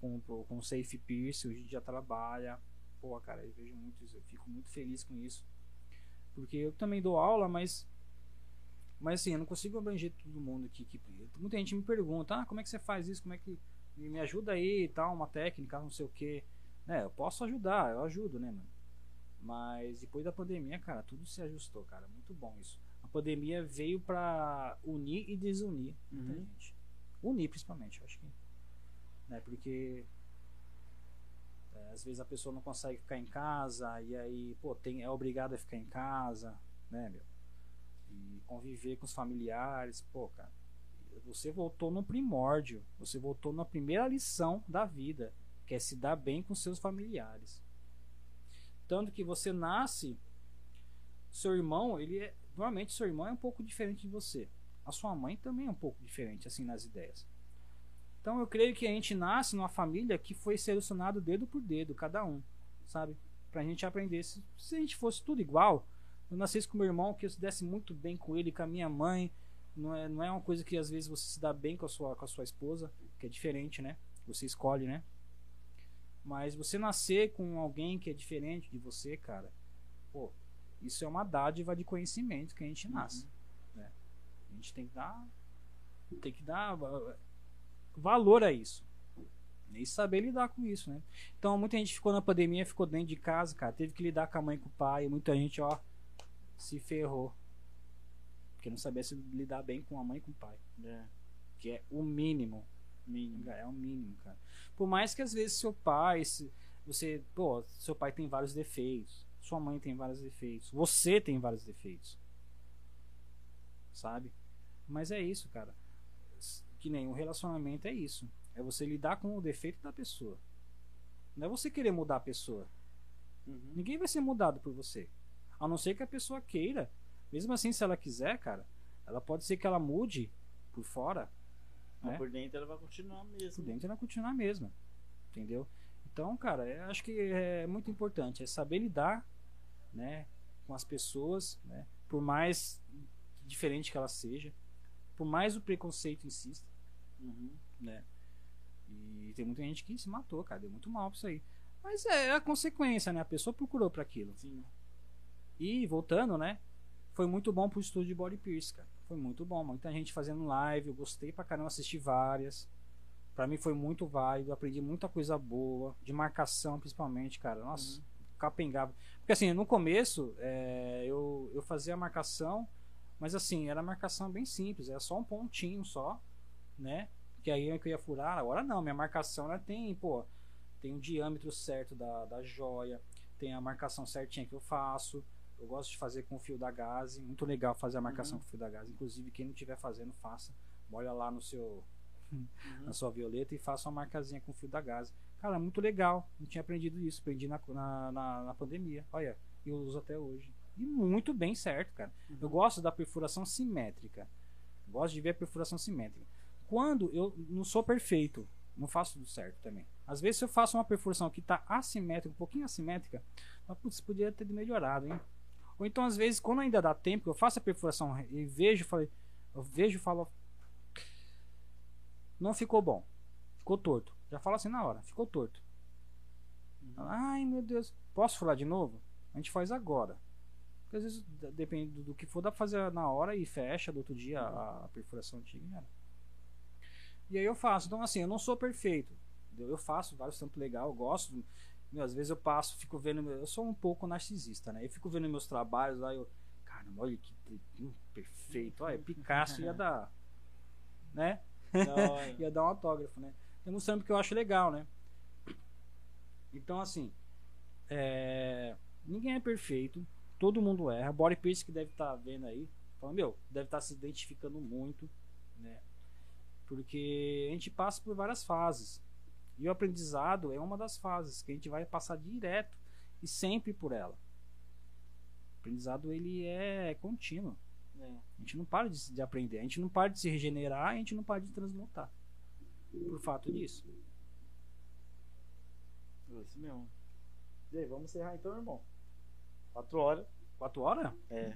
com, com Safe Pierce, hoje dia trabalha. Pô, cara, eu vejo muito isso, eu fico muito feliz com isso. Porque eu também dou aula, mas. Mas assim, eu não consigo abranger todo mundo aqui. Que, muita gente me pergunta, ah, como é que você faz isso? Como é que. Me ajuda aí e tal, uma técnica, não sei o que. Né, eu posso ajudar, eu ajudo, né, mano? Mas depois da pandemia, cara, tudo se ajustou, cara. Muito bom isso. A pandemia veio pra unir e desunir muita Uhum. gente. Unir principalmente, eu acho que. Né, porque é, às vezes a pessoa não consegue ficar em casa e aí, pô, tem, é obrigado a ficar em casa, né, meu? E conviver com os familiares, pô, cara. Você voltou no primórdio, você voltou na primeira lição da vida, que é se dar bem com seus familiares. Tanto que você nasce, seu irmão, ele é, normalmente seu irmão é um pouco diferente de você. A sua mãe também é um pouco diferente assim nas ideias. Então eu creio que a gente nasce numa família que foi selecionado dedo por dedo, cada um, sabe? Pra gente aprender. Se, se a gente fosse tudo igual, eu nascesse com meu irmão, que eu se desse muito bem com ele, com a minha mãe. Não é, não é uma coisa que às vezes você se dá bem com a sua, com a sua esposa, que é diferente, né? Você escolhe, né? Mas você nascer com alguém que é diferente de você, cara, pô, isso é uma dádiva de conhecimento que a gente nasce. né? A gente tem que dar. Tem que dar valor a isso. E saber lidar com isso, né? Então muita gente ficou na pandemia, ficou dentro de casa, cara. Teve que lidar com a mãe e com o pai. E muita gente, ó, se ferrou. Porque não sabia se lidar bem com a mãe e com o pai. É. Que é o mínimo. Mínimo. É o mínimo, cara. Por mais que às vezes seu pai, se- você, pô, seu pai tem vários defeitos, sua mãe tem vários defeitos, você tem vários defeitos. Sabe? Mas é isso, cara. Que nem um relacionamento é isso. É você lidar com o defeito da pessoa. Não é você querer mudar a pessoa. Uhum. Ninguém vai ser mudado por você. A não ser que a pessoa queira. Mesmo assim, se ela quiser, cara, ela pode ser que ela mude por fora, Mas né? por dentro ela vai continuar por mesmo. dentro ela continuar a mesma. Entendeu? Então, cara, eu acho que é muito importante é saber lidar, né, com as pessoas, né, por mais diferente que ela seja, por mais o preconceito insista, Uhum. né? E tem muita gente que se matou, cara, deu muito mal pra isso aí. Mas é a consequência, né? A pessoa procurou para aquilo. Sim. E voltando, né? Foi muito bom pro estúdio de Body Pierce, cara. Foi muito bom. Muita gente fazendo live. Eu gostei pra caramba, assisti várias. Pra mim foi muito válido. Aprendi muita coisa boa. De marcação, principalmente, cara. Nossa, capengava. Porque assim, no começo, é, eu, eu fazia a marcação. Mas assim, era marcação bem simples. Era só um pontinho só, né? Que aí é que eu ia furar. Agora não, minha marcação ela tem, pô, tem o diâmetro certo da, da joia. Tem a marcação certinha que eu faço. Eu gosto de fazer com o fio da gaze. Muito legal fazer a marcação Uhum. com o fio da gaze. Inclusive, quem não estiver fazendo, faça. Olha lá no seu, <laughs> Uhum. na sua violeta e faça uma marcazinha com o fio da gaze. Cara, muito legal. Não tinha aprendido isso. Aprendi na, na, na, na pandemia. Olha, e eu uso até hoje. E muito bem certo, cara. Uhum. Eu gosto da perfuração simétrica. Gosto de ver a perfuração simétrica. Quando eu não sou perfeito, não faço tudo certo também. Às vezes, se eu faço uma perfuração que está assimétrica, um pouquinho assimétrica, mas, putz, podia ter melhorado, hein? Ou então, às vezes, quando ainda dá tempo, eu faço a perfuração e vejo, falei, eu vejo e falo, não ficou bom, ficou torto. Já falo assim na hora, ficou torto. Ai, meu Deus, posso furar de novo? A gente faz agora. Porque às vezes, depende do- do que for, dá pra fazer na hora e fecha do outro dia a, a perfuração antiga. e era. E aí eu faço. Então, assim, eu não sou perfeito. Eu faço vários tampos legal, eu gosto. Meu, às vezes eu passo, fico vendo. Eu sou um pouco narcisista, né? Eu fico vendo meus trabalhos lá, eu. Caramba, olha que hum, perfeito. Olha, Picasso ia dar. <laughs> Né? <laughs> Ia dar um autógrafo, né? Demonstrando que eu acho legal, né? Então, assim, é, ninguém é perfeito, todo mundo erra. Body Pierce que deve estar vendo aí, falando, meu, deve estar se identificando muito, né? Porque a gente passa por várias fases. E o aprendizado é uma das fases que a gente vai passar direto e sempre por ela. O aprendizado ele é contínuo. É. A gente não para de, de aprender, a gente não para de se regenerar, a gente não para de transmutar. Por fato disso. É Isso mesmo. E aí, vamos encerrar então, irmão. Quatro horas. Quatro horas? É.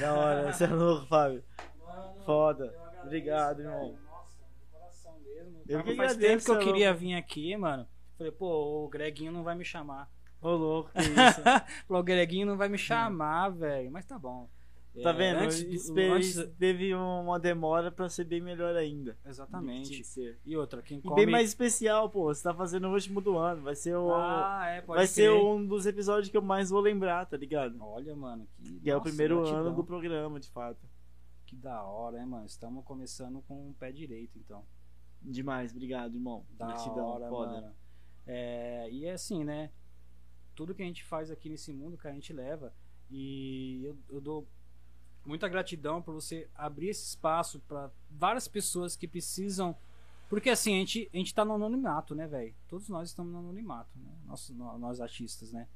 Da hora, <laughs> você é louco, Fábio. Mano, Foda. Obrigado, velho. irmão. Nossa, coração mesmo. Eu que faz tempo que eu é queria louco. vir aqui, mano. Falei, pô, o Greguinho não vai me chamar. Ô, louco, que <laughs> isso. Falou, o Greguinho não vai me chamar, velho. Mas tá bom. Tá É, vendo? antes Espere- antes- Teve uma demora pra ser bem melhor ainda. Exatamente. ser. E outra, quem E come... bem mais especial, pô. Você tá fazendo o último do ano. Vai ser o. Ah, é, pode vai ser crer. um dos episódios que eu mais vou lembrar, tá ligado? Olha, mano, que, Que é o primeiro gratidão. ano do programa, de fato. Que da hora, hein, mano? Estamos começando com o pé direito, então. Demais, obrigado, irmão. Da Gratidão, hora, foda. mano. É, e é assim, né? Tudo que a gente faz aqui nesse mundo, que a gente leva. E eu, eu dou muita gratidão por você abrir esse espaço para várias pessoas que precisam. Porque assim, a gente, a gente tá no anonimato, né, velho? Todos nós estamos no anonimato, né? Nós, nó- nós artistas, né?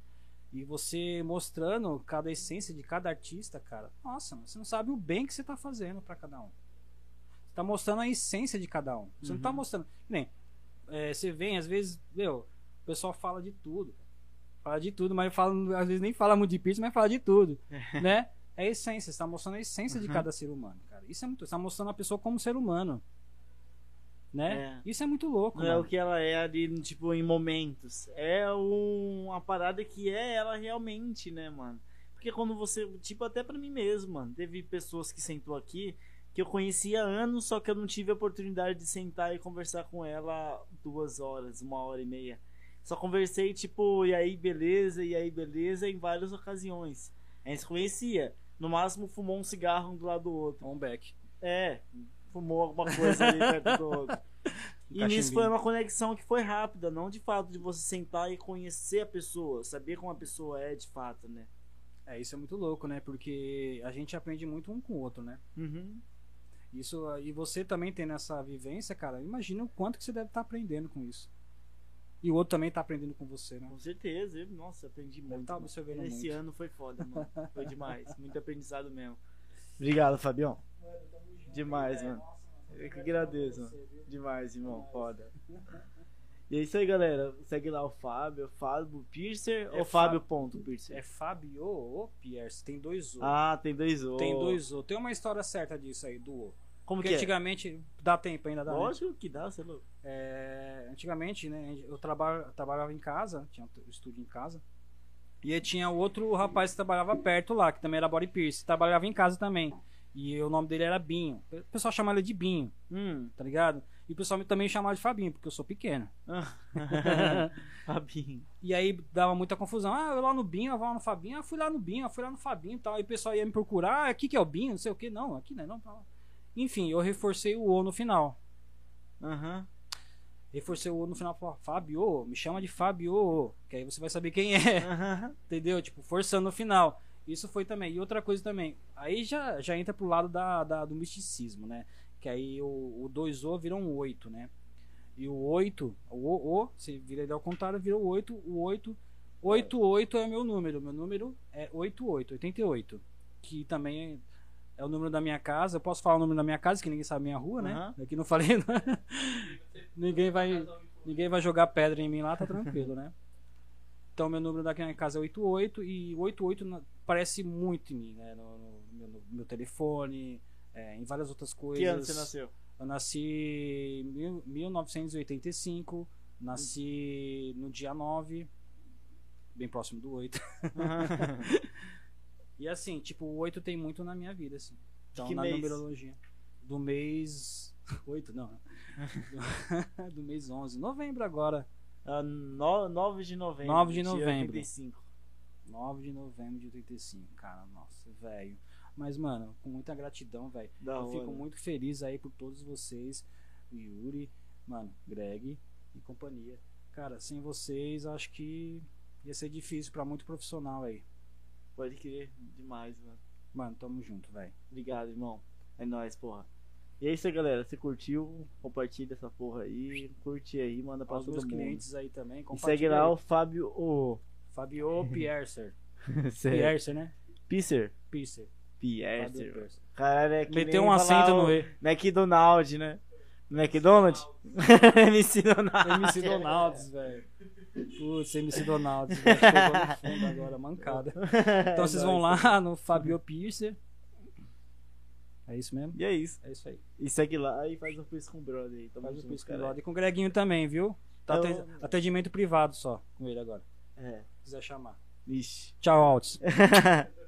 E você mostrando cada essência de cada artista, cara. Nossa, você não sabe o bem que você tá fazendo para cada um. Você tá mostrando a essência de cada um. Você não tá Uhum. mostrando. Nem, é, você vem, às vezes, meu, o pessoal fala de tudo. Fala de tudo, mas fala, às vezes nem fala muito de pizza, mas fala de tudo. né? É a essência, você tá mostrando a essência de Uhum. cada ser humano, cara. Isso é muito. Você tá mostrando a pessoa como ser humano. Né? É. Isso é muito louco, Não é o que ela é ali, tipo, em momentos. É um- uma parada que é ela realmente, né, mano? Porque quando você. Tipo, até pra mim mesmo, mano. Teve pessoas que sentou aqui que eu conhecia há anos, só que eu não tive a oportunidade de sentar e conversar com ela duas horas, uma hora e meia. Só conversei, tipo, e aí beleza, e aí beleza, em várias ocasiões. A gente se conhecia. No máximo fumou um cigarro um do lado do outro. Um back. É, fumou alguma coisa ali perto do outro. <laughs> E nisso foi uma conexão que foi rápida, não de fato de você sentar e conhecer a pessoa, saber como a pessoa é de fato, né? É, isso é muito louco, né? Porque a gente aprende muito um com o outro, né? Uhum. Isso, e você também tendo essa vivência, cara, imagina o quanto que você deve estar aprendendo com isso. E o outro também tá aprendendo com você, né? Com certeza, eu, nossa, aprendi muito. tá mano. absorvendo Esse muito. ano foi foda, mano. Foi demais, <laughs> muito aprendizado mesmo. Obrigado, Fabião. Demais, mano. Eu que agradeço, mano. Demais, irmão, foda. E é isso aí, galera. Segue lá o Fábio, Fábio Piercer É ou Fábio ponto Piercer? É Fabio ou Pierce, tem dois O. Ah, tem dois O. Tem dois O. Tem uma história certa disso aí, do O. Como Porque que é? antigamente, dá tempo ainda, dá né? Lógico que dá, você é louco. É, antigamente, né, eu traba, trabalhava em casa, tinha um estúdio em casa. E aí tinha outro rapaz que trabalhava perto lá, que também era body pierce, trabalhava em casa também. E o nome dele era Binho. O pessoal chamava ele de Binho, Hum. tá ligado? E o pessoal também chamava de Fabinho, porque eu sou pequeno. <laughs> Fabinho. E aí dava muita confusão. Ah, eu lá no Binho, eu vou lá no Fabinho. Ah, fui lá no Binho, eu fui lá no Fabinho e tal. Aí o pessoal ia me procurar. Ah, aqui que é o Binho, não sei o que. Não, aqui não é não. Enfim, eu reforcei o O no final. Aham. Reforcei o O no final. Falei, Fábio, me chama de Fábio. Que aí você vai saber quem é. <laughs> Entendeu? Tipo, forçando no final. Isso foi também. E outra coisa também. Aí já, já entra pro lado da, da- do misticismo, né? Que aí o, o 2O vira um 8, né? E o 8, o O, o se vira ele ao contrário, vira o 8. O 8, 88 é o meu número. Meu número é 88, 88. Que também é, é o número da minha casa. Eu posso falar o número da minha casa, que ninguém sabe a minha rua, né? Aham. Aqui não falei. <laughs> ninguém vai. Ninguém vai jogar pedra em mim lá, tá tranquilo, né? Então, meu número daqui na casa é 88 e 88 na- parece muito em mim, né? No, no meu, no meu telefone, é, em várias outras coisas. Que ano você nasceu? Eu nasci em mil- 1985, nasci no dia 9, bem próximo do 8. <laughs> E assim, tipo, o 8 tem muito na minha vida, assim. Então, que na mês? numerologia. Do mês <laughs> 8, não. do, <laughs> do mês 11. Novembro agora. Ah, no- 9 de novembro. 9 de novembro. 85. 9 de novembro de 85. Cara, nossa, velho. Mas, mano, com muita gratidão, velho. Eu hora. fico muito feliz aí por todos vocês, Yuri, mano, Greg e companhia. Cara, sem vocês, acho que ia ser difícil pra muito profissional aí. Pode crer. Demais, mano. Mano, tamo junto, velho. Obrigado, irmão. É nóis, porra. E é isso aí, galera. Se curtiu, compartilha essa porra aí. Curte aí, manda pra Os todo mundo. clientes aí também. E segue lá o Fábio O. Fabio <laughs> Piercer. <laughs> Piercer, né? Piercer. Piercer. Piercer. Caralho, é que Meteu um acento no E. McDonald's, né? McDonald's? <laughs> MC Donald. MC Donalds, velho. Putz, MC velho. Pegou no fundo agora, mancada. Então vocês vão lá no Fabio Piercer. É isso mesmo? E é isso. É isso aí. E segue lá e faz um quiz com o brother aí. Faz o quiz com o. Lorde. E com o Greguinho também, viu? Tá Então- aten- atendimento privado só com ele agora. É. Se quiser chamar. Ixi. Tchau, Altos. <laughs>